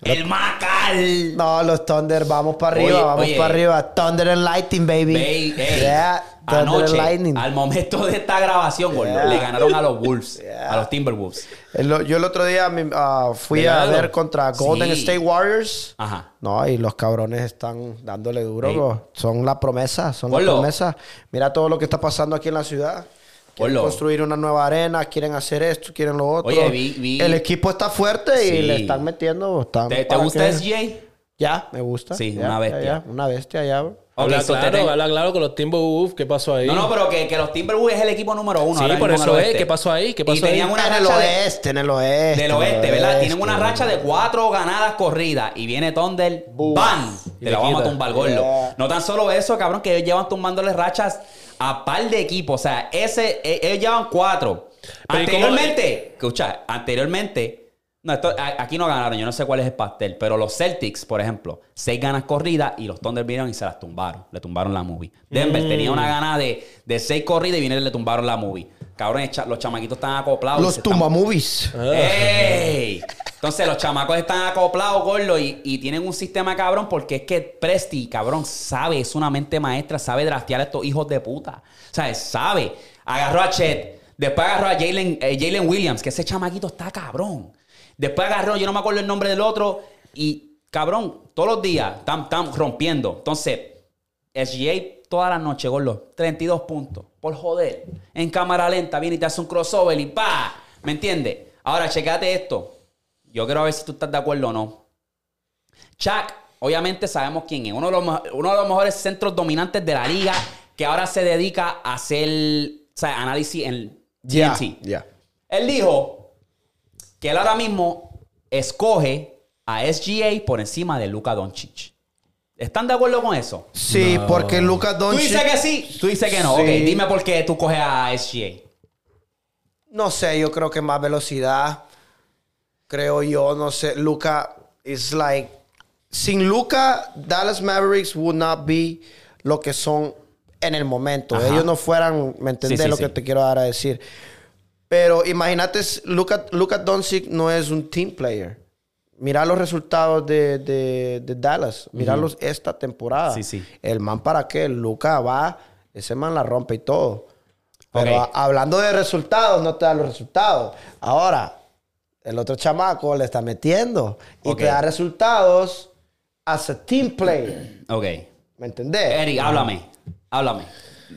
El Macal. No, los Thunder, vamos para arriba, Oye, vamos oye. para arriba. Thunder and Lightning, baby. Yeah, Thunder and Lightning. al momento de esta grabación, gordo, Yeah. le ganaron a los Wolves, Yeah. a los Timberwolves. El- yo el otro día ah, fui a ver contra Golden Sí. State Warriors. Ajá. No, y los cabrones están dándole duro. Ey. bro. Son la promesa, son la Ponlo. promesa. Mira todo lo que está pasando aquí en la ciudad. Quieren construir una nueva arena, quieren hacer esto, quieren lo otro. Oye, vi- vi- El equipo está fuerte y Sí. le están metiendo. están ¿Te, te gusta que- SGA? Ya, me gusta. Sí, Ya, una bestia. ya, una bestia ya, bro. Habla so claro, tengo- habla claro con los Timberwolves. ¿Qué pasó ahí? No, no, pero que, que los Timberwolves es el equipo número uno. Sí, ahora por eso es. oeste. ¿Qué pasó ahí? ¿Qué Y pasó tenían ahí? una en el racha de- oeste, en el oeste. del en el oeste, ¿verdad? oeste. Tienen una racha de cuatro ganadas corridas y viene Thunder, ¡bam! Y Te la vamos a tumbar, gordo. Yeah. No tan solo eso, cabrón, que ellos llevan tumbándole rachas a par de equipos. O sea, ese, e- ellos llevan cuatro. Pero ¿y cómo- anteriormente, escucha, anteriormente, no, esto, aquí no ganaron, yo no sé cuál es el pastel, pero los Celtics, por ejemplo, seis ganas corridas y los Thunder vinieron y se las tumbaron. Le tumbaron la movie. Denver Mm. tenía una gana de, de seis corridas y vinieron y le tumbaron la movie. Cabrón, los chamaquitos están acoplados. Los están- tumba movies. ¡Ey! Entonces los chamacos están acoplados, gordo, y, y tienen un sistema cabrón porque es que Presti, cabrón, sabe, es una mente maestra, sabe draftear a estos hijos de puta. O sea, sabe. Agarró a Chet, Después agarró a Jalen eh, Williams, que ese chamaquito está cabrón. Después agarró, yo no me acuerdo el nombre del otro, y cabrón, todos los días están rompiendo. Entonces, SGA toda la noche, gordo, 32 puntos, por joder. En cámara lenta viene y te hace un crossover y pa, ¿me entiendes? Ahora, checate esto. Yo quiero ver si tú estás de acuerdo o no. Chuck, obviamente sabemos quién es. Uno de los, uno de los mejores centros dominantes de la liga que ahora se dedica a hacer o sea, análisis en TNT. ya. Él dijo que él ahora mismo escoge a SGA por encima de Luka Doncic. ¿Están de acuerdo con eso? Sí, porque Lucas Tú Doncic... dices que sí, tú dices que no. Sí. Ok, dime por qué tú coges a SGA. No sé, yo creo que más velocidad. Creo yo, no sé. Luca is like. Sin Luca, Dallas Mavericks would not be lo que son en el momento. Ajá. Ellos no fueran, ¿me entendés Sí, sí, lo sí. que te quiero dar a decir? Pero imagínate, Luca, Luka Doncic no es un team player. Mira los resultados de, de- de Dallas. Míralos esta temporada. Sí, sí. El man para qué? Luca va, ese man la rompe y todo. Pero a- hablando de resultados, no te da los resultados. Ahora, el otro chamaco le está metiendo y Ok. te da resultados as a team player. Ok. ¿Me entendés? Eric, háblame. Háblame.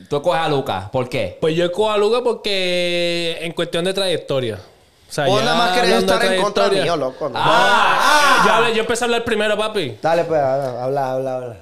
Tú coges a Luka. ¿Por qué? Pues yo escojo a Luka porque en cuestión de trayectoria. O sea, Vos ya nada más querés hablando estar en contra trayectoria- mío, loco. ¿no? Ah, Yo, hablé- yo empecé a hablar primero, papi. Dale, pues, habla, habla, habla.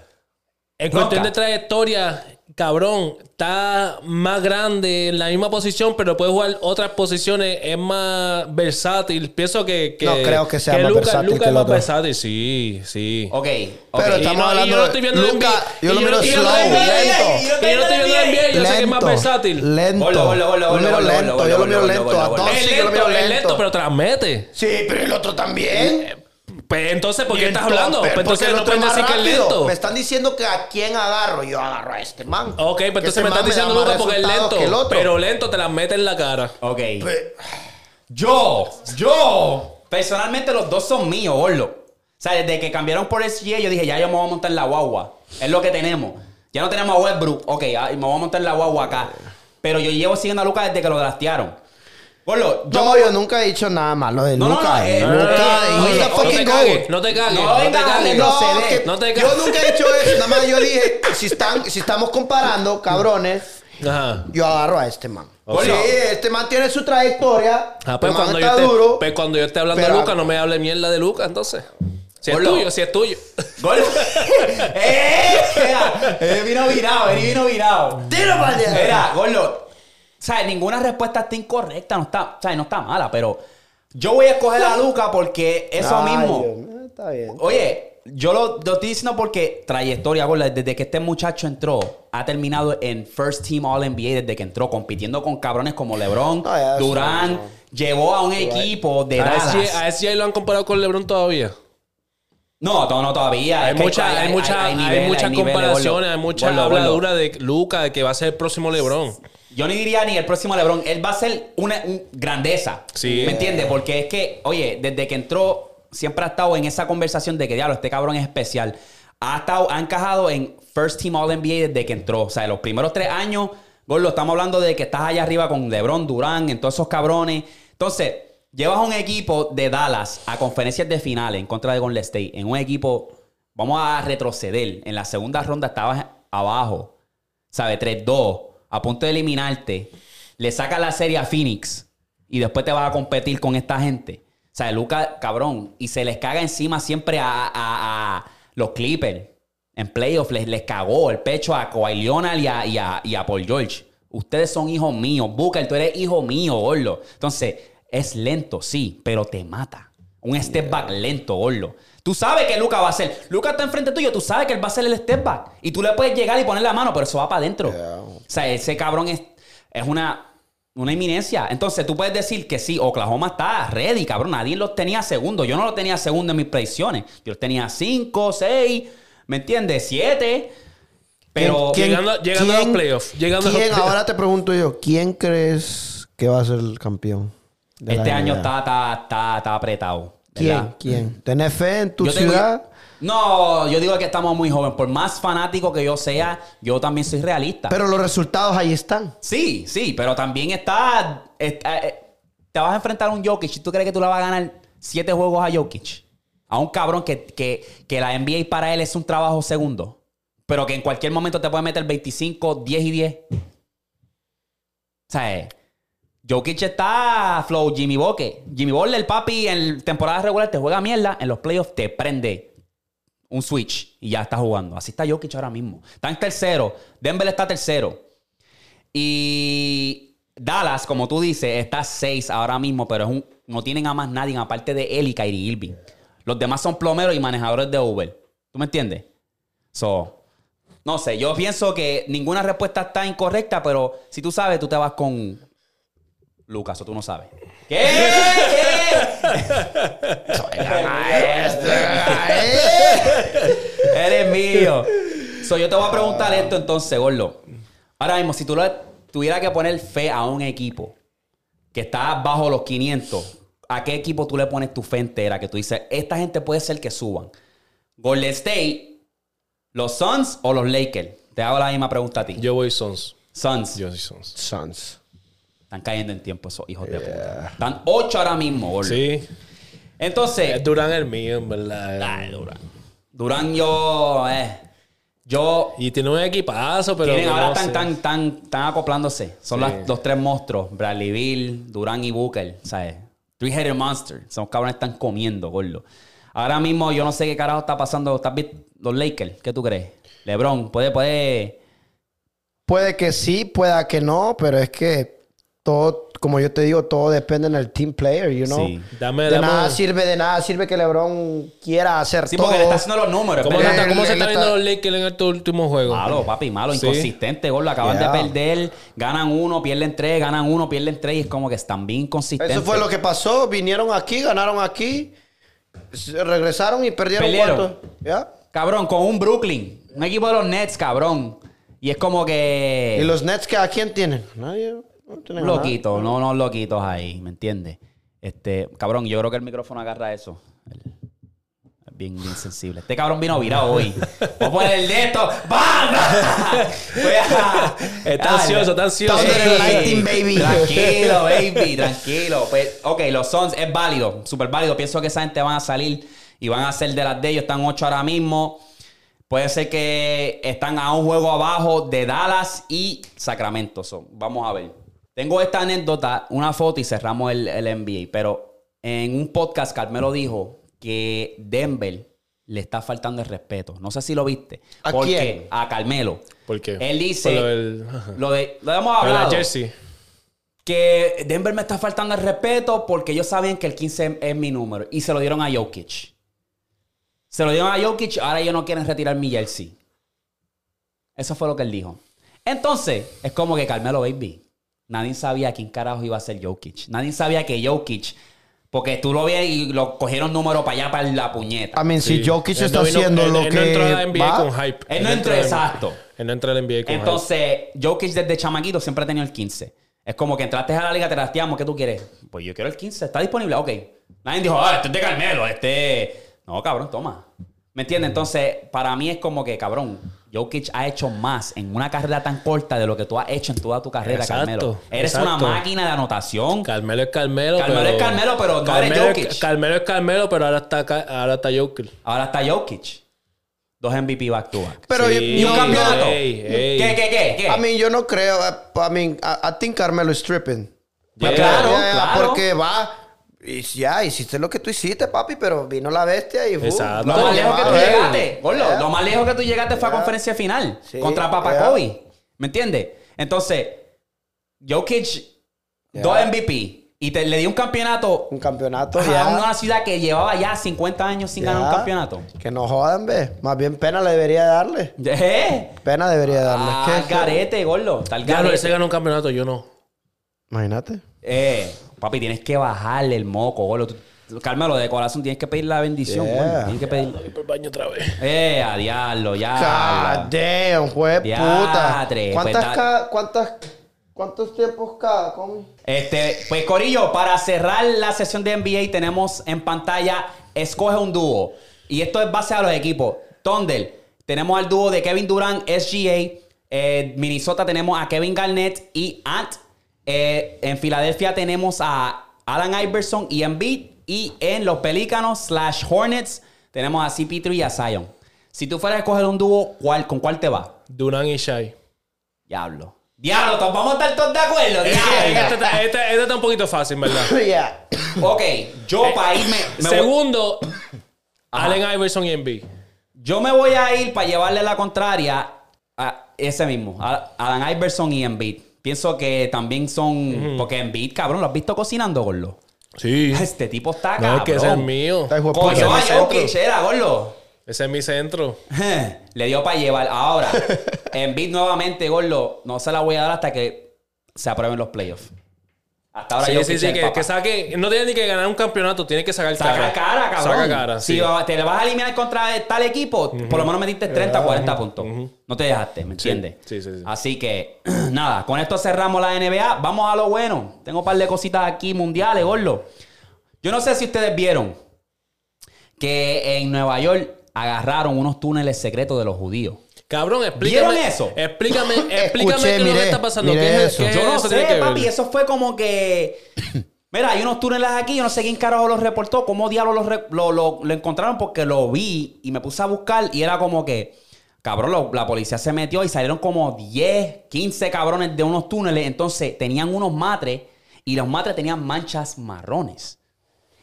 En cuestión de trayectoria, cabrón, está más grande en la misma posición, pero puede jugar otras posiciones, es más versátil. Pienso que. que No creo que sea más Luka- versátil Luka que es más otro. versátil, sí, sí. Ok. ok. Pero estamos no- y hablando yo no de estoy viendo NBA. yo lo miro slow, lento. Yo no estoy viendo el NBA, yo sé que es más versátil. Lento. Yo lo miro lento, yo lo miro lento. A. Doncic Es yo lo lento, miro es lento, pero transmete. Sí, pero el otro también. Pues entonces, ¿por qué estás entonces- hablando? pero Pues entonces no puedes decir que es lento. Me están diciendo que a quién agarro. Yo agarro a este man. Ok, pues Que entonces me man estás diciendo Luka porque es lento. que el otro. Pero lento te la mete en la cara. Ok. Pues, Yo, yo, personalmente los dos son míos, gordo. O sea, desde que cambiaron por SGA, yo dije, ya yo me voy a montar en la guagua. Es lo que tenemos. Ya no tenemos a Westbrook. Ok, ah, me voy a montar en la guagua acá. Pero yo llevo siguiendo a Luca desde que lo draftearon. Gordo, yo... No, yo nunca he dicho nada malo de No, Luca. no, eh, Luca, no, no, no, te cagues, no te cagues, No, no te cagues. no, se te yo ca- nunca he dicho eso. Nada más yo dije, si, están, si estamos comparando, <laughs> cabrones, Ajá. yo agarro a este man. Ok. Sí, este man tiene su trayectoria. Ah, pues yo duro. pues cuando yo esté hablando pero- de Luca, no me hable mierda de Luca, entonces. Si es tuyo, si es tuyo. Gordo. <laughs> <laughs> ¡Eh! Mira, Él vino virado, él vino virado. Tiro para allá. Mira, Gordo. O sea, ninguna respuesta está incorrecta, no está, o sea, no está mala, pero yo voy a escoger a Luca porque eso Ay, mismo. Dios Está bien. Oye, yo lo, lo estoy diciendo porque trayectoria, gorda, desde que este muchacho entró, ha terminado en First Team All NBA desde que entró, compitiendo con cabrones como LeBron, Ah, Durán, no. llevó a un equipo de A Dallas. A SGA lo han comparado con LeBron todavía. No, no, no, todavía. Hay, Es que mucha- hay, mucha- hay niveles, muchas comparaciones, hay mucha habladura de Luca, de que va a ser el próximo LeBron. Yo ni diría ni el próximo LeBron. Él va a ser una un grandeza. Sí. ¿Me entiendes? Porque es que, oye, desde que entró, siempre ha estado en esa conversación de que, diablo, este cabrón es especial. Ha, estado, ha encajado en First Team All NBA desde que entró. O sea, los primeros tres años, Gordo, estamos hablando de que estás allá arriba con LeBron, Durán, en todos esos cabrones. Entonces, llevas a un equipo de Dallas a conferencias de finales en contra de Golden State. En un equipo, vamos a retroceder. En la segunda ronda estabas abajo. ¿Sabe? 3-2, a punto de eliminarte, le sacas la serie a Phoenix y después te vas a competir con esta gente. O sea, Luca, cabrón, y se les caga encima siempre a, a- a los Clippers. En playoffs les, les cagó el pecho a Kawhi Leonard y a, y a- Paul George. Ustedes son hijos míos. Booker, tú eres hijo mío, gordo. Entonces, es lento, sí, pero te mata. Un step back lento, gordo. Tú sabes que Luca va a hacer. Luca está enfrente tuyo, tú sabes que él va a hacer el step back. Y tú le puedes llegar y poner la mano, pero eso va para adentro. O sea, ese cabrón es, es una, una eminencia. Entonces tú puedes decir que sí, Oklahoma está ready, cabrón. Nadie los tenía segundo. Yo no los tenía segundo en mis predicciones. Yo los tenía cinco, seis, ¿me entiendes? Siete. Pero. ¿Quién- Llegando- llegando a los playoffs, llegando a los ¿quién, playoffs. ahora te pregunto yo, ¿quién crees que va a ser el campeón? Este año está, está, está, está apretado. ¿Quién? ¿Quién? ¿Tenés fe en tu Yo tengo- ciudad? No, yo digo que estamos muy jóvenes. Por más fanático que yo sea, yo también soy realista. Pero los resultados ahí están. sí, sí, pero también está, está- eh, te vas a enfrentar a un Jokic y tú crees que tú le vas a ganar siete juegos a Jokic. A un cabrón que, que, que la NBA para él es un trabajo segundo. Pero que en cualquier momento te puede meter 25, 10 y 10. O sea, eh, Jokic está flow Jimmy Boque. Jimmy Butler, papi, en temporada regular te juega mierda. En los playoffs te prende un switch y ya está jugando. Así está Jokic ahora mismo. Está en tercero. Denver está tercero. Y Dallas, como tú dices, está seis ahora mismo, pero es un, no tienen a más nadie aparte de él y Kyrie Irving. Los demás son plomeros y manejadores de Uber. ¿Tú me entiendes? So, no sé, yo pienso que ninguna respuesta está incorrecta, pero si tú sabes, tú te vas con Lucas o tú no sabes. ¿Qué? ¿Qué? Eres mío. So, yo te voy a preguntar esto entonces, Gordo. Ahora mismo, si tú tuvieras que poner fe a un equipo que está bajo los 500, ¿a qué equipo tú le pones tu fe entera? Que tú dices, esta gente puede ser que suban. Golden State, los Suns o los Lakers. Te hago la misma pregunta a ti. Yo voy Sons. Suns. Yo soy Sons. Suns. Están cayendo en tiempo esos hijos de puta. Están 8 ahora mismo, Gordo. Sí. Entonces, Es Durán el mío, en verdad. Ay, Durán. Durán, yo. Eh, yo. Y tiene un equipazo, pero. tienen- ahora no están, tan, tan, tan acoplándose. Son Sí. las- los tres monstruos: Bradley Bill, Durán y Booker. ¿Sabes? Three-headed monster. Son cabrones están comiendo, gordo. Ahora mismo yo no sé qué carajo está pasando. ¿Estás viendo los Lakers? ¿Qué tú crees? LeBron, puede, puede. Puede que sí, pueda que no, pero es que todo, como yo te digo, todo depende del team player, you know. Sí. Dame, de dame nada sirve, de nada sirve que LeBron quiera hacer Sí, todo. porque le está haciendo los números. ¿Cómo, se está, cómo se Él está está- viendo los Lakers en estos últimos juegos? Malo, papi, malo, Sí. inconsistente, gordo. Acaban Yeah. de perder, ganan uno, pierden tres, ganan uno, pierden tres, y es como que están bien inconsistentes. Eso fue lo que pasó. Vinieron aquí, ganaron aquí, regresaron y perdieron Perdieron. cuánto. ¿Ya? Cabrón, con un Brooklyn. Un equipo de los Nets, cabrón. Y es como que. ¿Y los Nets que a quién tienen? Nadie. No. Loquitos, no, no loquitos ahí, ¿me entiendes? Este, cabrón, yo creo que el micrófono agarra eso. El- es bien, bien sensible. Este cabrón vino virado hoy. <laughs> Voy a poner el de esto. ¡Banda! Está ansioso, está ansioso. Lightning, baby. <laughs> Tranquilo, baby, tranquilo. Pues, ok, los Suns es válido, súper válido. Pienso que esa gente van a salir y van a ser de las de ellos. Están ocho ahora mismo. Puede ser que están a un juego abajo de Dallas y Sacramento. So, vamos a ver. Tengo esta anécdota, una foto y cerramos el, el NBA. Pero en un podcast Carmelo dijo que Denver le está faltando el respeto. No sé si lo viste. ¿A ¿Por quién? qué? A Carmelo. ¿Por qué? Él dice... Por lo del-. Lo, de, lo hemos de la hablado Jersey. que Denver me está faltando el respeto porque ellos sabían que el 15 es mi número y se lo dieron a Jokic. Se lo dieron a Jokic, ahora ellos no quieren retirar mi jersey. Eso fue lo que él dijo. Entonces, es como que Carmelo Baby. Nadie sabía quién carajo iba a ser Jokic. Nadie sabía que Jokic, porque tú lo ves y lo cogieron número para allá para la puñeta. I mean, si. Jokic Él está no vino- haciendo él- lo él que no entró a la NBA va, con hype. Él no entró a la- exacto. Él no entró a la NBA con hype. Entonces, Jokic desde chamaquito siempre ha tenido el 15. Es como que entraste a la liga, te rasteamos, ¿qué tú quieres? Pues yo quiero el 15, está disponible, ok. Nadie dijo, ah, este es de Carmelo, este... No, cabrón, toma. ¿Me entiendes? Entonces, para mí es como que, cabrón, Jokic ha hecho más en una carrera tan corta de lo que tú has hecho en toda tu carrera, Exacto, Carmelo. Eres exacto. una máquina de anotación. Carmelo es Carmelo. Carmelo pero... es Carmelo, pero no eres Carmelo Jokic. Carmelo es Carmelo, pero ahora está, ca- ahora está Jokic. Ahora está Jokic. Dos MVP back to back. Pero Sí. ¿Y un no, campeonato? ¿Qué, qué, qué? qué? I mean, yo no creo. I mean, I, I think Carmelo is stripping. Pues Yeah. claro, claro. Porque va. Y ya, hiciste lo que tú hiciste, papi, pero vino la bestia y. uh, Exacto. Lo más lejos que tú llegaste, Gordo, Yeah. lo más lejos que tú llegaste fue a Yeah. conferencia final Sí, contra Papa yeah. Kobe. ¿Me entiendes? Entonces, Jokic, Yeah. dos MVP y te, le dio un campeonato Un campeonato a ya. una ciudad que llevaba ya 50 años sin ganar un Ya. campeonato. Que no jodan, ve. Más bien pena le debería darle. ¿Eh? Pena debería darle. Ah, ¿Qué- garete, gordo. Tal Ya no, garete. ese ganó un campeonato, yo no. Imagínate. Eh, papi, tienes que bajarle el moco. Tú- tú- Carmelo, de corazón tienes que pedir la bendición, Yeah. gordo. Tienes que pedir. Voy por el baño otra vez. Eh, a diablo, ya. God damn, fue puta. Diatre, ¿Cuántas, pues, da- ca- cuántas, ¿Cuántos tiempos cada, comi? Este, pues Corillo, para cerrar la sesión de NBA tenemos en pantalla Escoge un dúo. Y esto es base a los equipos. Thunder, tenemos al dúo de Kevin Durant, SGA. Eh, Minnesota tenemos a Kevin Garnett y Ant. Eh, en Filadelfia tenemos a Alan Iverson y Embiid. Y en los Pelícanos slash Hornets tenemos a CP3 y a Zion. Si tú fueras a escoger un dúo, ¿cuál, ¿con cuál te va? Duran y Shai. Diablo. Diablo, todos vamos a estar todos de acuerdo. Diablo. este, está- este- este está un poquito fácil, ¿verdad? <laughs> Yeah. Ok, yo para irme. me voy- Segundo, Allen Iverson y Embiid. yo me voy a ir para llevarle la contraria a ese mismo, a Alan Iverson y Embiid. Pienso que también son. Porque Embiid, cabrón, ¿lo has visto cocinando, Gordo? Sí. Este tipo está No, cabrón. es que ese es mío. Está Coño, era, Gordo. Ese es mi centro. <laughs> Le dio para llevar. Ahora, <laughs> Embiid nuevamente, Gordo, no se la voy a dar hasta que se aprueben los playoffs. Hasta ahora Sí, Jokic sí, sí, que, que saque. No tiene ni que ganar un campeonato, tiene que sacar Saca cara. cara, cabrón. Saca cara, Si sí. te le vas a eliminar contra tal equipo, por lo menos metiste 30 o 40 puntos. No te dejaste, ¿me entiendes? sí, sí, sí. Así que, <clears throat> nada, con esto cerramos la NBA. Vamos a lo bueno. Tengo un par de cositas aquí mundiales, gordo. Yo no sé si ustedes vieron que en Nueva York agarraron unos túneles secretos de los judíos. Cabrón, explícame. ¿Vieron eso? Explícame, <laughs> explícame Escuché, qué es lo que está pasando. miré ¿Qué, es- eso. qué Yo no sé, papi. ver? Eso fue como que. Mira, hay unos túneles aquí. Yo no sé quién carajo los reportó. ¿Cómo diablos los re- lo, lo- lo encontraron? Porque lo vi y me puse a buscar y era como que. Cabrón, lo- la policía se metió y salieron como 10, 15 cabrones de unos túneles. Entonces tenían unos matres y los matres tenían manchas marrones.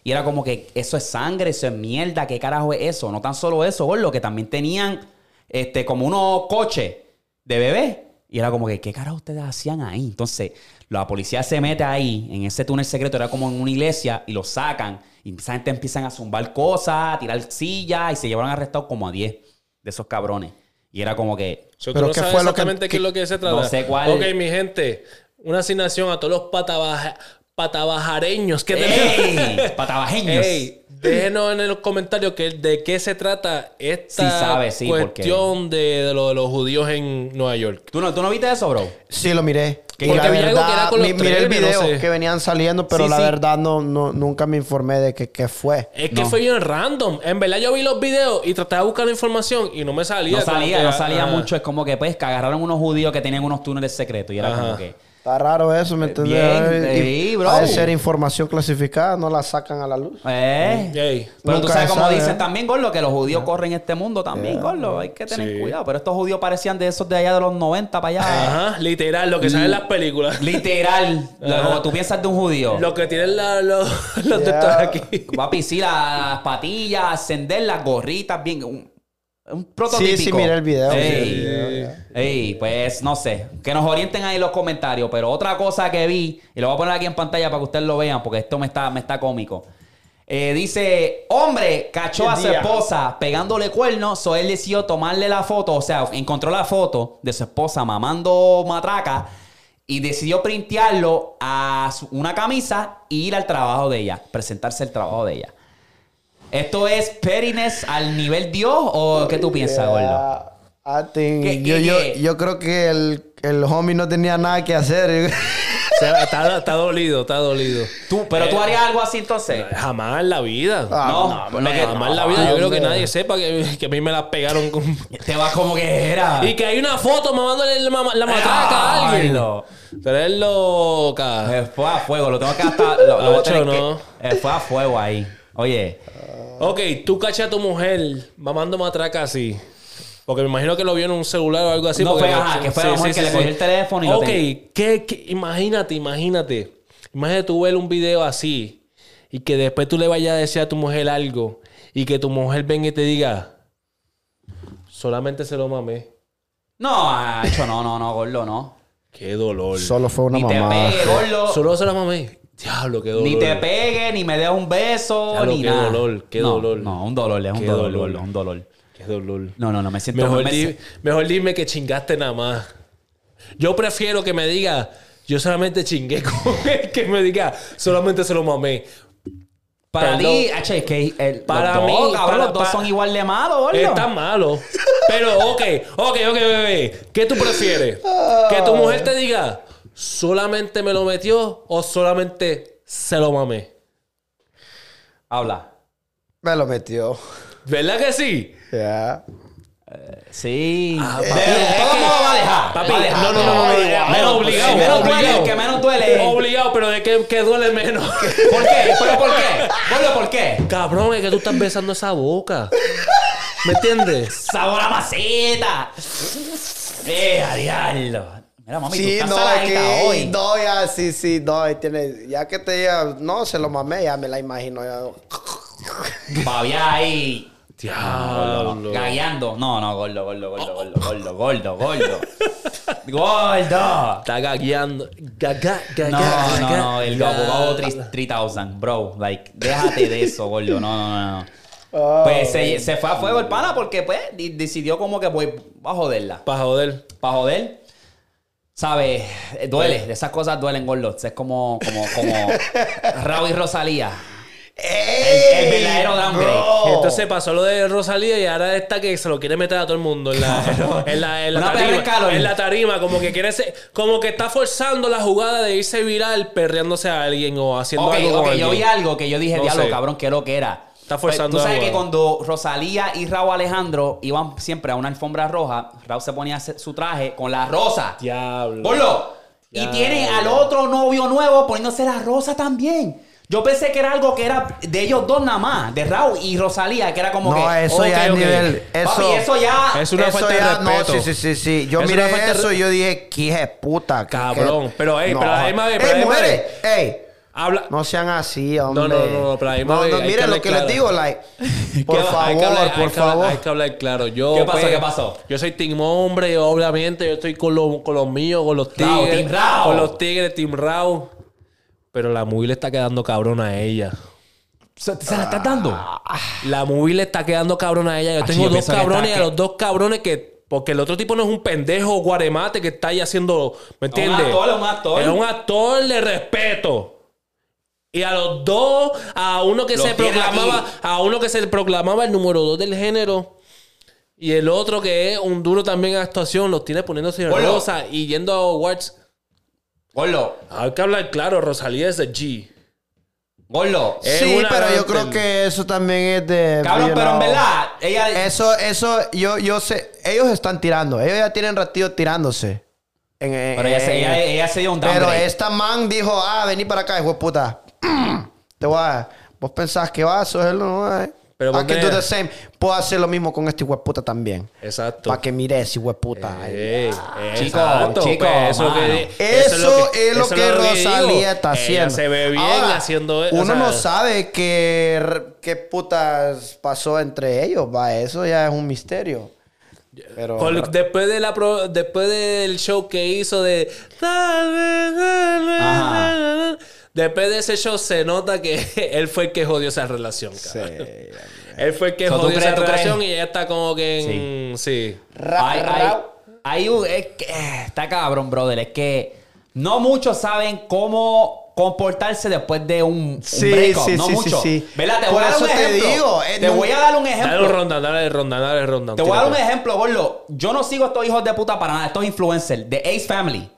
Y era como que eso es sangre, eso es mierda, ¿qué carajo es eso? No tan solo eso, lo que también tenían este, como unos coches de bebé. Y era como que, ¿qué carajo ustedes hacían ahí? Entonces, la policía se mete ahí, en ese túnel secreto, era como en una iglesia, y lo sacan. Y esa gente empiezan a zumbar cosas, a tirar sillas, y se llevaron arrestados como a 10 de esos cabrones. Y era como que, Pero no ¿qué fue lo que- exactamente qué es lo que se trata. No sé cuál- Ok, mi gente. Una asignación a todos los patabaja- patabajareños que ¡Ey! Patabajeños. Ey, déjenos en los comentarios que, de qué se trata esta Sí sabe, sí, porque- cuestión de, de lo de los judíos en Nueva York. ¿Tú no, ¿Tú no viste eso, bro? Sí, lo miré. Que- porque la vi algo que era verdad, con los mi- miré el trenes, no video sé. que venían saliendo, pero Sí, la sí. verdad no, no, nunca me informé de que, qué fue. Es que No. fue bien random. En verdad yo vi los videos y trataba de buscar la información y no me salía. No salía, que, no salía ajá. mucho. Es como que, pues, que agarraron unos judíos que tenían unos túneles secretos. Y era Ajá. como que... Está raro eso, ¿me entiendes? bien, Y- sí, bro. Ha de ser información clasificada, no la sacan a la luz. Eh. Ey. Pero tú sabes como sabe, dicen ¿eh? también, Gordo, que los judíos corren este mundo también, Gordo. Hay que tener Sí. cuidado. Pero estos judíos parecían de esos de allá de los 90 para allá. Ajá, literal, lo que sale en las películas. Literal. Como tú piensas de un judío. Lo que tienen la- los, los de Yeah. estos aquí. Papi, sí, las patillas, ascender las gorritas, bien. Un, un prototípico. sí, miré el video, Ey. sí, el video, ya. Ey, pues no sé. Que nos orienten ahí en los comentarios. Pero otra cosa que vi, y lo voy a poner aquí en pantalla para que ustedes lo vean, porque esto me está, me está cómico. Eh, dice, hombre cachó a su esposa pegándole cuernos, so él decidió tomarle la foto, o sea, encontró la foto de su esposa mamando matraca y decidió printearlo a su- una camisa e ir al trabajo de ella, presentarse el trabajo de ella. ¿Esto es pettiness al nivel Dios o qué tú piensas, gordo? I think- ¿Qué- yo, qué- yo, qué? yo creo que el, el homie no tenía nada que hacer. <laughs> O sea, está, está dolido, está dolido. ¿Tú, ¿Pero tú Eh, harías algo así entonces? Jamás en la vida. Ah, No, no, que- jamás en la no, vida. Yo creo que nadie sepa que, que a mí me la pegaron con... Te va como que era. Y que hay una foto mamándole la, la matraca a alguien. Tú eres loca. Eh, Fue a fuego, lo tengo que hasta. Lo, lo no. que- eh, fue a fuego ahí. Oye, Ok, tú cachas a tu mujer mamando matraca así. Porque me imagino que lo vio en un celular o algo así. No, porque fue, ajá, que fue la mujer que le cogió el teléfono y lo Ok. ¿qué, qué- imagínate, imagínate. Imagínate tú ver un video así y que después tú le vayas a decir a tu mujer algo y que tu mujer venga y te diga, solamente se lo mamé. no, Hacho, no, no, no, gordo, no. Qué dolor. Solo fue una gordo. Solo se la mamé. Diablo, qué dolor. Ni te pegue, ni me des un beso, Diablo, ni qué nada. dolor, qué No, dolor. No, un dolor, es un dolor, dolor. un dolor. Qué dolor. No, no, no, me siento... Mejor, me- di- mejor dime que chingaste nada más. Yo prefiero que me diga, yo solamente chingué <laughs> con él, que me diga, solamente se lo mamé. Para ti, Hacho, es que el, Para los mí, dos, cabrón, para- los dos para- son igual de malos, gordo. Está malo. <laughs> Pero, ok, ok, ok, bebé. ¿Qué tú prefieres? Que tu mujer te diga, solamente me lo metió o solamente se lo mamé. Habla. Me lo metió. ¿Verdad que sí? Ya. Sí. Ah, papi, es todo que- modo va a dejar. Papi, va a dejar. no, no, no, no, menos no, obligado. sí, menos obligado. duele, el que menos duele. Obligado, pero de que, que duele menos. <laughs> ¿Por qué? ¿Pero por qué? Gordo, ¿por qué? Cabrón, es que tú estás besando esa boca. ¿Me entiendes? Sabor a maceta. Eh, diablo. Mira, mami, tú Sí, estás no, es saladita que. hoy. No, ya, sí, sí, no. ahí tiene, ya que te diga, no, se lo mamé, ya me la imagino. Ya. Babia ahí. Diablo. Gagueando. No, no, gordo, gordo, gordo, gordo, gordo, gordo, gordo. Gordo. Está gagueando. Gaga, gaga, No, no, gaga, no, el gaga. abogado 3000, bro. Like, déjate de eso, gordo. No, no, no, no. Ah, Pues se, se fue a fuego el pana porque, pues, di- decidió como que voy a joderla. Para joder. Para joder. ¿Sabes? Eh, Duele. Esas cosas duelen, gordo. Es como, como, como <laughs> Raúl y Rosalía. El, el verdadero downgrade. Entonces pasó lo de Rosalía y ahora está que se lo quiere meter a todo el mundo en la, en la, en la tarima. En la tarima, como que quiere ser- como que está forzando la jugada de irse viral perreándose a alguien o haciendo algo yo vi algo que yo dije, No diablo, cabrón, ¿qué es lo que era? Está Pues, forzando Tú sabes que cuando Rosalía y Raúl Alejandro iban siempre a una alfombra roja, Raúl se ponía su traje con la rosa. Diablo. ¡Gordo! Y Ya, tiene al ya. otro novio nuevo poniéndose la rosa también. Yo pensé que era algo que era de ellos dos nada más, de Raúl y Rosalía, que era como No, que. eso ok, ya es nivel. Eso, Papi, eso ya. Es una eso falta de ya- respeto. No, sí, sí, sí, sí. Yo Es miré eso y yo dije, qué de puta. Cabrón, que- pero, ey, pero la misma vez, Ey, mujeres, ey. Habla. No sean así, hombre. no, no, no, pero ahí No, no, miren lo que claro. les digo, like. <laughs> Por favor, Hay que hablar- hay por que hablar- favor. hay que hablar claro. Yo, ¿Qué pasó? pues, ¿Qué pasó? Yo soy team hombre, obviamente. Yo estoy con, los- con los míos, con los tigres. Team Rao. Con los tigres, Team Rao. Pero la movie le está quedando cabrona a ella. ¿Se, se la estás dando? La movie le está quedando cabrona a ella. Yo Ah, tengo yo dos cabrones y a que- los dos cabrones que... Porque el otro tipo no es un pendejo guaremate que está ahí haciendo... ¿Me entiendes? actor, es un actor. Es un actor de respeto. Y a los dos, a uno que Los se proclamaba, aquí. a uno que se proclamaba el número dos del género. Y el otro que es un duro también en actuación, los tiene poniéndose rosa y yendo a awards. Gordo, Hay que hablar claro, Rosalía es de G. gordo. Sí, pero yo creo que eso también es de. Cabrón, pero en know, verdad, ella. Eso, eso, yo, yo sé. Ellos están tirando. Ellos ya tienen ratito tirándose. En- en- pero ella, se, en- ella, ella se dio un Pero downgrade. esta man dijo, ah, vení para acá, hijo de puta. <clears throat> Te voy a... Vos pensás que vas a hacerlo, ¿no? Eh, Pero I can do the same. Puedo hacer lo mismo con este hijo de puta también. Exacto. Para que mires, hijo de puta. Ay, Ey, Chico, exacto, chico, pues, eso, que- Eso, es lo que, eso Rosalía está haciendo. se ve bien Ahora, haciendo o Uno sea, no sabe qué, qué putas pasó entre ellos, va. Eso ya es un misterio. Pero. con- después, de la pro- después del show que hizo de. Ajá. Después de ese show se nota que <laughs> él fue el que jodió esa relación. cabrón. Él fue el que So, ¿tú jodió crees- esa crees? relación y ella está como que en. Sí. Ra- Hay, hay, ra- hay un- es que, está cabrón, brother. Es que no muchos saben cómo comportarse después de un, un Sí, breakup. sí, no sí, mucho. sí, sí. ¿Verdad? Te Por voy a dar un te ejemplo. digo, eh, te no- voy a dar un Dale ejemplo. ronda, dale ronda, dale ronda. Te voy a dar un ejemplo, Gordo. Yo no sigo a estos hijos de puta para nada, estos influencers de Ace Family.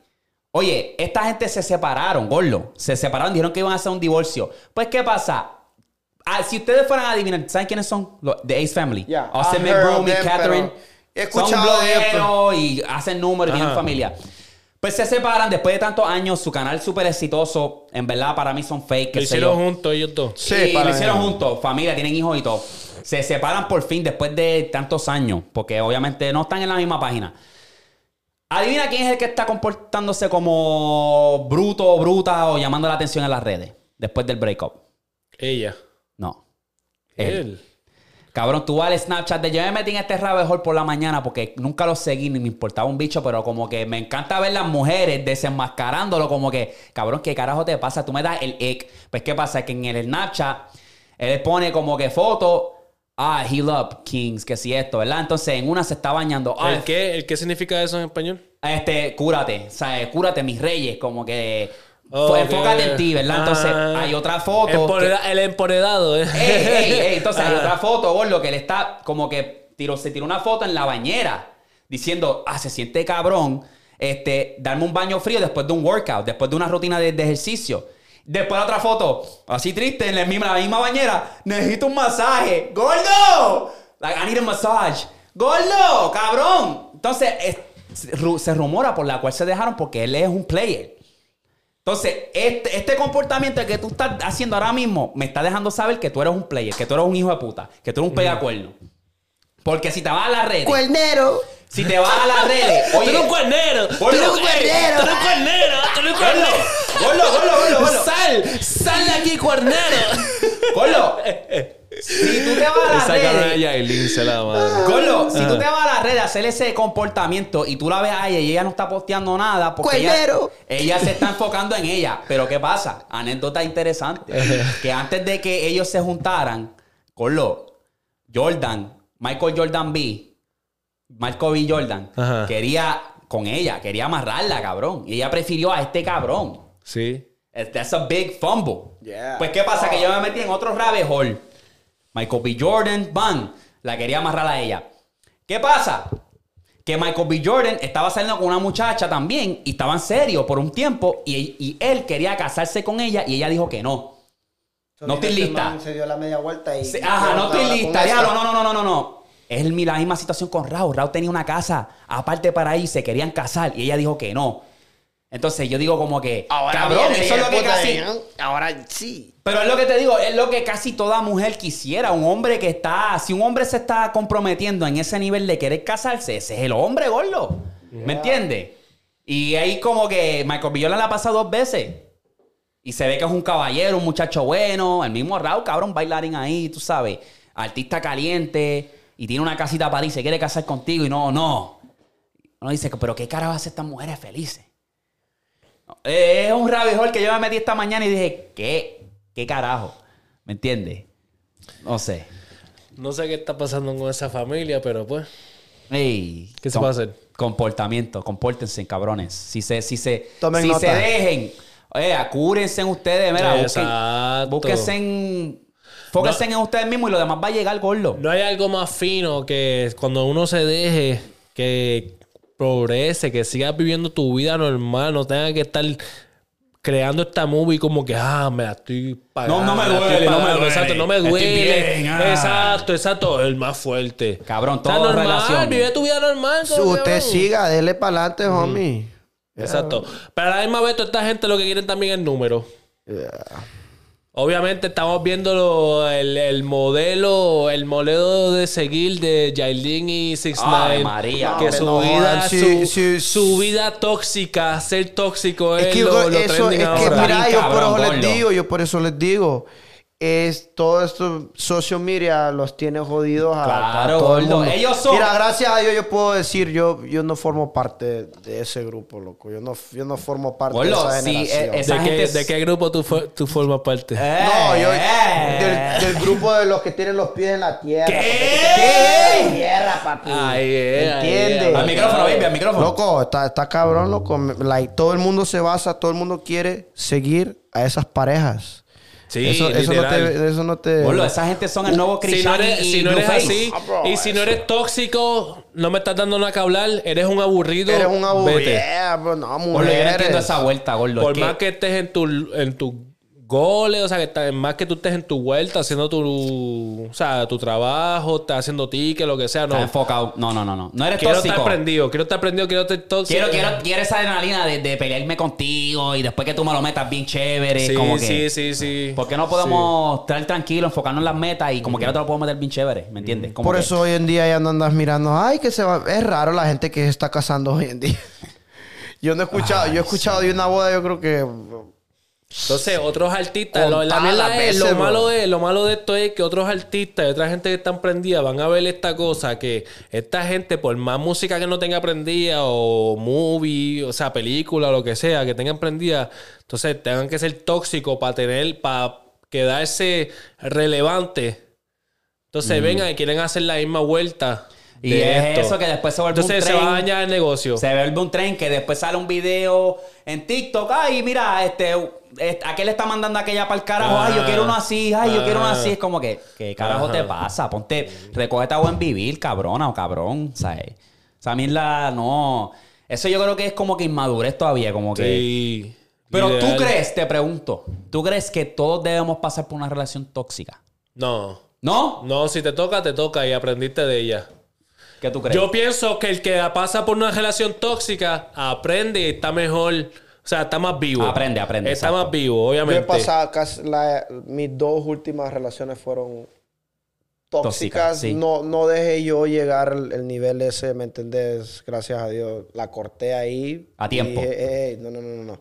Oye, esta gente se separaron, Gordo. Se separaron, dijeron que iban a hacer un divorcio. Pues, ¿qué pasa? Ah, si ustedes fueran a adivinar, ¿saben quiénes son? De Ace Family. Yeah, Austin heard McBroom y Catherine. he Son escuchado ellos, blogueros y hacen números y tienen familia. Pues se separan después de tantos años. Su canal súper exitoso. En verdad, para mí son fake. Lo hicieron juntos ellos dos. Sí, y lo hicieron juntos, familia, tienen hijos y todo. Se separan por fin después de tantos años, porque obviamente no están en la misma página. Adivina quién es el que está comportándose como bruto o bruta o llamando la atención en las redes después del breakup. Ella. No. Él. Él. Cabrón, tú vas al Snapchat de yo me metí en este rabbit hole por la mañana porque nunca lo seguí ni me importaba un bicho, pero como que me encanta ver las mujeres desenmascarándolo, como que, cabrón, ¿qué carajo te pasa? Tú me das el ick. Pues, ¿qué pasa? Que en el Snapchat él pone como que foto, ah, heal up, Kings, que si esto, ¿verdad? Entonces en una se está bañando, ah, ¿El qué? ¿El qué significa eso en español? este, cúrate, ¿sabes? Cúrate, mis reyes, como que enfócate en ti, ¿verdad? Entonces Ah. hay otra foto. que- El emporedado, ¿eh? Ey, ey, ey. <laughs> Entonces hay Ah. otra foto, gordo, que él está como que tiró, se tiró una foto en la bañera diciendo, ah, se siente cabrón, este, darme un baño frío después de un workout, después de una rutina de, de ejercicio. Después la otra foto, así triste, en la misma, la misma bañera. Necesito un masaje. ¡Gordo! Like, I need a massage. ¡Gordo! ¡Cabrón! Entonces, es- se rumora por la cual se dejaron porque él es un player. Entonces, este, este comportamiento que tú estás haciendo ahora mismo me está dejando saber que tú eres un player, que tú eres un hijo de puta, que tú eres un pegacuerno. Porque si te vas a las redes, ¡Cuernero! Si te vas a las redes, Tú <laughs> oye, eres un cuernero. Tú eres un cuernero. Tú eres un cuernero. Tú eres un cuernero. Sal. Sal de aquí, cuernero. Gordo, si tú te vas a las Esa redes, se la madre. Gordo, si tú te vas a las redes a hacer ese comportamiento y tú la ves a ella y ella no está posteando nada porque ella, Cuernero. ella se está enfocando en ella. Pero ¿qué pasa? Anécdota interesante. <laughs> que antes de que ellos se juntaran, Gordo, Jordan, Michael Jordan B, Michael B. Jordan, Ajá. quería con ella, quería amarrarla, cabrón. Y ella prefirió a este cabrón. Sí. That's a big fumble. Yeah. Pues, ¿qué pasa? Que yo me metí en otro rabbit hole. Michael B. Jordan, bang, la quería amarrar a ella. ¿Qué pasa? Que Michael B. Jordan estaba saliendo con una muchacha también y estaban serios por un tiempo y, y él quería casarse con ella y ella dijo que no. No estoy Este lista. Se dio la media vuelta y. Sí, Ajá, no estoy lista. Diablo, no, no, no, no, no, no. Es el- la misma situación con Raúl. Raúl tenía una casa aparte para ahí, se querían casar y ella dijo que no. Entonces yo digo como que, cabrón, eso es lo que casi... Ahora sí. Pero es lo que te digo, es lo que casi toda mujer quisiera. Un hombre que está, si un hombre se está comprometiendo en ese nivel de querer casarse, ese es el hombre, gordo. ¿Me entiendes? Y ahí como que Michael. Jordan la ha pasado dos veces. Y se ve que es un caballero, un muchacho bueno. El mismo Raúl, cabrón, bailarín ahí, tú sabes. Artista caliente. Y tiene una casita para y se quiere casar contigo. Y no, no. Uno dice, pero ¿qué cara va a hacer estas mujeres felices? Eh, Es un rabbit hole que yo me metí esta mañana y dije, ¿qué? ¿Qué carajo? ¿Me entiendes? No sé. No sé qué está pasando con esa familia, pero pues. Ey, ¿Qué se com- puede hacer? Comportamiento, compórtense, cabrones. Si se, si se, Tomen si nota. se dejen, oye, acúrense en ustedes, mira, busquen, búsquense en, fóquense en ustedes mismos y lo demás va a llegar gordo. No hay algo más fino que cuando uno se deje que progrese, que sigas viviendo tu vida normal, no tenga que estar creando esta movie como que, ah, me la estoy pagando. No, no me duele, no me duele. Exacto, no me Estoy duele. bien, ah. Exacto, exacto, el más fuerte. Cabrón, todo normal, relación. vive tu vida normal. cabrón. Usted siga, dele para adelante, homie. Exacto. Pero a la misma vez, toda esta gente lo que quieren también es número. Obviamente estamos viendo lo- el, el modelo, el modelo de seguir de Yailin y Six Ay, Nine. María. Que su no, vida, su, sí. su vida tóxica, ser tóxico es, Es que, lo, yo- lo eso, es que ahora. mira, yo por eso les digo, yo por eso les digo. Es todo esto, social media los tiene jodidos a, Claro, a todo el gordo. mundo. Ellos son- Mira, gracias a Dios yo puedo decir, yo, yo no formo parte de ese grupo, loco. Yo no, yo no formo parte Gordo, de esa sí, generación. eh, esa ¿De, qué, de qué grupo tú, tú formas parte? No, yo Eh. del, del grupo de los que tienen los pies en la tierra. ¿Qué? En la tierra, papi. Ay, eh, ay, ¿Entiendes? Al micrófono, baby, al micrófono. Loco, está, está cabrón, loco. Like, todo el mundo se basa, todo el mundo quiere seguir a esas parejas. Sí, eso, eso no te, eso no te. Gordo, esa gente son el nuevo Si Chris no Shani eres, y si no eres así, Ah, y si no eres tóxico, no me estás dando nada que hablar, eres un aburrido. Eres un aburrido. Yeah, bro, no, Gordo, yo no mujeres. entiendo esa vuelta, gordo. Por más que estés en tu, en tu goles, o sea, que estás- más que tú estés en tu vuelta haciendo tu, o sea, tu trabajo, estás haciendo ticket, lo que sea, no. Está enfocado. No, no, no, no. No eres Quiero tóxico. estar prendido, quiero estar prendido, quiero estar tóxico. Quiero, quiero, quiero esa adrenalina de, de pelearme contigo y después que tú me lo metas bien chévere. Sí, como que, sí, sí, sí. ¿Por qué no podemos estar tranquilos, enfocarnos en las metas y como quiera te lo puedo meter bien chévere? ¿Me entiendes? Como Por que- eso hoy en día ya no andas mirando. Ay, que se va. Es raro la gente que se está casando hoy en día. <laughs> Yo no he escuchado, yo he escuchado de una boda, yo creo que. Entonces, otros artistas, lo, la mierda es, lo malo de, lo malo de esto es que otros artistas y otra gente que están prendida van a ver esta cosa que esta gente, por más música que no tenga prendida o movie, o sea, película lo que sea, que tengan prendida, entonces tengan que ser tóxicos para tener, para quedarse relevante. Entonces vengan y quieren hacer la misma vuelta. Y de es esto. eso que después se vuelve Entonces un se tren. va a dañar el negocio. Se vuelve un tren que después sale un video en TikTok. Ay, mira, este, este, aquel le está mandando aquella para el carajo. Ay, yo quiero uno así. Ay, yo quiero uno así. Es como que, ¿qué carajo Ajá. te pasa? Ponte, recógete a buen vivir, cabrona o cabrón. ¿Sabes? O sea, a mí la, no. Eso yo creo que es como que inmadurez todavía. Como que. Sí. Pero tú crees, te pregunto, ¿tú crees que todos debemos pasar por una relación tóxica? No. ¿No? No, si te toca, te toca y aprendiste de ella. ¿Qué tú crees? Yo pienso que el que pasa por una relación tóxica aprende y está mejor. O sea, está más vivo. Aprende, aprende, Está exacto. más vivo, Yo he obviamente. pasado casi la- mis dos últimas relaciones fueron tóxicas. Sí. No, no dejé yo llegar al el nivel ese, ¿me entendés? Gracias a Dios. La corté ahí. A y tiempo. dije, "Ey, no, no, no, no, no.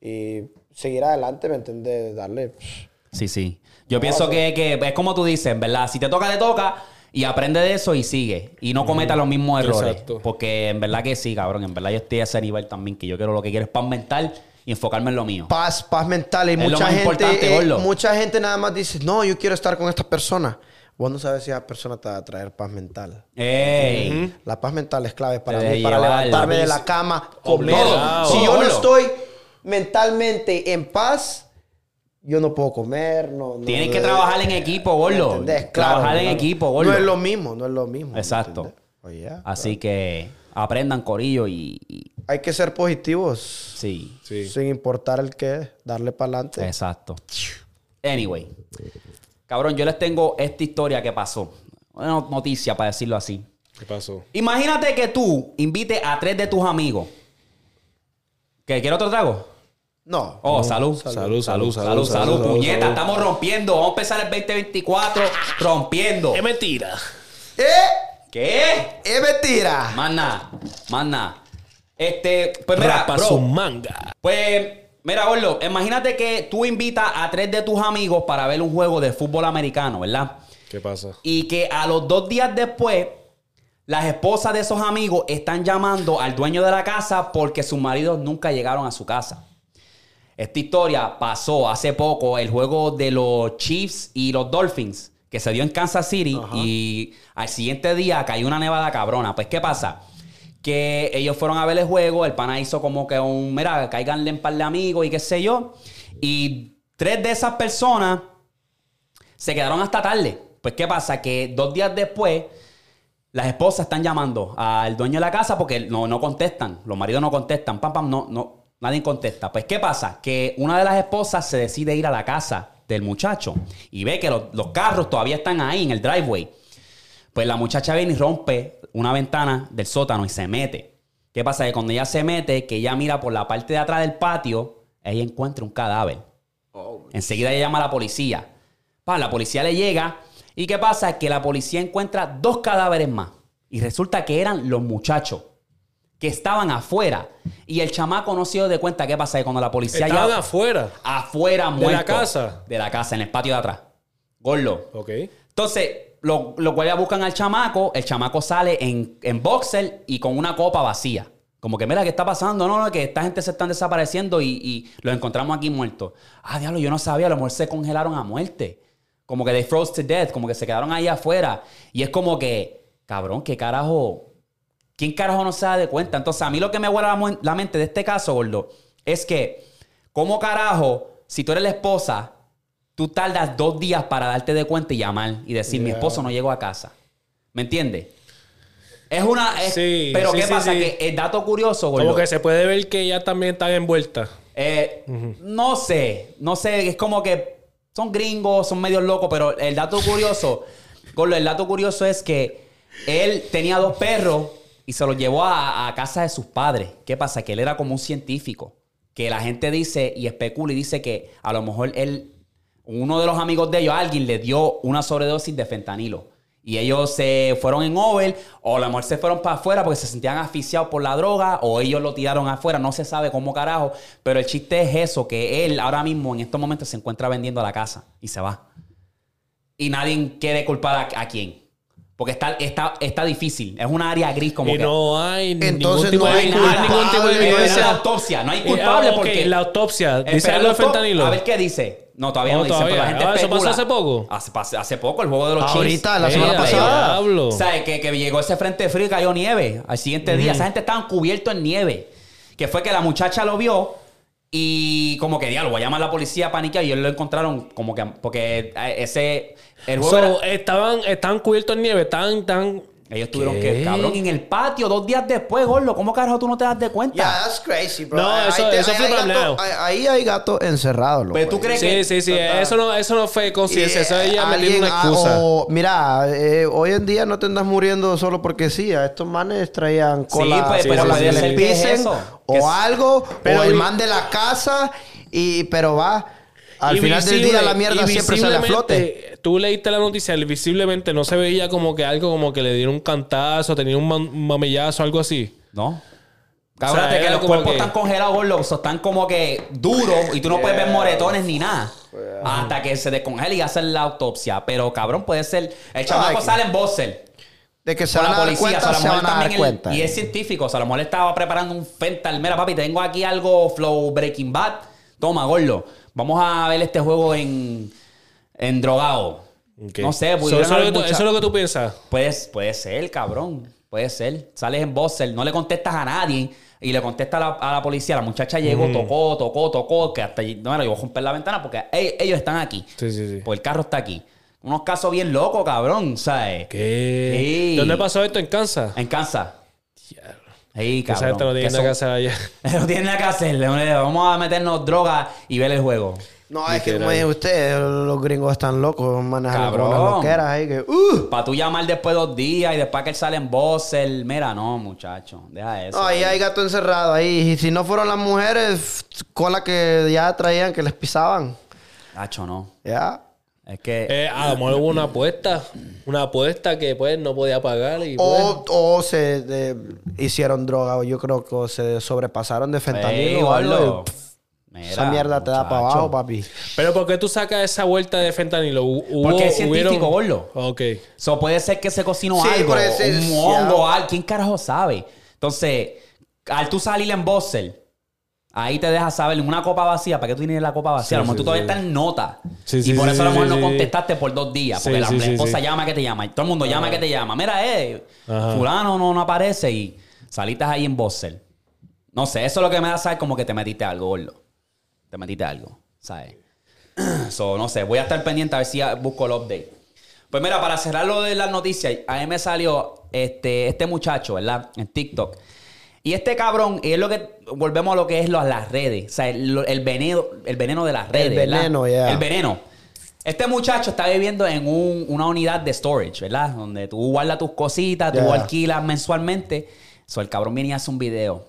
Y seguir adelante, ¿me entendés? Darle. Sí, sí. Yo No, pienso que, que es como tú dices, ¿verdad? Si te toca, te toca y aprende de eso y sigue. Y no cometa los mismos errores. Exacto. Porque en verdad que sí, cabrón. En verdad yo estoy a ese nivel también que yo quiero lo que quiero es paz mental y enfocarme en lo mío. Paz, paz mental. Y lo mucha más gente, importante, eh, mucha gente nada más dice, no, yo quiero estar con esta persona. Vos no sabes si esa persona te va a traer paz mental. ¡Ey! La paz mental es clave para mí, para levantarme la de la cama, comer. Si yo no estoy mentalmente en paz, yo no puedo comer. No, no- Tienes que trabajar en equipo, gordo. Trabajar en claro. equipo, gordo. No es lo mismo, no es lo mismo. ¿me Exacto. Así que aprendan, corillo, y, y- Hay que ser positivos. sí. Sí. Sin importar el qué, darle para adelante. Exacto. Anyway. Cabrón, yo les tengo esta historia que pasó. Una noticia, para decirlo así. ¿Qué pasó? Imagínate que tú invites a tres de tus amigos. ¿Que quiere otro trago? No. Oh, salud. Salud, salud, salud, salud, salud, salud, puñeta. salud. Estamos rompiendo. Vamos a empezar el 2024 rompiendo. Es mentira. ¡Eh! ¿Qué? ¡Es mentira! Más nada, más nada. Este, pues mira, bro, su manga. Pues, mira, Orlo, imagínate que tú invitas a tres de tus amigos para ver un juego de fútbol americano, ¿verdad? ¿Qué pasa? Y que a los dos días después, las esposas de esos amigos están llamando al dueño de la casa porque sus maridos nunca llegaron a su casa. Esta historia pasó hace poco, el juego de los Chiefs y los Dolphins, que se dio en Kansas City y al siguiente día cayó una nevada cabrona. Pues, ¿qué pasa? Que ellos fueron a ver el juego, el pana hizo como que un, mira, caiganle en par de amigos y qué sé yo. Y tres de esas personas se quedaron hasta tarde. Pues, ¿qué pasa? Que dos días después, las esposas están llamando al dueño de la casa porque no, no contestan. Los maridos no contestan. Pam, pam, no, no, nadie contesta. Pues, ¿qué pasa? Que una de las esposas se decide ir a la casa del muchacho y ve que los, los carros todavía están ahí en el driveway. Pues la muchacha viene y rompe una ventana del sótano y se mete. ¿Qué pasa? Que cuando ella se mete, que ella mira por la parte de atrás del patio, ella encuentra un cadáver. Enseguida ella llama a la policía. Pa, la policía le llega. ¿Y qué pasa? Que la policía encuentra dos cadáveres más. Y resulta que eran los muchachos que estaban afuera. Y el chamaco no se dio de cuenta. ¿Qué pasa? Que cuando la policía Estaban ya afuera. afuera ¿De la muerto. casa? De la casa, en el patio de atrás. Gordo. Ok. Entonces, lo- los guardias buscan al chamaco, el chamaco sale en, en boxer y con una copa vacía. Como que, mira, ¿qué está pasando? No, no, que esta gente se están desapareciendo y, y los encontramos aquí muertos. Ah, diablo, yo no sabía, a lo mejor se congelaron a muerte. Como que they froze to death, como que se quedaron ahí afuera. Y es como que, cabrón, ¿qué carajo? ¿Quién carajo no se da de cuenta? Entonces, a mí lo que me vuela la, mente de este caso, gordo, es que, ¿cómo carajo, si tú eres la esposa, tú tardas dos días para darte de cuenta y llamar y decir, mi esposo no llegó a casa? ¿Me entiendes? Es una... es- Sí, pero sí, ¿qué sí, pasa? Que el dato curioso, gordo, Como que se puede ver que ya también están envueltas. eh, No sé, no sé, es como que son gringos, son medios locos, pero el dato curioso, Gordo, el dato curioso es que él tenía dos perros y se los llevó a, a casa de sus padres. ¿Qué pasa? Que él era como un científico, que la gente dice y especula y dice que a lo mejor él, uno de los amigos de ellos, alguien le dio una sobredosis de fentanilo. Y ellos se fueron en over, o a lo mejor se fueron para afuera porque se sentían asfixiados por la droga, o ellos lo tiraron afuera, no se sabe cómo carajo. Pero el chiste es eso, que él ahora mismo en estos momentos se encuentra vendiendo la casa y se va. Y nadie quiere culpar a, a quién. Porque está, está, está difícil. Es una área gris como y que... no hay ningún Entonces tipo no de hay no hay ningún tipo de culpable. Eh, evidencia. la autopsia, no hay Eh, culpable ah, ok, porque... la autopsia. Dice algo de fentanilo. A ver qué dice. No, todavía No, no, dice, pero la gente Ah, ¿eso pasó hace poco? Hace, poco, el juego de los Chiefs. Ahorita, la Eh, semana pasada. diablo. O sea, que, que llegó ese frente frío y cayó nieve al siguiente día. Esa gente estaba cubierto en nieve. Que fue que la muchacha lo vio y como que, diablo, voy a llamar a la policía paniqueada y ellos lo encontraron como que... Porque eh, ese... El juego So, era- estaban, estaban cubiertos en nieve, estaban, tan Ellos tuvieron ¿Qué? que, cabrón, en el patio, dos días después, gordo. ¿Cómo carajo tú no te das de cuenta? Yeah, that's crazy, bro. No, Ahí eso- te- eso ahí fue hay gato- ahí- hay gatos encerrados, loco. Pero tú crees Sí, que. sí, sí. Eso no, eso no fue conciencia. Eso ella eh, metiendo alguien, una ah, excusa. o- mira, eh, hoy en día no te andas muriendo solo porque sí. A estos manes traían cola, pues, pero puede ser que es eso. O es- algo. Pero o el man de la casa. Y, pero va. Al final del día la mierda siempre sale a flote. Tú leíste la noticia, y visiblemente no se veía como que algo como que le dieron un cantazo, tenía un, mamellazo, algo así. No. O Cabrón, sea, que los cuerpos que- están congelados, gordo. o están como que duros y tú no puedes ver moretones ni nada. Hasta que se descongele y hacen la autopsia. Pero, cabrón, puede ser. El chamaco Ay, sale en Bossel. De que se van a dar policía, cuenta, se van a dar también. el- cuenta. y es científico, o sea, la mujer estaba preparando un fental. Mira, papi, tengo aquí algo flow Breaking Bad. Toma, gordo. Vamos a ver este juego en, en drogado. No sé, So, eso, es lo tú, eso es lo que tú piensas. Puede, puede ser, cabrón. Puede ser. Sales en Bossel, no le contestas a nadie y le contestas a la, a la policía. La muchacha llegó, tocó, tocó, tocó, que hasta no, yo voy a romper la ventana porque ellos, ellos están aquí. Sí, sí, sí. Pues el carro está aquí. Unos casos bien locos, cabrón, ¿sabes? ¿Qué? Sí. ¿Dónde pasó esto? ¿En Kansas? En Kansas. Ey, Esa cabrón. gente no tiene que nada que son- hacer allá. <laughs> No tiene nada que hacer. Vamos a meternos droga y ver el juego. No, es que como dice usted, los gringos están locos manejando con loqueras ahí que... ¡Uh! Para tú llamar después de dos días y después que él sale en. Mira, no, muchacho. Deja eso. No, ahí hay gato encerrado ahí. Y si no fueron las mujeres, cola que ya traían, que les pisaban. Nacho, no. Ya. Es que. Eh, a lo mejor hubo una apuesta. Una apuesta que pues no podía pagar y pues... O, o se de- hicieron droga, o yo creo que se sobrepasaron de fentanilo Ey, o algo. Mira, esa mierda te da para abajo, papi. Pero ¿por qué tú sacas esa vuelta de fentanilo? Hu- Hubo, Porque es científico, hubieron-. Ok. So, puede ser que se cocinó Sí, algo, un sí, hongo, algo. ¿Quién carajo sabe? Entonces, al tú salir en Bossel, ahí te deja saber una copa vacía. ¿Para qué tú tienes la copa vacía? Sí, a lo mejor sí, tú todavía sí. estás en nota. Sí, y por eso a lo mejor no contestaste por dos días. Porque la, la esposa llama que te llama. Y todo el mundo llama que te llama. Mira, eh, Ajá. fulano no, no aparece y salitas ahí en Bossel. No sé, eso es lo que me da saber como que te metiste algo, gordo. Te metiste algo, ¿sabes? <clears throat> So, no sé, voy a estar pendiente a ver si busco el update. Pues mira, para cerrar lo de las noticias, a mí me salió este, este muchacho, ¿verdad? En TikTok. Y este cabrón, y es lo que, volvemos a lo que es lo- las redes. O sea, el, el veneno, el veneno de las redes. ¿verdad? veneno, yeah. El veneno. Este muchacho está viviendo en un- una unidad de storage, ¿verdad? Donde tú guardas tus cositas, tú alquilas mensualmente. So, el cabrón viene y hace un video.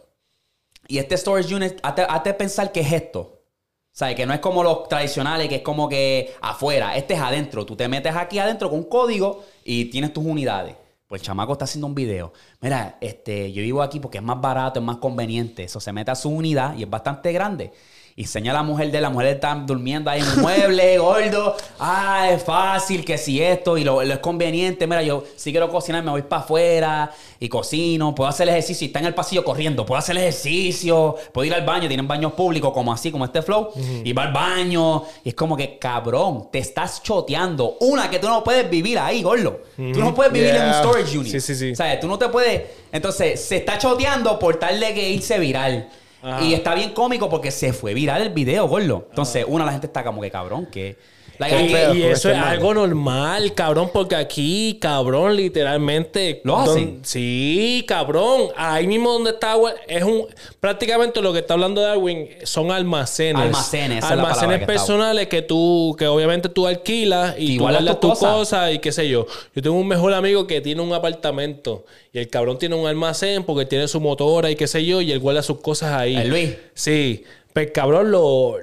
Y este storage unit, hazte, hazte pensar que es esto. O sea, que no es como los tradicionales, que es como que afuera. Este es adentro. Tú te metes aquí adentro con un código y tienes tus unidades. Pues el chamaco está haciendo un video. Mira, este, yo vivo aquí porque es más barato, es más conveniente. Eso se mete a su unidad y es bastante grande. Y señala a la mujer de la mujer está durmiendo ahí en un mueble, <laughs> gordo. Ah, es fácil, que si esto y lo, lo es conveniente. Mira, yo si quiero cocinar, me voy para afuera y cocino. Puedo hacer ejercicio y está en el pasillo corriendo. Puedo hacer ejercicio. Puedo ir al baño. Tienen baños públicos como así, como este flow. Y va al baño. Y es como que, cabrón, te estás choteando. Una, que tú no puedes vivir ahí, gordo. Tú no puedes vivir en un storage unit. Sí, sí, sí. O sea, tú no te puedes. Entonces, se está choteando por tal de que irse viral. Ajá. Y está bien cómico porque se fue viral el video, gordo. Entonces, una, la gente está como que cabrón, que. Like, Y, aquí- eso es algo normal, cabrón, porque aquí, cabrón, literalmente. ¿Lo hacen? sí, cabrón. Ahí mismo donde está es un. Prácticamente lo que está hablando Darwin son almacenes. Almacenes, Almacenes que personales que tú, que obviamente tú alquilas y, Y tú guardas guardas tus tus cosas. cosas y qué sé yo. Yo tengo un mejor amigo que tiene un apartamento y el cabrón tiene un almacén porque tiene su motora y qué sé yo y él guarda sus cosas ahí. ¿El Luis? Sí. Pues cabrón, lo.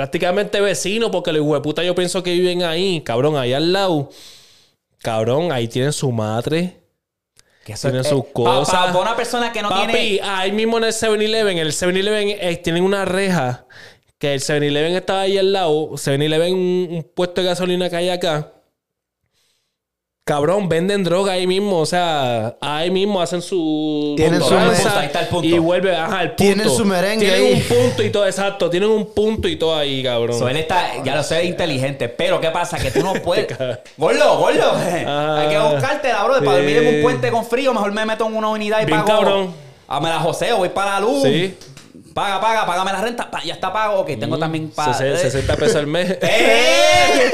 Prácticamente vecino, porque los hueputas yo pienso que viven ahí, cabrón, ahí al lado. Cabrón, ahí tienen su madre. que eso tienen es- sus pa- cosas. pa- pa una persona que no Papi, tiene. ahí mismo en el 7-Eleven, el 7-Eleven eh, tienen una reja. Que el 7-Eleven estaba ahí al lado. 7-Eleven, un, un puesto de gasolina que hay acá. Cabrón, venden droga ahí mismo. O sea, ahí mismo hacen su. Tienen su ahí está el punto. Y vuelve, ajá, el punto. Tienen su merengue Tienen ahí. un punto y todo, exacto. Tienen un punto y todo ahí, cabrón. So, él está, ya lo sé, inteligente. Pero ¿qué pasa? Que tú no <laughs> puedes. gordo, gordo. Hay que buscarte la bro. Para Sí. dormir en un puente con frío, mejor me meto en una unidad y Bien pago. cabrón. Ah, me la joseo, voy para la luz. Sí. Paga, paga, págame la renta. Pa, ya está pago. Ok, tengo también para. Sesen- 60 pesos al mes. <laughs> ¡Eh!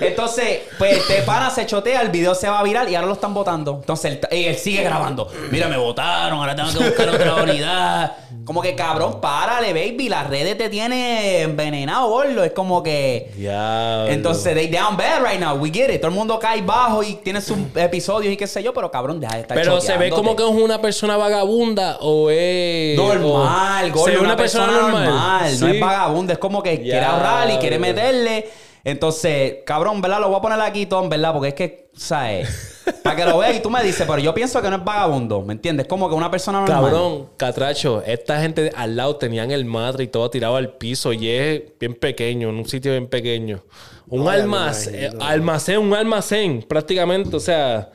Entonces, pues este pana se chotea, el video se va a viral y ahora lo están votando. Entonces él, él sigue grabando. Mira, me votaron, ahora tengo que buscar otra unidad. Como que cabrón, párale, baby. Las redes te tienen envenenado, gordo. Es como que. Ya. Entonces, they down bad right now. We get it. Todo el mundo cae bajo y tiene sus <laughs> episodios y qué sé yo, pero cabrón, deja de estar Pero se ve como que es una persona vagabunda o es. Normal, o- gordo, se ve una, persona, normal. No Sí. es vagabundo, es como que quiere ahorrar y quiere meterle. Entonces, cabrón, ¿verdad? Lo voy a poner aquí, Tom, ¿verdad? Porque es que, ¿sabes? Para que lo veas y tú me dices, pero yo pienso que no es vagabundo, ¿me entiendes? Como que una persona normal. Cabrón, catracho, esta gente al lado tenían el madre y todo tirado al piso y es bien pequeño, en un sitio bien pequeño. Un No, almacén, eh, almacén, un almacén, prácticamente, o sea.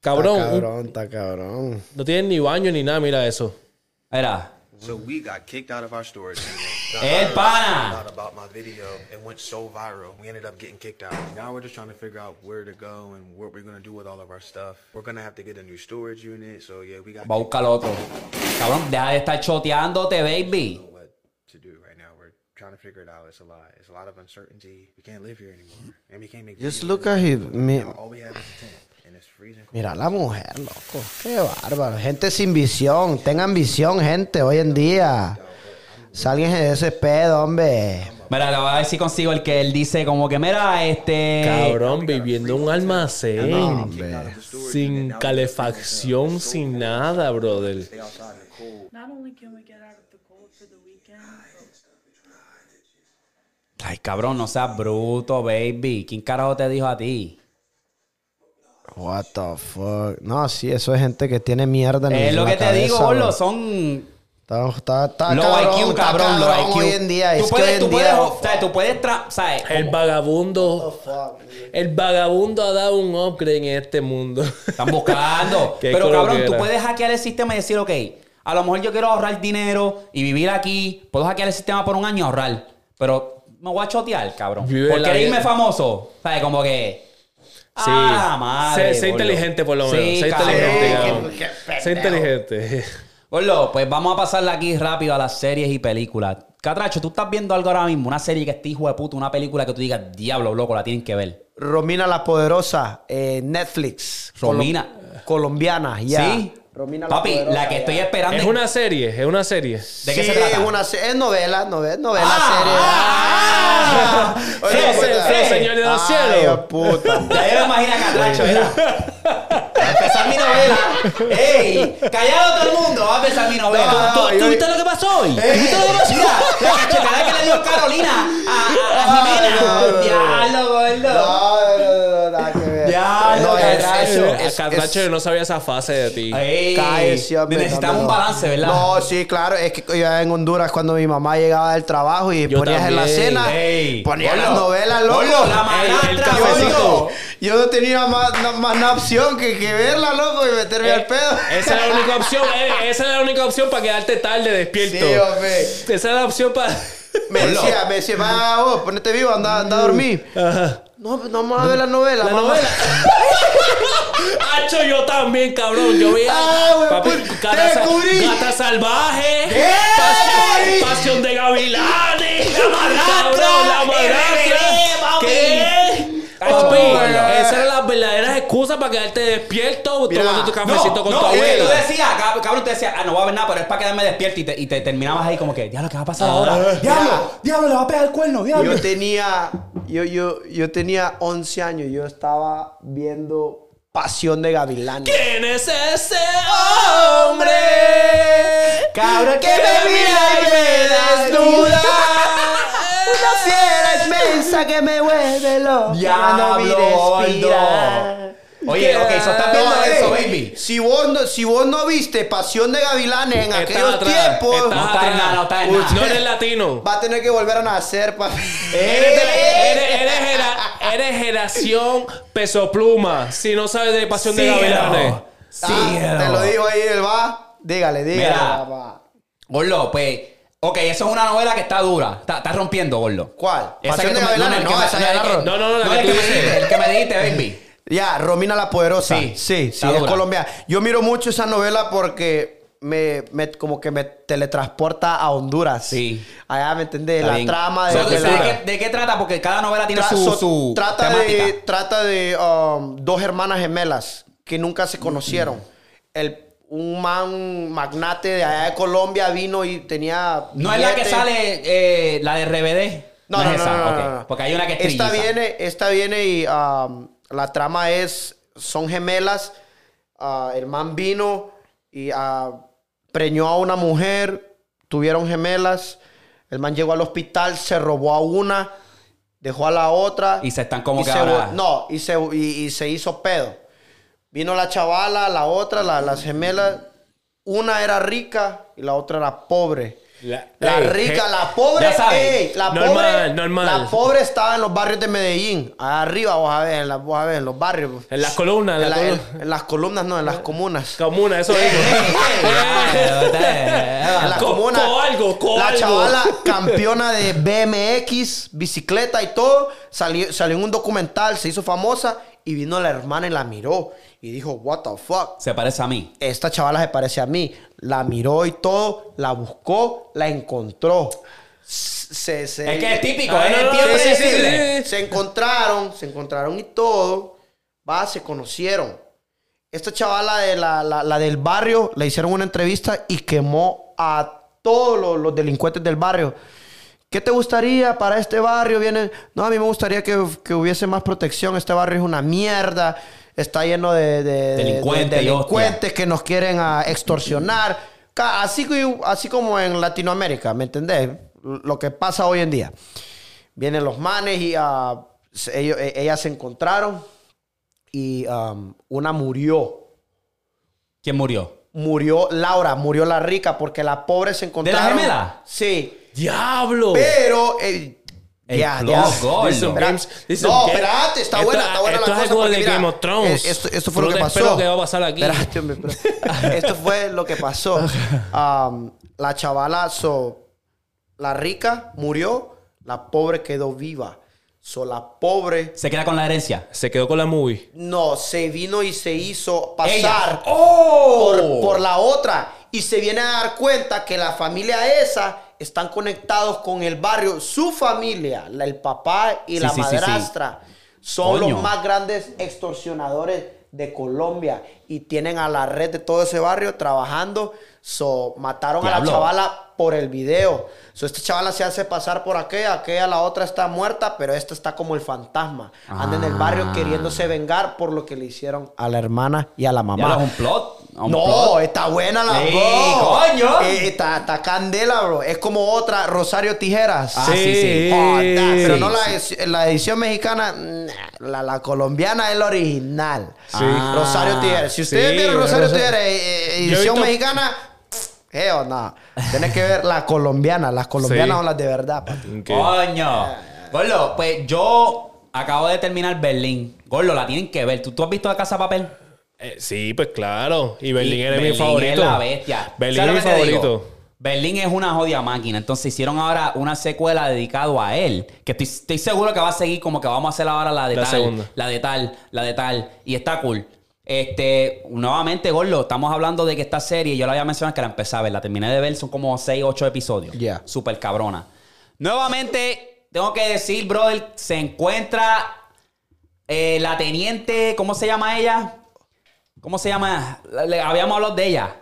Cabrón, Está cabrón, está cabrón. no tienen ni baño ni nada, mira eso. Era. So we got kicked out of our storage El pana. About my video. It went so viral. We ended up getting kicked out. Now we're just trying to figure out where to go and what we're gonna do with all of our stuff. We're gonna have to get a new storage unit. So yeah, we got Va a buscar otro. Cabrón, deja de estar choteándote, baby. what to do right now. We're trying to figure it out. It's a lot. It's a lot of uncertainty. We can't live here anymore, and we can't make. Just videos look at him. Mi- all we have is a tent, and it's freezing. cold. Mira la mujer, loco. Qué bárbaro. Gente sin visión. Tengan visión, gente, hoy en día. Salgan de ese pedo, hombre. Mira, le voy a ver si consigo el que él dice como que, mira, este... Cabrón, viviendo en un almacén. Hombre. Sin calefacción, sin nada, brother. Stay outside in the cold. Not only can we get out of the cold for the weekend, Ay, cabrón, no seas bruto, baby. ¿Quién carajo te dijo a ti? What the fuck. No, sí, eso es gente que tiene mierda en Es lo la que te cabeza, digo, bro. Son Está, está, está Low cabrón, IQ, está cabrón, low cabrón IQ. hoy en día. Tú es puedes, que hoy tú en puedes, día... o sea, tú puedes, tra- ¿sabes? El vagabundo. El vagabundo ha dado un upgrade en este mundo. Están buscando. <laughs> Pero cabrón, tú puedes hackear el sistema y decir, ok, a lo mejor yo quiero ahorrar dinero y vivir aquí. Puedo hackear el sistema por un año y ahorrar. Pero me voy a chotear, cabrón. Vive Porque la irme famoso. ¿Sabes? Como que. Sí. Ah, madre. sé, inteligente por lo menos. Sí, sé cabrón. inteligente, cabrón. Sé inteligente. Gordo, pues vamos a pasarle aquí rápido a las series y películas. Catracho, tú estás viendo algo ahora mismo, una serie que esté hijo de puta, una película que tú digas, diablo, loco, la tienen que ver. Romina la Poderosa, eh, Netflix. Romina. Colom- colombiana, ya. Sí. Romina Papi, Poderosa, la que estoy esperando. Es una serie, es una serie. ¿De qué Sí, se trata? Es, una, se- es novela, novela, novela, Ah, serie. ah, Oye, sí, puta. sí, sí. señor de los Ay, cielos. Dios, puta. Ya yo me imagino a Catracho, mira. Va a empezar mi novela. ¡Ey! ¡Callado todo el mundo! Va a empezar mi novela. No, no, ¿Tú, yo- viste lo que pasó hoy? ¿Tú viste lo que pasó? Mira, la cachetada que le dio Carolina a, a, a Jimena. No, no, no, no, es- Catracho yo no sabía esa fase de ti. Ey, Cállese, hombre, necesitamos un balance, ¿verdad? No, sí, claro. Es que yo en Honduras, cuando mi mamá llegaba del trabajo y Yo ponías en la cena, Ey, ponías las novelas, loco. Ponlo, la El- el madrastra, cafecito. gordo. Yo no tenía más, no- más opción que, que verla, loco, y meterme al pedo. Esa era la única opción, eh, esa era la única opción para quedarte tarde despierto. Sí, hombre. Esa era la opción para. Me decía, me decía, va vos, ponete vivo, anda, anda a dormir. No, pues no vamos a ver la novela, La mamá. novela. <laughs> Hacho, yo también, cabrón. Yo veía. Ah, güey, pues, gata, te sa- descubrí. gata salvaje. ¿Qué? Pasión, pasión de gavilanes. La madrastra, La madrastra. RBD. ¿Qué? Cacho, esas eran las verdaderas excusas para quedarte despierto Mira, tomando tu cafecito con tu que abuela. tú decías, cab- cabrón, tú decías, ah, no voy a ver nada, pero es para quedarme despierto y te, y te terminabas ahí como que, diablo, ¿qué va a pasar ahora? Diablo, diablo, le va a pegar el cuerno, diablo. Yo tenía, yo, yo, yo tenía 11 años, yo estaba viendo Pasión de Gavilanes. ¿Quién es ese hombre? Cabrón, que me mira y me desnuda. Una fiera inmensa que me vuelve. Diablo, mi gordo. respirar. Oye, ok, so estás viendo No, eso, baby. Si vos, no, si vos no viste Pasión de Gavilanes en Estás aquellos atrás, tiempos, estás No está en nada, no está en nada. No eres <laughs> latino. va a tener que volver a nacer. Pa... <laughs> Eres, de- eres, eres, gera- eres generación peso pluma. Si no sabes de pasión de gavilanes. Sí, Ah, te lo digo ahí, él va. Dígale, dígale. Mira. papá. Gordo, pues, ok, eso es una novela que está dura. Está, está rompiendo, gordo. ¿Cuál? Esa Pasión que de tú me- Gavilanes, el no, me- esa el que- No, no, no, la No, que el tú que me dijiste, el que me dijiste, baby. Ya, Romina la Poderosa. Sí, Sí, sí, está es dura. colombiana. Yo miro mucho esa novela porque me, me- como que me teletransporta a Honduras. Sí. Allá, ¿me entendés? Está La bien. trama de... So, de ¿de, la- qué, de qué trata? Porque cada novela tiene Tra- su, so- su trata temática. de, trata de um, dos hermanas gemelas que nunca se conocieron. El, un man magnate de allá de Colombia vino y tenía. No es la que sale, eh, la de RBD. No, no, es no, esa, no, no. Porque hay una que es esta viene, esta viene y um, la trama es, son gemelas. Ah, el man vino y ah, preñó a una mujer, tuvieron gemelas. El man llegó al hospital, se robó a una, dejó a la otra. Y se están como que No, y se, y, y se hizo pedo. Vino la chavala, la otra, la- las gemelas. Una era rica y la otra era pobre. La- La Ey, rica, la pobre, ey, la Normal, pobre, normal. la pobre estaba en los barrios de Medellín, arriba, vos a ver, en, la- vos a ver, en los barrios. En las columnas, en, la en- en las columnas, no, en las comunas. Comuna, eso digo. En las Co- comunas. co algo, co la algo. chavala <laughs> campeona de BMX, bicicleta y todo, salió, salió en un documental, se hizo famosa y vino la hermana y la miró y dijo, what the fuck. Se parece a mí. Esta chavala se parece a mí. La miró y todo, la buscó, la encontró. Se, se- Es que es típico, Ah, es no, no, bien sí, sí, predecible. sí, sí. se encontraron, se encontraron y todo. Va, se conocieron. Esta chavala de la, la- la del barrio le hicieron una entrevista y quemó a todos los, los delincuentes del barrio. ¿Qué te gustaría para este barrio? Vienen, no, a mí me gustaría que, que hubiese más protección. Este barrio es una mierda. Está lleno de, de- de- Delincuentes de que nos quieren ah, extorsionar. Así, como en Latinoamérica, ¿me entendés? Lo que pasa hoy en día. Vienen los manes y ah, ellos- e- ellas se encontraron y um, una murió. ¿Quién murió? Murió Laura, murió la rica porque la pobre se encontraron. gemela? Sí. ¡Diablo! Pero. eh, El ya, plot ya. gordo. This no, espérate, está Esto- buena, está buena esto la es cosa. algo porque de mira, Game of Thrones. eh, Esto, esto fue Tú lo que pasó. que va a pasar aquí. Espérate, hombre, <laughs> esto fue lo que pasó. Um, la chavala, so, la rica murió, la pobre quedó viva. So, la pobre Se queda con la herencia. Se quedó con la movie. no se vino y se hizo pasar ¡Oh! por, por la otra. Y se viene a dar cuenta que la familia esa están conectados con el barrio. Su familia, la- el papá y Sí, la sí, sí, sí. madrastra, son Coño. los más grandes extorsionadores de Colombia. Y tienen a la red de todo ese barrio trabajando. So, mataron a la chavala por el video. So, esta chavala se hace pasar por aquella, aquella, la otra está muerta, pero esta está como el fantasma. Anda en el barrio Ah. queriéndose vengar por lo que le hicieron a la hermana y a la mamá. es un plot. No, está buena la Sí, bro. coño. Eh, está, está candela, bro. Es como otra, Rosario Tijeras. Ah, sí, sí. Pero Sí, no la, la edición mexicana, la, la colombiana es la original. Sí. Rosario Ah, Tijeras. Si ustedes sí, vieron Rosario Rosario- Tijeras, eh, eh, edición visto- mexicana, hell no. Tienes que ver la colombiana. Las colombianas Sí. son las de verdad, papi. Coño. Gordo, pues yo acabo de terminar Berlín. Gordo, la tienen que ver. ¿Tú, tú has visto la Casa de Papel? Eh, sí, pues claro. Y Berlín Y era mi Berlín favorito. es la bestia. Berlín ¿Sabes es mi favorito. Berlín es una jodida máquina. Entonces hicieron ahora una secuela dedicado a él. Que estoy, estoy seguro que va a seguir como que vamos a hacer ahora la de La tal. segunda. La de tal, la de tal. Y está cool. Este, nuevamente, Gordo, estamos hablando de que esta serie, yo la había mencionado que la empecé a ver, la terminé de ver, son como 6, 8 episodios. Yeah. Súper cabrona. Nuevamente, tengo que decir, brother, se encuentra eh, la teniente, ¿cómo se llama ella? ¿Cómo se llama? La- le- habíamos hablado de ella.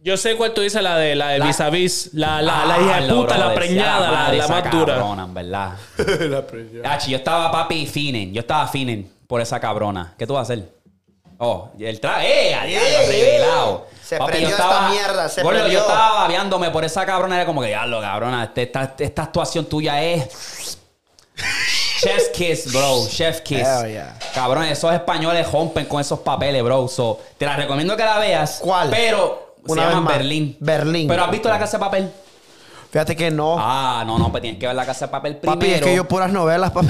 Yo sé cuál tú dices, la de la de La- vis a vis, la, la, la Ah, hija de puta, la preñada, la, la más dura. cabrona, en verdad. <laughs> Achi, yo estaba papi finen. Yo estaba finen por esa cabrona. ¿Qué tú vas a hacer? Oh, y el traje. ¡Eh! a diablo, ¡Eh! revelado. Se Papi, prendió yo esta mierda, se Gordo, prendió. Yo estaba babeándome por esa cabrona. Era como que, diablo, cabrona. este- Esta, esta actuación tuya es. Chef's kiss, bro. Chef kiss. Hell yeah. Cabrón, esos españoles rompen con esos papeles, bro. So, te la recomiendo que la veas. ¿Cuál? Pero Una se vez llama más. Berlín. Berlín. Pero has visto la casa de papel. Fíjate que no. Ah, no, no, pues tienes que ver la casa de papel primero. papi, es que yo puras novelas, papi.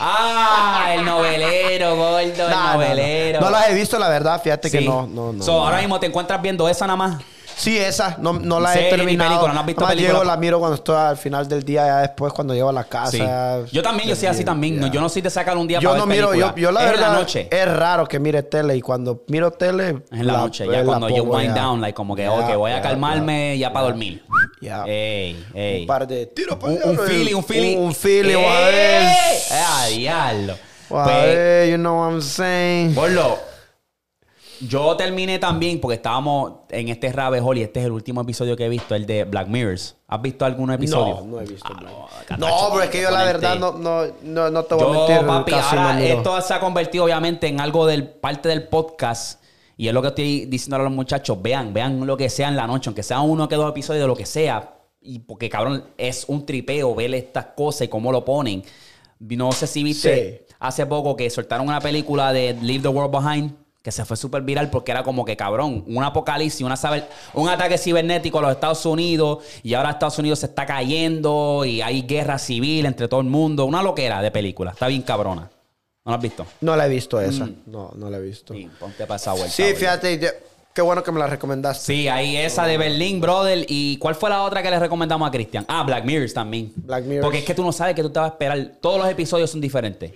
Ah, el novelero, gordo, el <laughs> No, no, no. novelero. No las he visto, la verdad. Fíjate que Sí. no, no, no. So, no. ahora mismo te encuentras viendo esa nada más. Sí, esa, no, no la he terminado. película, ¿no has visto Nomás película? llego, la miro cuando estoy al final del día, ya después cuando llego a la Sí. casa. Yo también, yo soy así también. No, yo no soy de sacar un día Yo para no ver miro, yo, película. yo la Es verdad, la noche. es raro que mire tele y cuando miro tele... Es en la, noche, ya cuando yo pongo wind ya. down, like como que, Ya, ok, voy a ya, calmarme ya, para dormir. Ya. Ey, ey. Un par de tiro pa' Un, un feeling, un feeling. Un, feeling, ¡Ey! a ver. ¡Eh, diablo! A Pues, ver, you know what I'm saying. Gordo, yo terminé también porque estábamos en este rabbit hole y este es el último episodio que he visto, el de Black Mirrors. ¿Has visto algún episodio? No, no he visto. Ah, Black. no, No, pero es que yo la verdad no, no, no, no te voy a Yo, mentir. papi, ahora esto se ha convertido obviamente en algo del parte del podcast. Y es lo que estoy diciendo a los muchachos. Vean, vean lo que sea en la noche, aunque sea uno que dos episodios de lo que sea. Y porque, cabrón, es un tripeo ver estas cosas y cómo lo ponen. No sé si viste Sí. hace poco que soltaron una película de Leave the World Behind que se fue súper viral porque era como que cabrón, un apocalipsis, una saber- un ataque cibernético a los Estados Unidos y ahora Estados Unidos se está cayendo y hay guerra civil entre todo el mundo, una loquera de película, está bien cabrona. ¿No la has visto? No la he visto esa. No, no la he visto. Sí, ponte para esa vuelta. Sí, fíjate, qué bueno que me la recomendaste. Sí, ahí esa de Berlín, brother. ¿Y cuál fue la otra que le recomendamos a Cristian? Ah, Black Mirrors también. Black Mirrors. Porque es que tú no sabes que tú te vas a esperar. Todos los episodios son diferentes.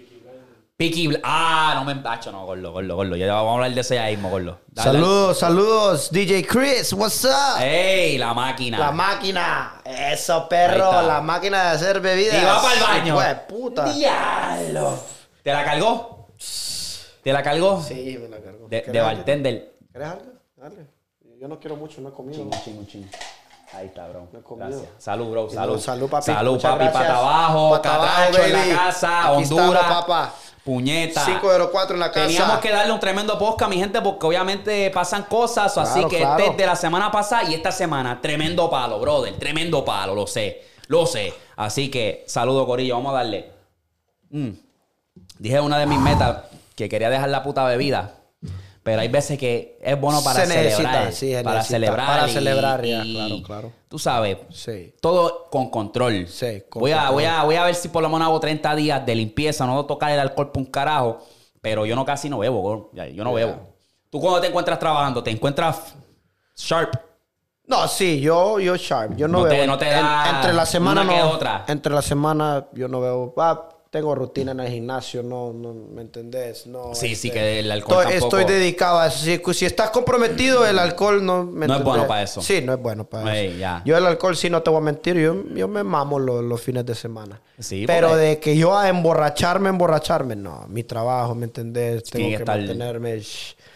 Peaky Bl- Ah, no me empacho, no, gordo, gordo, gordo. Ya vamos a hablar de eso ya mismo, gordo. Dale, Saludos, saludos, DJ Chris, what's up? ¡Ey, la máquina! La máquina, eso perro, la máquina de hacer bebidas. Y va para el baño. De puta. ¡Diablo! ¿Te la cargó? ¿Te la cargó? Sí, me la cargo. De, ¿Quieres de bartender. ¿Quieres algo? Dale. Yo no quiero mucho, no he comido. Ching, un ching. Ahí está, bro. Gracias. Salud, bro. Salud. Salud, papi. Salud, Muchas papi. gracias. Pata abajo. Pata abajo, Catracho en la casa. Aquí Honduras. estamos, papá. Puñeta. 504 en la casa. Teníamos que darle un tremendo podcast, mi gente, porque obviamente pasan cosas. así que claro. este es de la semana pasada y esta semana, tremendo palo, brother. Tremendo palo, lo sé. Lo sé. Así que, saludo, Corillo. Vamos a darle. Mm. Dije una de mis metas que quería dejar la puta bebida. Pero hay veces que es bueno para Se necesita, celebrar. sí, se para necesita. celebrar. Para y- celebrar, ya, y- claro, claro. Tú sabes. Sí. Todo con control. Sí, con voy, a, control. voy, a, voy a ver si por lo menos hago 30 días de limpieza, no tocar el alcohol por un carajo. Pero yo no casi no bebo, yo no bebo. ¿Tú cuando te encuentras trabajando, te encuentras sharp? No, sí, yo, yo sharp. Yo no, No te- veo. no te En- da entre la semana no. otra. Entre la semana yo no veo. Ah, tengo rutina en el gimnasio, no, no ¿me entendés? No, este, Sí, sí, que el alcohol estoy, tampoco- estoy dedicado a eso. Si, si estás comprometido, el alcohol no ¿me No es bueno para eso. Sí, no es bueno para Ey, eso. ya. Yo el alcohol sí no te voy a mentir, yo, yo me mamo los, los fines de semana. Sí, Pero porque- de que yo a emborracharme, emborracharme, no. Mi trabajo, ¿me entendés? Tengo que mantenerme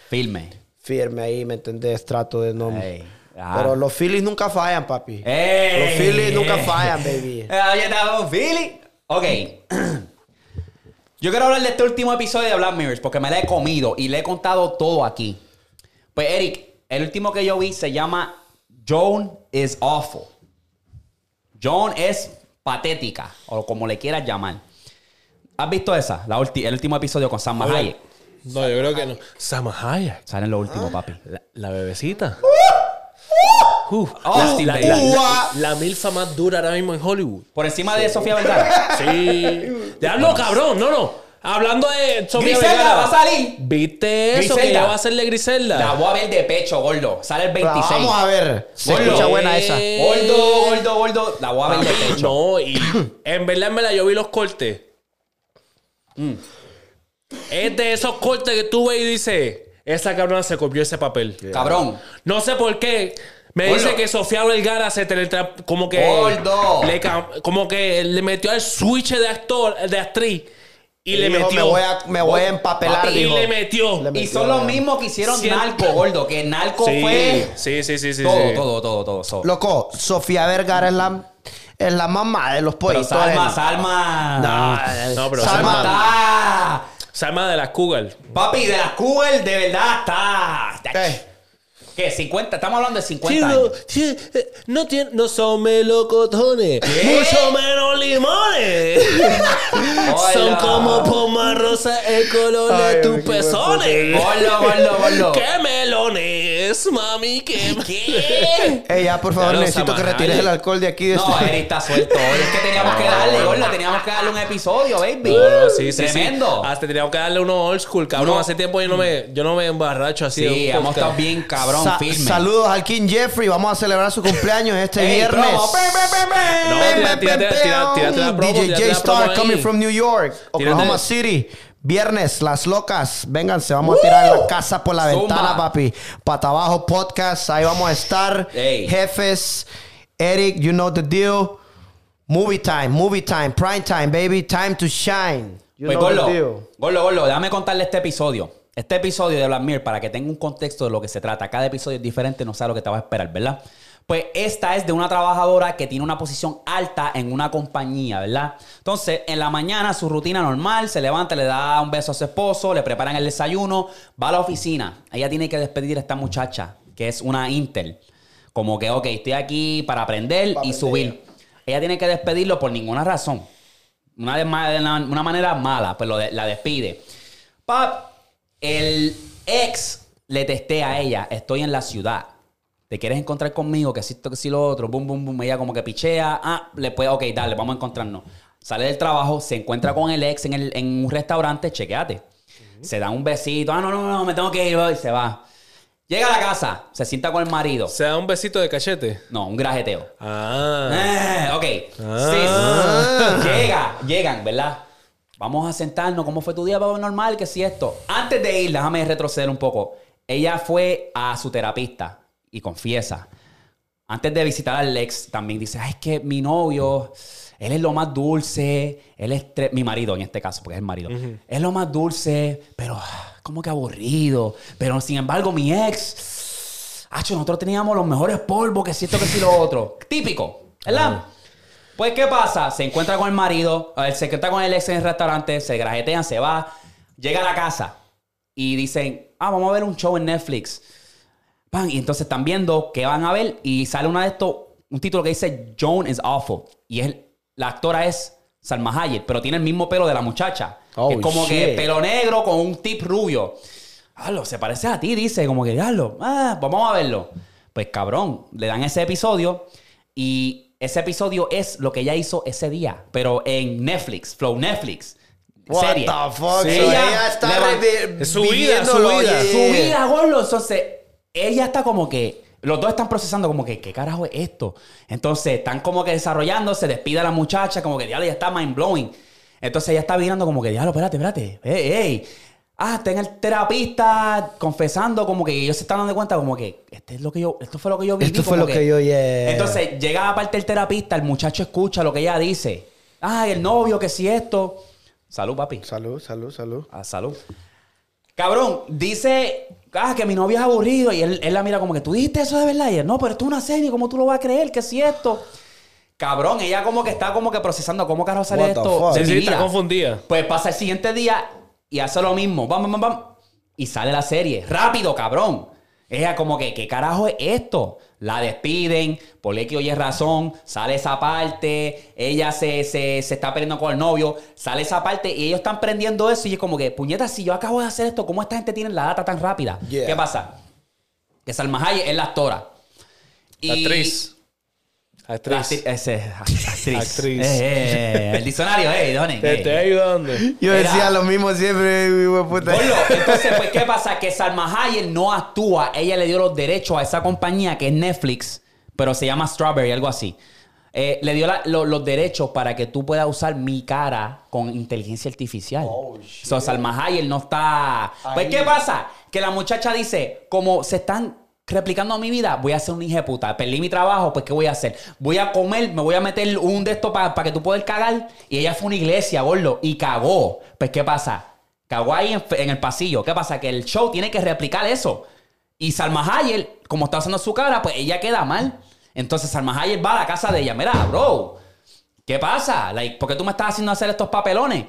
Firme. firme ahí, ¿me entendés? Trato de no... Ey, ah. Pero los Phillies nunca fallan, papi. ¡Ey! Los Phillies nunca fallan, baby. <laughs> Oye, está un Philly. Ok. Yo quiero hablar de este último episodio de Black Mirrors porque me la he comido y le he contado todo aquí. Pues, Eric, el último que yo vi se llama Joan is Awful. Joan es patética, o como le quieras llamar. ¿Has visto esa? La ulti- el último episodio con Sam Hayek. No, yo creo que no. Sama Hayek. Sale en lo último, papi. La, la bebecita. Uh, Austin la, la- la- la milfa más dura ahora mismo en Hollywood. Por encima de Sofía Vergara. Sí. Te hablo, cabrón. No, no. Hablando de Sofía Griselda Vergara. va a salir. ¿Viste eso? Que ya va a ser de Griselda. La voy a ver de pecho, gordo. Sale el 26. Vamos a ver. Se Gordo. escucha buena esa. Gordo, gordo, gordo. La voy a ver de pecho. No, y en verdad, en verdad, yo vi los cortes. Mm. Es de esos cortes que tú ves y dices, esa cabrona se copió ese papel. Cabrón. No sé por qué. Me Gordo. dice que Sofía Vergara se teletra... Como que... Gordo. Le, como que le metió al switch de actor, de actriz. Y, le dijo, metió. Me voy a, me voy a empapelar, y dijo. le metió. Le Y son los mismos que hicieron Cien- Narco, gordo. Que Narco Sí, fue sí, sí, sí, sí. todo, sí. todo, todo, todo. so. Loco, Sofía Vergara es la, es la mamá de los Pero pollitos. Salma, eh. Salma. No, No, pero Salma Salma- está. Salma de las Cougar. Papi, de la Google, de verdad está. ¿Qué? ¿Qué? 50. Estamos hablando de 50 Sí, años. eh, no, tiene, no son melocotones, ¿Qué? mucho menos limones. <laughs> Son como pomas rosas el color Ay, de tus pezones. Gordo, gordo, gordo. ¡Qué melones, mami! ¡Qué... ¿Qué? <laughs> Ey, ya, por favor, Claro, necesito que retires el alcohol de aquí. De No, este- Eric está suelto. Hoy es que teníamos que <laughs> darle, gordo. Teníamos que darle un episodio, baby. No, no, sí, sí, Tremendo. sí. Hasta teníamos que darle uno old school, cabrón. No. Hace tiempo yo no me, yo no me embarracho así. Sí, un hemos podcast. estado bien cabrón, Sa- firme. Saludos al King Jeffrey. Vamos a celebrar su cumpleaños este Ey, viernes. promo. Pe, pe, pe, pe. No, tira- tira- tírate la promo, DJ tírate la J-Star promo coming ahí. from New York, Oklahoma Tírate- City. Viernes, las locas. Vénganse, vamos a tirar la casa por la Zumba. ventana, papi. Pata abajo podcast. Ahí vamos a estar. Jefes, Eric, you know the deal. Movie time, movie time, prime time, baby. Time to shine. You Pues know the Gordo, deal. Gordo, Gordo, déjame contarle este episodio. Este episodio de Black Mirror, para que tenga un contexto de lo que se trata. Cada episodio es diferente, no sabes lo que te va a esperar, ¿verdad? Pues esta es de una trabajadora que tiene una posición alta en una compañía, ¿verdad? Entonces, en la mañana, su rutina normal, se levanta, le da un beso a su esposo, le preparan el desayuno, va a la oficina. Ella tiene que despedir a esta muchacha, que es una Intel. Como que, ok, estoy aquí para aprender y subir. Ella tiene que despedirlo por ninguna razón. Una, de una, manera mala, pues lo de- la despide. Pap, el ex le testea a ella, estoy en la ciudad. ¿Te quieres encontrar conmigo? Que esto, que si lo otro, boom, boom, boom. Ella como que pichea. Ah, le puede, ok, dale, vamos a encontrarnos. Sale del trabajo, se encuentra con el ex en, el- en un restaurante, chequeate. Se da un besito. Ah, no, no, no, me tengo que ir. Y se va. Llega a la casa, se sienta con el marido. Se da un besito de cachete. No, un grajeteo. Ah. Eh, ok. Ah. Sí. Llega, llegan, ¿verdad? Vamos a sentarnos. ¿Cómo fue tu día, papá? Normal, que si esto. Antes de ir, déjame retroceder un poco. Ella fue a su terapista y confiesa. Antes de visitar al ex, también dice: Ay, es que mi novio, él es lo más dulce. Él es mi marido en este caso, porque es el marido. Es lo más dulce, pero como que aburrido. Pero sin embargo, mi ex. Acho, nosotros teníamos los mejores polvos, que si esto, que si lo otro. <laughs> Típico, ¿verdad? Pues, ¿qué pasa? Se encuentra con el marido, se encuentra con el ex en el restaurante, se grajetean, se va, llega a la casa y dicen, ah, vamos a ver un show en Netflix. Pan, y entonces están viendo qué van a ver y sale una de estos, un título que dice Joan is awful. Y es, la actora es Salma Hayek, pero tiene el mismo pelo de la muchacha. Oh, es como que pelo negro con un tip rubio. Diablo, se parece a ti, dice, como que diablo, ah, vamos a verlo. Pues cabrón, le dan ese episodio y ese episodio es lo que ella hizo ese día, pero en Netflix, Flow Netflix. What serie. the fuck? Sí, ella ella está su vida, su vida. su vida, gordo. Entonces, ella está como que. Los dos están procesando como que, ¿qué carajo es esto? Entonces, están como que desarrollando, se despide a la muchacha, como que, diablo, ya está mind blowing. Entonces, ella está mirando como que, diablo, espérate, espérate. Ey, ey. Ah, está en el terapista confesando como que ellos se están dando cuenta como que, este es lo que yo, esto fue lo que yo viví. Esto fue lo que yo, yeah. Entonces, llega aparte el terapista, el muchacho escucha lo que ella dice. Ah, el novio, que si esto. Salud, papi. Salud, salud, salud. A salud. Cabrón, dice ah, que mi novio es aburrido. Y él, él la mira como que tú dijiste eso de verdad. Y él, no, pero esto es una serie, ¿cómo tú lo vas a creer? que si esto? Cabrón, ella como que está como que procesando cómo carajo sale esto. de Sí, mi está confundida. Pues pasa el siguiente día y hace lo mismo. Bam, bam, bam, bam. Y sale la serie. Rápido, cabrón. Ella como que, ¿qué carajo es esto? La despiden, por que oye razón, sale esa parte, ella se, se, se está peleando con el novio, sale esa parte y ellos están prendiendo eso y es como que, puñeta, si yo acabo de hacer esto, ¿cómo esta gente tiene la data tan rápida? Yeah. ¿Qué pasa? Que Salma Hayek es la actora. Y- Actriz. Actriz. ese, actriz. Actriz. Eh, eh, eh, el diccionario, eh, Donen, Te estoy ayudando. Yo decía lo mismo siempre, hijo puta. Entonces, pues, ¿qué pasa? Que Salma Hayek no actúa. Ella le dio los derechos a esa compañía que es Netflix, pero se llama Strawberry, algo así. Eh, le dio la- lo- los derechos para que tú puedas usar mi cara con inteligencia artificial. So, Salma Hayek no está... Pues, ¿qué pasa? Que la muchacha dice, como se están replicando mi vida, voy a ser un hijo puta. Perdí mi trabajo, pues ¿qué voy a hacer? Voy a comer, me voy a meter un de estos para que tú puedas cagar. Y ella fue a una iglesia, gordo, y cagó. Pues ¿qué pasa? Cagó ahí en, el pasillo. ¿Qué pasa? Que el show tiene que replicar eso. Y Salma Hayek, como está haciendo su cara, pues ella queda mal. Entonces Salma Hayek va a la casa de ella. Mira, bro, ¿qué pasa? Like, ¿Por qué tú me estás haciendo hacer estos papelones?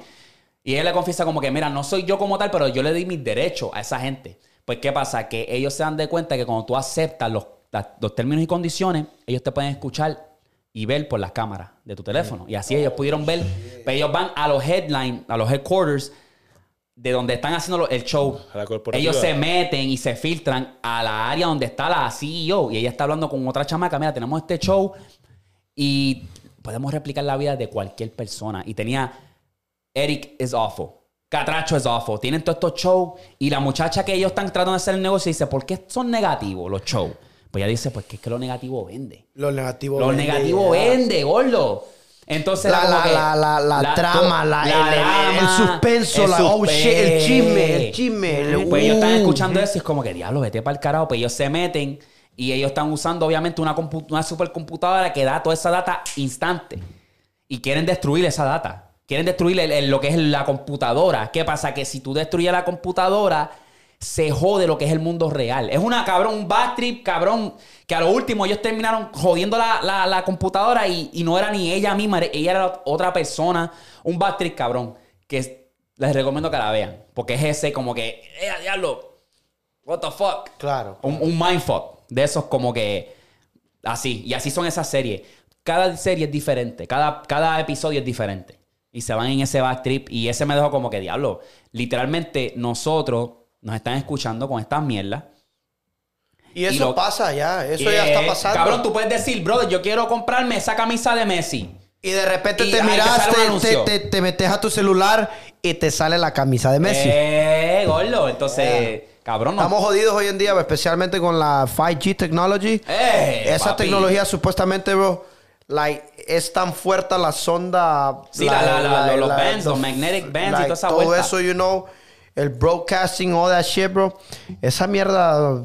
Y él le confiesa como que, mira, no soy yo como tal, pero yo le di mis derechos a esa gente. Pues, ¿qué pasa? Que ellos se dan de cuenta que cuando tú aceptas los, los términos y condiciones, ellos te pueden escuchar y ver por las cámaras de tu teléfono. Y así ellos pudieron ver Pero ellos van a los headline, a los headquarters, de donde están haciendo el show. Ellos se meten y se filtran a la área donde está la CEO. Y ella está hablando con otra chamaca. Mira, tenemos este show y podemos replicar la vida de cualquier persona. Y tenía Eric is awful. Catracho es awful. Tienen todos estos shows. Y la muchacha que ellos están tratando de hacer el negocio dice, ¿por qué son negativos los shows? Pues ella dice, pues que es que lo negativo vende. Lo negativo ya. vende, gordo. Entonces La, la, la, la, la trama, la, el- el, el suspenso, el la, oh shit, el chisme, el chisme. el- Pues ellos están uh. escuchando eso y es como que, diablo, vete para el carajo. Pues ellos se meten y ellos están usando, obviamente, una, una supercomputadora que da toda esa data instante. Y quieren destruir esa data. Quieren destruir el- el- lo que es la computadora. ¿Qué pasa? Que si tú destruyes la computadora, se jode lo que es el mundo real. Es una cabrón, un bad trip, cabrón. Que a lo último ellos terminaron jodiendo la, la- la computadora y, y no era ni ella misma, ella era otra persona. Un bad trip, cabrón. Que es- les recomiendo que la vean. Porque es ese como que, ¡eh, diablo! What the fuck? Claro. Un, un mindfuck. De esos como que. Así. Y así son esas series. Cada serie es diferente. Cada, cada episodio es diferente. Y se van en ese back trip. Y ese me dejó como que, diablo. Literalmente, nosotros nos están escuchando con estas mierdas. Y eso y lo- pasa ya, eso ya eh, está pasando. Cabrón, tú puedes decir, brother, yo quiero comprarme esa camisa de Messi. Y de repente Y te ahí te metes a tu celular y te sale la camisa de Messi. Eh, gordo. Entonces, cabrón, no. Estamos jodidos hoy en día, especialmente con la 5G technology. Eh, Esa papi. tecnología supuestamente, bro, like, es tan fuerte la sonda. Sí, la- la- la- los bands, los magnetic bands y toda esa Todo vuelta. eso, you know, el broadcasting, all that shit, bro. Esa mierda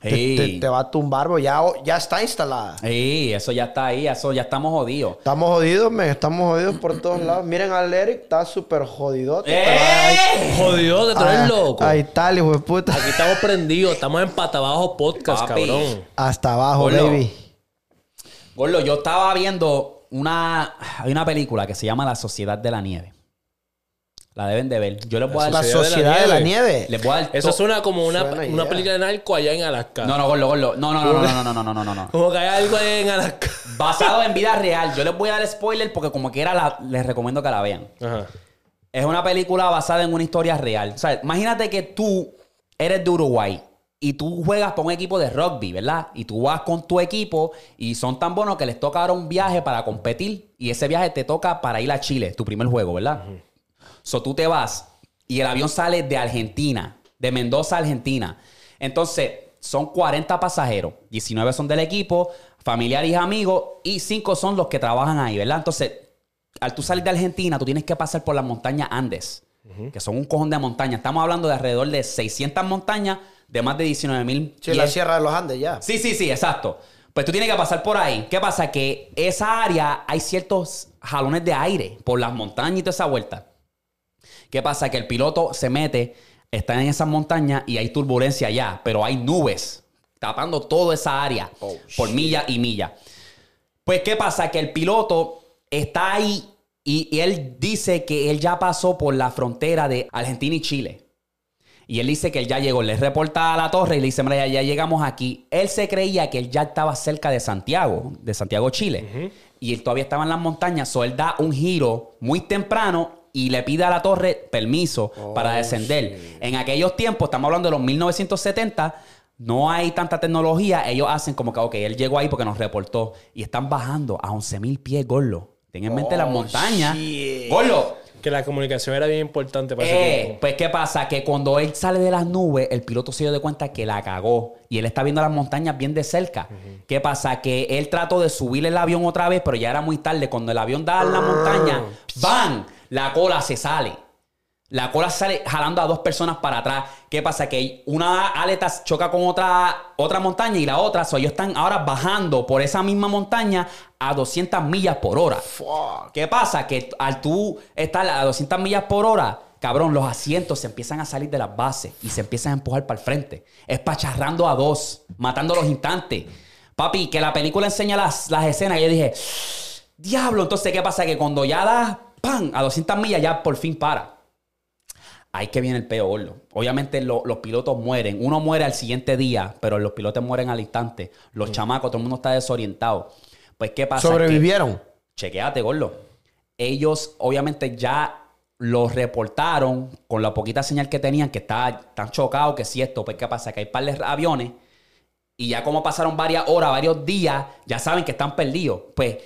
te, te- te va a tumbar, bro. Ya, ya está instalada. Sí, eso ya está ahí. Eso ya estamos jodidos. Estamos jodidos, me estamos jodidos por todos lados. Miren al Eric, está súper jodidote. ¡Eh! Jodido de traer Ah, loco. Ahí está, hijo de puta. Aquí estamos prendidos. Estamos en Pata Abajo Podcast, Papi. cabrón. Hasta abajo, Gordo. baby. Gordo, yo estaba viendo una. Hay una película que se llama La Sociedad de la Nieve. La deben de ver. Yo les voy a La dar. Sociedad de la sociedad de la nieve. Les voy a dar Eso suena como una, Suena una película de narco allá en Alaska. No, no, Gordo, Gordo. No, no, no, no, no, no, no, no, no, no. <laughs> Como que hay algo allá en Alaska. Basado en <laughs> vida real. Yo les voy a dar spoiler porque como quiera la- les recomiendo que la vean. Ajá. Es una película basada en una historia real. O sea, imagínate que tú eres de Uruguay y tú juegas para un equipo de rugby, ¿verdad? Y tú vas con tu equipo y son tan buenos que les toca ahora un viaje para competir y ese viaje te toca para ir a Chile, tu primer juego, ¿verdad? So tú te vas y el avión sale de Argentina, de Mendoza, Argentina. Entonces, son 40 pasajeros, 19 son del equipo, familiares y amigos, y 5 son los que trabajan ahí, ¿verdad? Entonces, al tú salir de Argentina, tú tienes que pasar por las montañas Andes, que son un cojón de montañas. Estamos hablando de alrededor de 600 montañas de más de 19 mil. Sí, la Sierra de los Andes, ya. Sí, sí, sí, exacto. Pues tú tienes que pasar por ahí. ¿Qué pasa? Que esa área hay ciertos jalones de aire por las montañas y toda esa vuelta. ¿Qué pasa? Que el piloto se mete, está en esas montañas y hay turbulencia allá, pero hay nubes tapando toda esa área por milla y milla. Pues, ¿qué pasa? Que el piloto está ahí y, y él dice que él ya pasó por la frontera de Argentina y Chile. Y él dice que él ya llegó. Le reporta a la torre y le dice, mira, ya, llegamos aquí. Él se creía que él ya estaba cerca de Santiago, de Santiago, Chile. Y él todavía estaba en las montañas. So, él da un giro muy temprano y le pide a la torre permiso para descender. En aquellos tiempos, estamos hablando de los 1970, no hay tanta tecnología. Ellos hacen como que, ok, él llegó ahí porque nos reportó. Y están bajando a 11.000 pies, Gorlo. Ten en mente las montañas. shit. Gorlo, Que la comunicación era bien importante para eh, ese tiempo. pues, ¿qué pasa? Que cuando él sale de las nubes, el piloto se dio de cuenta que la cagó. Y él está viendo las montañas bien de cerca. ¿Qué pasa? Que él trató de subir el avión otra vez, pero ya era muy tarde. Cuando el avión da en la montaña, ¡bam! La cola se sale. La cola sale jalando a dos personas para atrás. ¿Qué pasa? Que una aleta choca con otra, otra montaña y la otra, so, ellos están ahora bajando por esa misma montaña a 200 millas por hora. ¿Qué pasa? Que al tú estar a 200 millas por hora, cabrón, los asientos se empiezan a salir de las bases y se empiezan a empujar para el frente. Espacharrando a dos, matando los instantes. Papi, que la película enseña las, las escenas y yo dije, diablo, entonces, ¿qué pasa? Que cuando ya das, ¡pam! A 200 millas ya por fin para. Ahí que viene el peo, gordo. Obviamente lo- los pilotos mueren. Uno muere al siguiente día, pero los pilotos mueren al instante. Los chamacos, todo el mundo está desorientado. Pues, ¿qué pasa? Que- Sobrevivieron. chequeate, gordo. ellos obviamente ya los reportaron con la poquita señal que tenían, que está tan chocado que si esto, pues qué pasa, que hay par de aviones y ya como pasaron varias horas, varios días, ya saben que están perdidos. Pues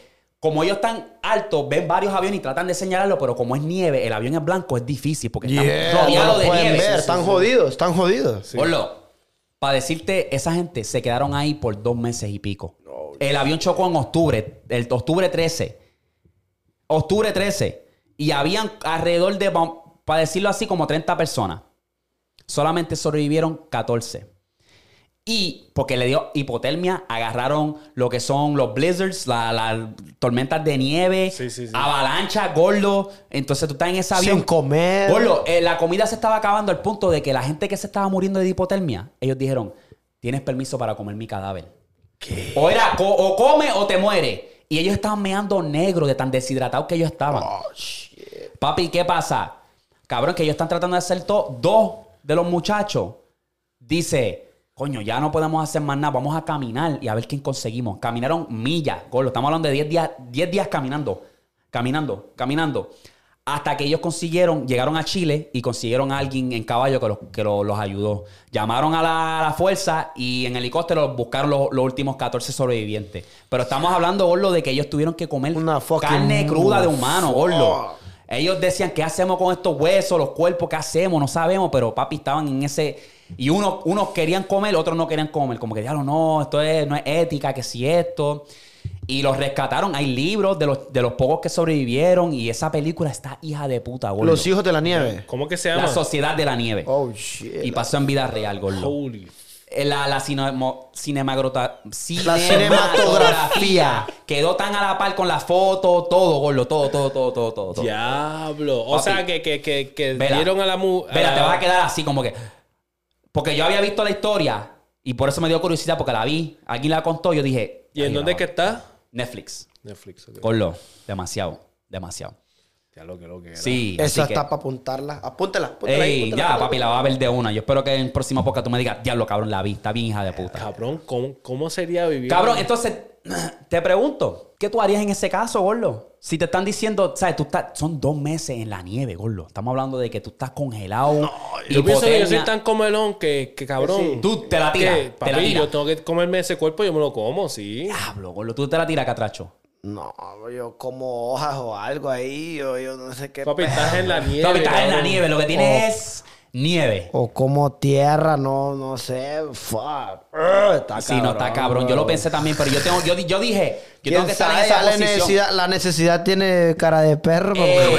como ellos están altos, ven varios aviones y tratan de señalarlo, pero como es nieve, el avión es blanco, es difícil porque están Yeah, rodeados de pueden nieve. ver. Están jodidos, están jodidos. para decirte, esa gente se quedaron ahí por dos meses y pico. el avión chocó en octubre, el octubre 13. Octubre 13. Y habían alrededor de, para decirlo así, como 30 personas. Solamente sobrevivieron 14. Y porque le dio hipotermia, agarraron lo que son los blizzards, las la tormentas de nieve, Sí, sí, sí. avalancha, gordo. Entonces tú estás en ese avión. Sin comer. Gordo, eh, la comida se estaba acabando al punto de que la gente que se estaba muriendo de hipotermia, ellos dijeron, tienes permiso para comer mi cadáver. O era, co- o come o te muere. Y ellos estaban meando negro de tan deshidratados que ellos estaban. Oh, shit. Papi, ¿qué pasa? Cabrón, que ellos están tratando de hacer todo. Dos de los muchachos dice, coño, ya no podemos hacer más nada, vamos a caminar y a ver quién conseguimos. Caminaron millas, gordo, estamos hablando de 10 días, 10 días caminando, caminando, caminando. Hasta que ellos consiguieron, llegaron a Chile y consiguieron a alguien en caballo que los, que lo- los ayudó. Llamaron a la, a la fuerza y en helicóptero buscaron los, los últimos 14 sobrevivientes. Pero estamos hablando, gordo, de que ellos tuvieron que comer Una carne cruda de humano, gordo. Ellos decían, ¿qué hacemos con estos huesos, los cuerpos? ¿Qué hacemos? No sabemos, pero papi estaban en ese... Y unos, unos querían comer, otros no querían comer. Como que, diablo, no, esto es, no es ética, que si esto... Y los rescataron. Hay libros de los, de los pocos que sobrevivieron y esa película está hija de puta, gordo. Los hijos de la nieve. ¿Cómo que se llama? La Sociedad de la Nieve. Oh, shit. y pasó en vida real, gordo. Holy. Eh, La, la cinemo- cinemagrota- La cinematografía. quedó tan a la par con la foto, todo, gordo, todo, todo, todo, todo, todo. todo. Diablo. O Papi. sea, que, que, que, que Vela. dieron a la mu... a Vela, la- te vas a quedar así como que. Porque yo había visto la historia y por eso me dio curiosidad porque la vi. Alguien la contó. Yo dije. ¿Y en "Ay, dónde es que grabado". está? Netflix. Netflix. ok. Demasiado. Demasiado. Ya lo que lo que era. Sí. Esa así que- está para apuntarla. Apúntela. apúntela ahí, Ey, apúntela, ya, apúntela. papi, la va a ver de una. Yo espero que en el próximo podcast tú me digas, diablo, cabrón, la vi. Está bien, hija de puta. Cabrón, ¿cómo, cómo sería vivir? Cabrón, entonces, <clears throat> te pregunto, ¿qué tú harías en ese caso, gordo? Si te están diciendo, ¿sabes? Tú estás, son dos meses en la nieve, gordo. Estamos hablando de que tú estás congelado. Yo pienso que yo soy tan comelón que, que cabrón. Sí. Tú te la tiras, que, te papi, la yo tengo que comerme ese cuerpo, yo me lo como, sí. Diablo, gordo. Tú te la tiras, catracho. No, yo como hojas o algo ahí. Yo, yo no sé qué. Papi, pedo. estás en la nieve. Papi, estás en la nieve. Lo que tienes es nieve. O como tierra, no, no sé. Fuck. Está Sí, no, está cabrón. Yo lo pensé también, pero yo tengo, yo, yo dije, yo tengo ¿Quién que estar en esa la posición. necesidad, la necesidad tiene cara de perro. Eh,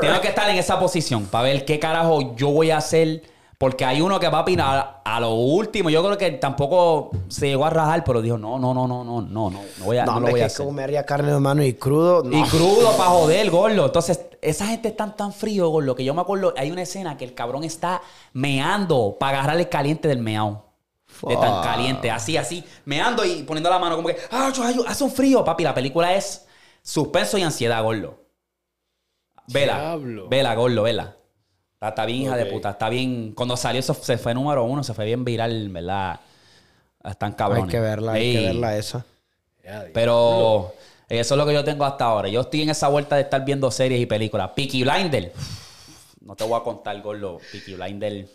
tengo que estar en esa posición para ver qué carajo yo voy a hacer. Porque hay uno que va a opinar a lo último. Yo creo que tampoco se llegó a rajar, pero dijo: No, no, no, no, no, no, no, no voy a, No, no, lo voy a que hacer. comería carne de mano y crudo. No. Y crudo para joder, gordo. Entonces, esa gente está tan frío, gordo, que yo me acuerdo, hay una escena que el cabrón está meando para agarrar el caliente del meao. De tan caliente, así, así, meando y poniendo la mano como que, ah, hace un frío, papi. La película es suspenso y ansiedad, gordo. Vela, Diablo. vela, gordo, vela. Está, está bien, hija de puta. Está bien. Cuando salió, eso se fue número uno, se fue bien viral, ¿verdad? Están cabrones. Hay que verla, hay que verla esa. Pero eso es lo que yo tengo hasta ahora. Yo estoy en esa vuelta de estar viendo series y películas. Peaky Blinder. No te voy a contar, gordo. Peaky Blinder.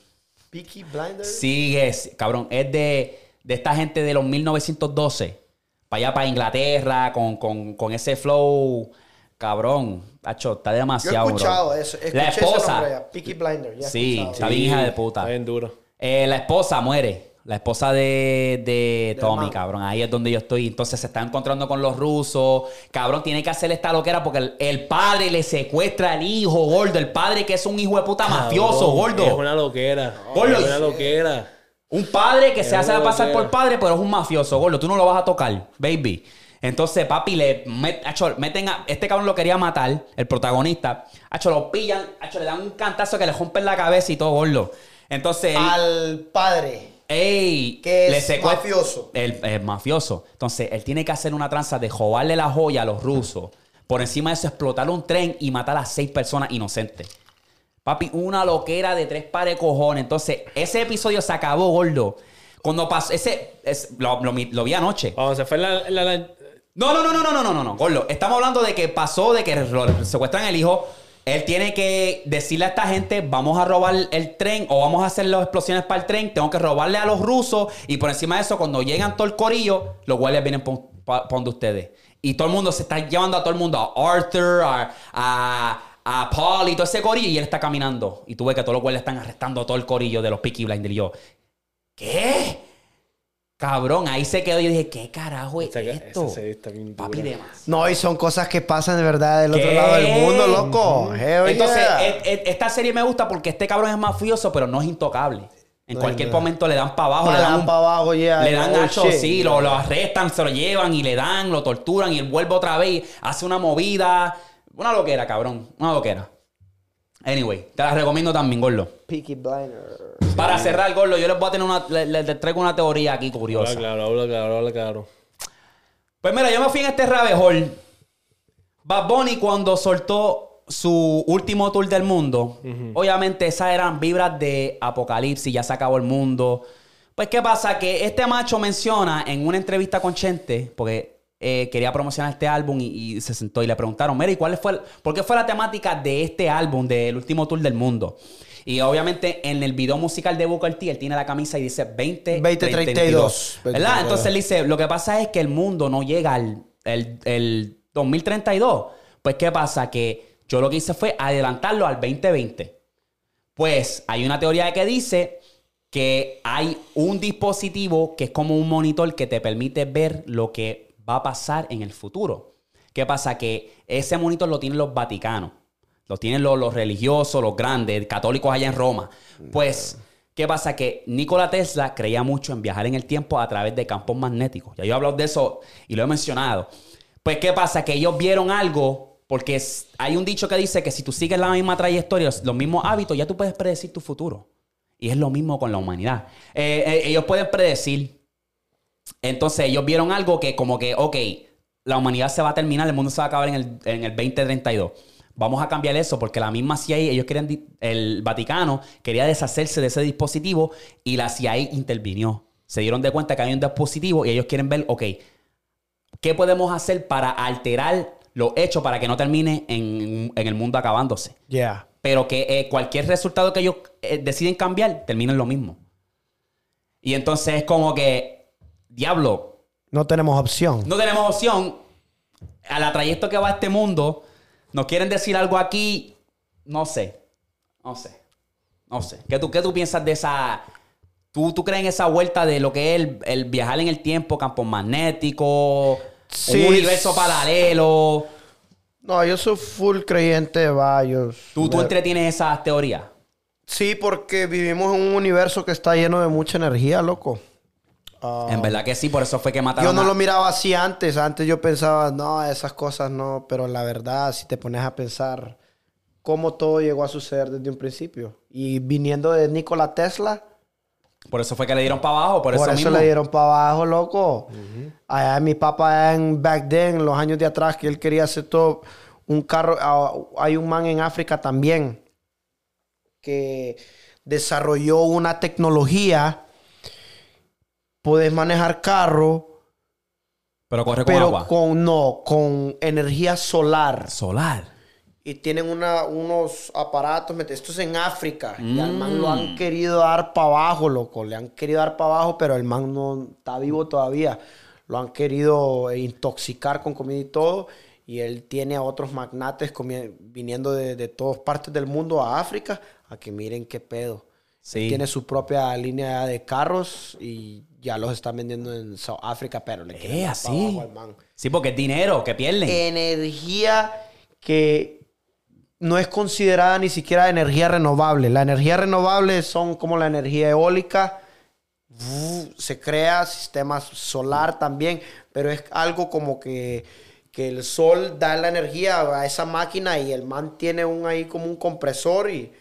Peaky Blinders. Sigue, es- cabrón. Es de, de esta gente de los 1912. Para allá, para Inglaterra, con, con, con ese flow. Cabrón. Tacho, está Yo he demasiado, bro. escuchado eso. Escuché La ese nombre esposa. ya, Peaky Blinders. ya Sí, escuchado. está bien hija de puta. Está bien duro. Eh, la esposa muere. La esposa de, de Tommy, cabrón. Ahí es donde yo estoy. Entonces se está encontrando con los rusos. Cabrón, tiene que hacer esta loquera porque el, el padre le secuestra al hijo, gordo. El padre que es un hijo de puta mafioso, gordo. Es una loquera. Gordo. Es una loquera. Un padre que se hace pasar por padre, pero es un mafioso, gordo. Tú no lo vas a tocar, baby. Entonces, papi, le met- acho, meten a. Este cabrón lo quería matar, el protagonista. Acho, lo pillan, acho, le dan un cantazo que le rompen la cabeza y todo, gordo. Entonces, él- Al padre. ¡Ey! Que le es secuest- mafioso. El, el mafioso. Entonces, él tiene que hacer una tranza de robarle la joya a los rusos. Por encima de eso, explotar un tren y matar a seis personas inocentes. Papi, una loquera de tres pares de cojones. Entonces, ese episodio se acabó, gordo. Cuando pasó, ese, es- lo, lo mi- lo vi anoche. Cuando se fue en la, no, no, no, no, no, no, no, no, Gordo. Estamos hablando de que pasó, de que secuestran el hijo. Él tiene que decirle a esta gente, vamos a robar el tren o vamos a hacer las explosiones para el tren, tengo que robarle a los rusos y por encima de eso, cuando llegan todo el corillo, los guardias vienen para donde ustedes. Y todo el mundo se está llevando a todo el mundo, a Arthur, a, a, a Paul y todo ese corillo y él está caminando. Y tú ves que todos los guardias están arrestando a todo el corillo de los Peaky Blinders. Y yo, ¿qué? Cabrón, ahí se quedó y yo dije, ¿qué carajo es esa esto? Papi, dura. demasiado. No, y son cosas que pasan de verdad del otro lado del mundo, loco. Hell Entonces, yeah. e- e- esta serie me gusta porque este cabrón es mafioso, pero no es intocable. En No, cualquier no. momento le dan para abajo, Pa' le dan, dan un- pa' abajo, yeah. le dan Oh, shit. sí, lo, lo arrestan, se lo llevan y le dan, lo torturan y él vuelve otra vez, hace una movida. Una loquera, cabrón. Una loquera. Anyway, te la recomiendo también, Gordo. Peaky Blinders. Para cerrar, Gordo, yo les voy a tener una, le- le- les traigo una teoría aquí curiosa. Habla claro, habla claro, habla claro. Pues mira, yo me fui en este rabbit hole. Bad Bunny cuando soltó su último tour del mundo, obviamente esas eran vibras de apocalipsis, ya se acabó el mundo. Pues qué pasa que este macho menciona en una entrevista con Chente, porque eh, quería promocionar este álbum y, y se sentó y le preguntaron, mira, ¿y cuál fue, el- por qué fue la temática de este álbum, del último tour del mundo? Y obviamente en el video musical de Booker T, él tiene la camisa y dice 20, 2032. ¿Verdad? Entonces él dice, lo que pasa es que el mundo no llega al el, el 2032. Pues, ¿qué pasa? Que yo lo que hice fue adelantarlo al 2020. Pues hay una teoría que dice que hay un dispositivo que es como un monitor que te permite ver lo que va a pasar en el futuro. ¿Qué pasa? Que ese monitor lo tienen los vaticanos. Lo tienen los, religiosos, los grandes, católicos allá en Roma. Pues, ¿qué pasa? Que Nikola Tesla creía mucho en viajar en el tiempo a través de campos magnéticos. Ya yo he hablado de eso y lo he mencionado. Pues, ¿qué pasa? Que ellos vieron algo, porque hay un dicho que dice que si tú sigues la misma trayectoria, los mismos hábitos, ya tú puedes predecir tu futuro. Y es lo mismo con la humanidad. Eh, eh, ellos pueden predecir. Entonces, ellos vieron algo que, como que, ok, la humanidad se va a terminar, el mundo se va a acabar en el, en el 2032. Vamos a cambiar eso porque la misma CIA, ellos querían, el Vaticano quería deshacerse de ese dispositivo y la CIA intervinió. Se dieron de cuenta que hay un dispositivo y ellos quieren ver, ok, ¿qué podemos hacer para alterar los hechos para que no termine en, en el mundo acabándose? Yeah. pero que eh, cualquier resultado que ellos eh, deciden cambiar termina en lo mismo. Y entonces es como que, diablo, No tenemos opción. no tenemos opción. A la trayecto que va este mundo, nos quieren decir algo aquí, no sé, no sé, no sé. ¿Qué tú, qué tú piensas de esa... ¿Tú, ¿Tú crees en esa vuelta de lo que es el, el viajar en el tiempo, campos magnéticos, Sí. un universo paralelo? No, yo soy full creyente de varios. ¿Tú, tú entretienes esas teorías? Sí, porque vivimos en un universo que está lleno de mucha energía, loco. Ah, En verdad que sí, por eso fue que mataron yo no a- lo miraba así antes. Antes yo pensaba, no, esas cosas no. Pero la verdad, si te pones a pensar cómo todo llegó a suceder desde un principio. Y viniendo de Nikola Tesla, Por eso fue que le dieron para abajo, por, por, eso, eso, mismo. le dieron para abajo, loco. Allá mi papá en back then, en los años de atrás, que él quería hacer todo un carro. ah, hay un man en África también que desarrolló una tecnología. Puedes manejar carro, Pero corre con pero agua. con no, con energía solar. Solar. Y tienen una- unos aparatos. Esto es en África. Y al man lo Mm. han querido dar para abajo, loco. Le han querido dar para abajo, pero el man no está vivo todavía. Lo han querido eh, intoxicar con comida y todo. Y él tiene a otros magnates viniendo de, de todas partes del mundo a África a que miren qué pedo. Sí. Tiene su propia línea de carros y ya los están vendiendo en South África, pero le quieren Eh, así. abajo al man Sí, porque es dinero que pierden. energía que no es considerada ni siquiera energía renovable. La energía renovable son como la energía eólica. Se crea sistema solar también, pero es algo como que, que el sol da la energía a esa máquina y el man tiene un ahí como un compresor y,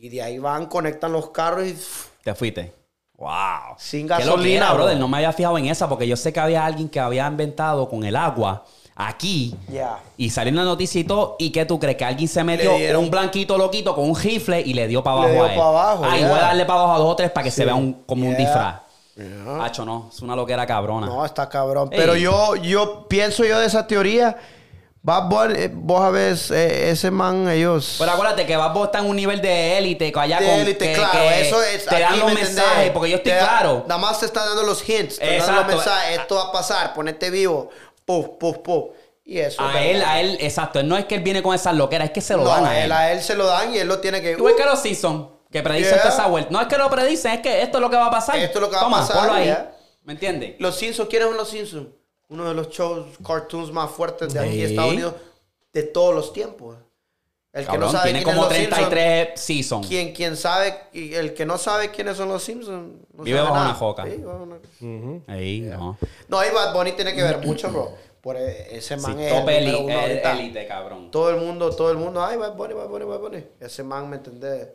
y de ahí van, conectan los carros y Te fuiste. Wow. Sin gasolina, brother. No me había fijado en esa porque yo sé que había alguien que había inventado con el agua aquí. Ya. Y salió en la noticia y todo. ¿Y qué tú crees? Que alguien se metió Le dieron- un blanquito loquito con un rifle y le dio para Le abajo dio a él. pa' abajo, Ah, y ya. voy a darle para abajo a dos o tres para que se vea un, como un Yeah. disfraz. Hacho, no. Es una loquera cabrona. No, está cabrón. Ey. Pero yo, yo pienso yo de esa teoría. Bad Bunny, eh, vos a ver, eh, ese man, ellos. Pero acuérdate que Bad Bunny está en un nivel de élite, allá de con élite, que- claro, que eso es. te dan los mensajes, porque yo estoy Te da- claro. Nada más te están dando los hints, te dando los mensajes. Esto va a pasar, ponete vivo. Puf, puf, puf. Y eso. A él, a él, exacto. No es que él viene con esas loqueras, es que se lo No, dan a él. él, a él se lo dan y él lo tiene que. Igual uh, que los Simpsons, que predicen Yeah. toda esa vuelta. No es que lo predicen, es que esto es lo que va a pasar. Esto es lo que va a Toma, pasar, ponlo ahí. yeah. ¿Me entiendes? Los Simpsons, ¿quiénes son los Simpsons? Uno de los shows, cartoons más fuertes de aquí Sí. de Estados Unidos de todos los tiempos. El que no Cabrón, sabe tiene quién como es los Simpsons, 33 seasons. quien, quien sabe, y el que no sabe quiénes son los Simpsons, no Vive bajo nada. una joca. Sí, bajo una- Ahí, no. No, ahí Bad Bunny tiene que ver mucho, bro. Por e- ese Sí, man es número eli- uno el- élite, cabrón. Todo el mundo, todo el mundo, ay, Bad Bunny, Bad Bunny, Bad Bunny. Ese man, ¿me entendés?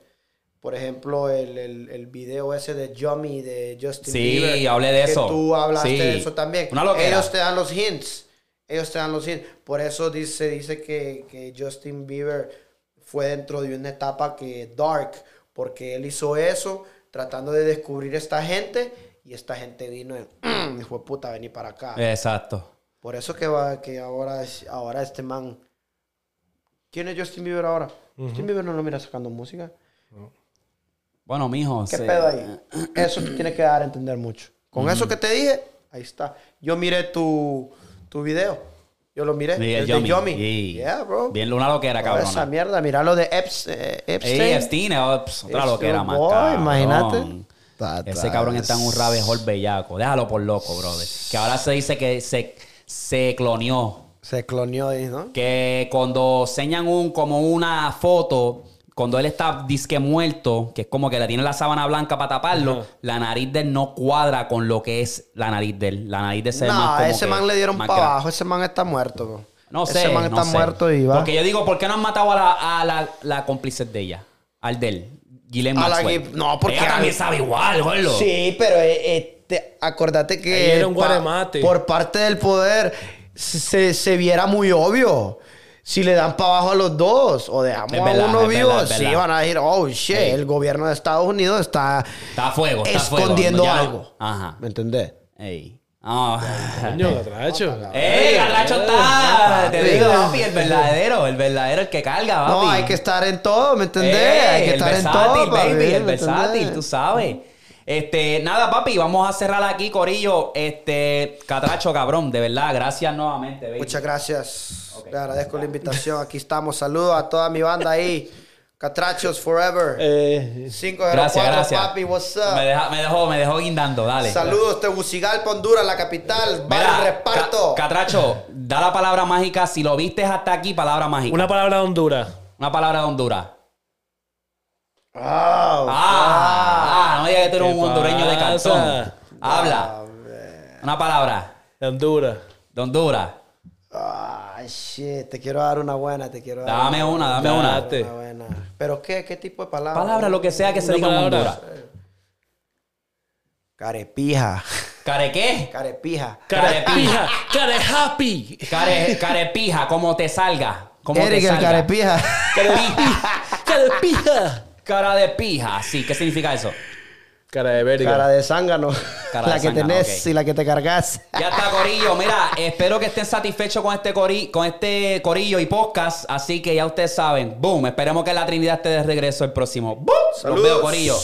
Por ejemplo, el, el, el video ese de Yummy de Justin Sí, Bieber. hablé de que eso. tú hablaste Sí. de eso también. Una. Ellos te dan los hints. Ellos te dan los hints. Por eso dice, dice que, que Justin Bieber fue dentro de una etapa que dark. Porque él hizo eso tratando de descubrir esta gente. Y esta gente vino y dijo, <clears throat> puta, vení para acá. Exacto. Por eso que va, que ahora, ahora este man. ¿Quién es Justin Bieber ahora? Justin Bieber no lo mira sacando música. Bueno, mijo. ¿Qué se- pedo ahí? Eso te tiene que dar a entender mucho. Con eso que te dije, ahí está. Yo miré tu, tu video. Yo lo miré. Sí, el el de. Sí. Yeah, bro. Bien, una loquera, Toda esa cabrón. mierda. Mira lo de Eps, eh, Epstein. Ey, Epstein, oh, pss, otra your más, boy, cabrón. imagínate. Ese cabrón está en un rabbit hole bellaco. Déjalo por loco, brother. Que ahora se dice que se, se cloneó. Se cloneó ahí, ¿no? Que cuando enseñan un, como una foto, cuando él está disque muerto, que es como que le tiene la sábana blanca para taparlo, Ajá. la nariz de él no cuadra con lo que es la nariz de él. La nariz de ese No, más como ese que man le dieron para abajo. Ese man está muerto, bro. No sé. Ese man no está sé. muerto y va. Porque yo digo, ¿por qué no han matado a la, a la, la cómplice de ella? Al de él. Ghislaine la no, porque Ella también sabe igual, gordo. Sí, pero eh, eh, te- acordate que era un pa- guaremate. por parte del poder se, se viera muy obvio. Si le dan para abajo a los dos o dejamos Es a verdad, uno vivo, verdad, sí verdad. van a decir, oh shit, el gobierno de Estados Unidos está Está a fuego, está a fuego. escondiendo Ya no- algo. Ajá. ¿Me entendés? Ey. Ah. Coño, Catracho. ¡Ey, Garracho está! Te digo, papi, el verdadero, el verdadero, el que carga, papi. No, hay que estar en todo, ¿me entendés? Ey, hay que el estar en versátil, todo, papi, baby, el ¿me versátil, tú sabes. Este, nada, papi, vamos a cerrar aquí, Corillo. Este, Catracho, cabrón, de verdad, gracias nuevamente, baby. Muchas gracias. Le agradezco la invitación. Aquí estamos. Saludos a toda mi banda ahí. Catrachos Forever. Eh, 504, Gracias, gracias. papi, what's up? Me, deja- me dejó, me dejó guindando, dale. Saludos, Tegucigalpa, Honduras, la capital. Mira, Vale, reparto. Ca- Catracho, da la palabra mágica. Si lo viste hasta aquí, palabra mágica. una palabra de Honduras. Una palabra de Honduras. Ah, Ah, ah, no digas que tú eres ¿Qué un hondureño de cartón. Habla. Una palabra. De Honduras. De Honduras. ah, shit. Te quiero dar una buena, te quiero dar Dame una, dame una. Date. una buena. ¿Pero qué? ¿Qué tipo de palabra? Palabra, lo que sea que se Una diga en. Honduras. Carepija. ¿Care qué? Carepija. Carepija. Care happy. Care, carepija, como te salga. Como Eric, te el salga. carepija. Carepija. Cara de pija, sí. ¿Qué significa eso? Cara de verga. Cara de zángano. Cara de la que zángano, tenés y la que te cargas. Ya está, Corillo. Mira, espero que estén satisfechos con este, cori con este Corillo y podcast. Así que ya ustedes saben. Boom. Esperemos que la Trinidad esté de regreso el próximo. Boom. Los Saludos. veo, Corillo.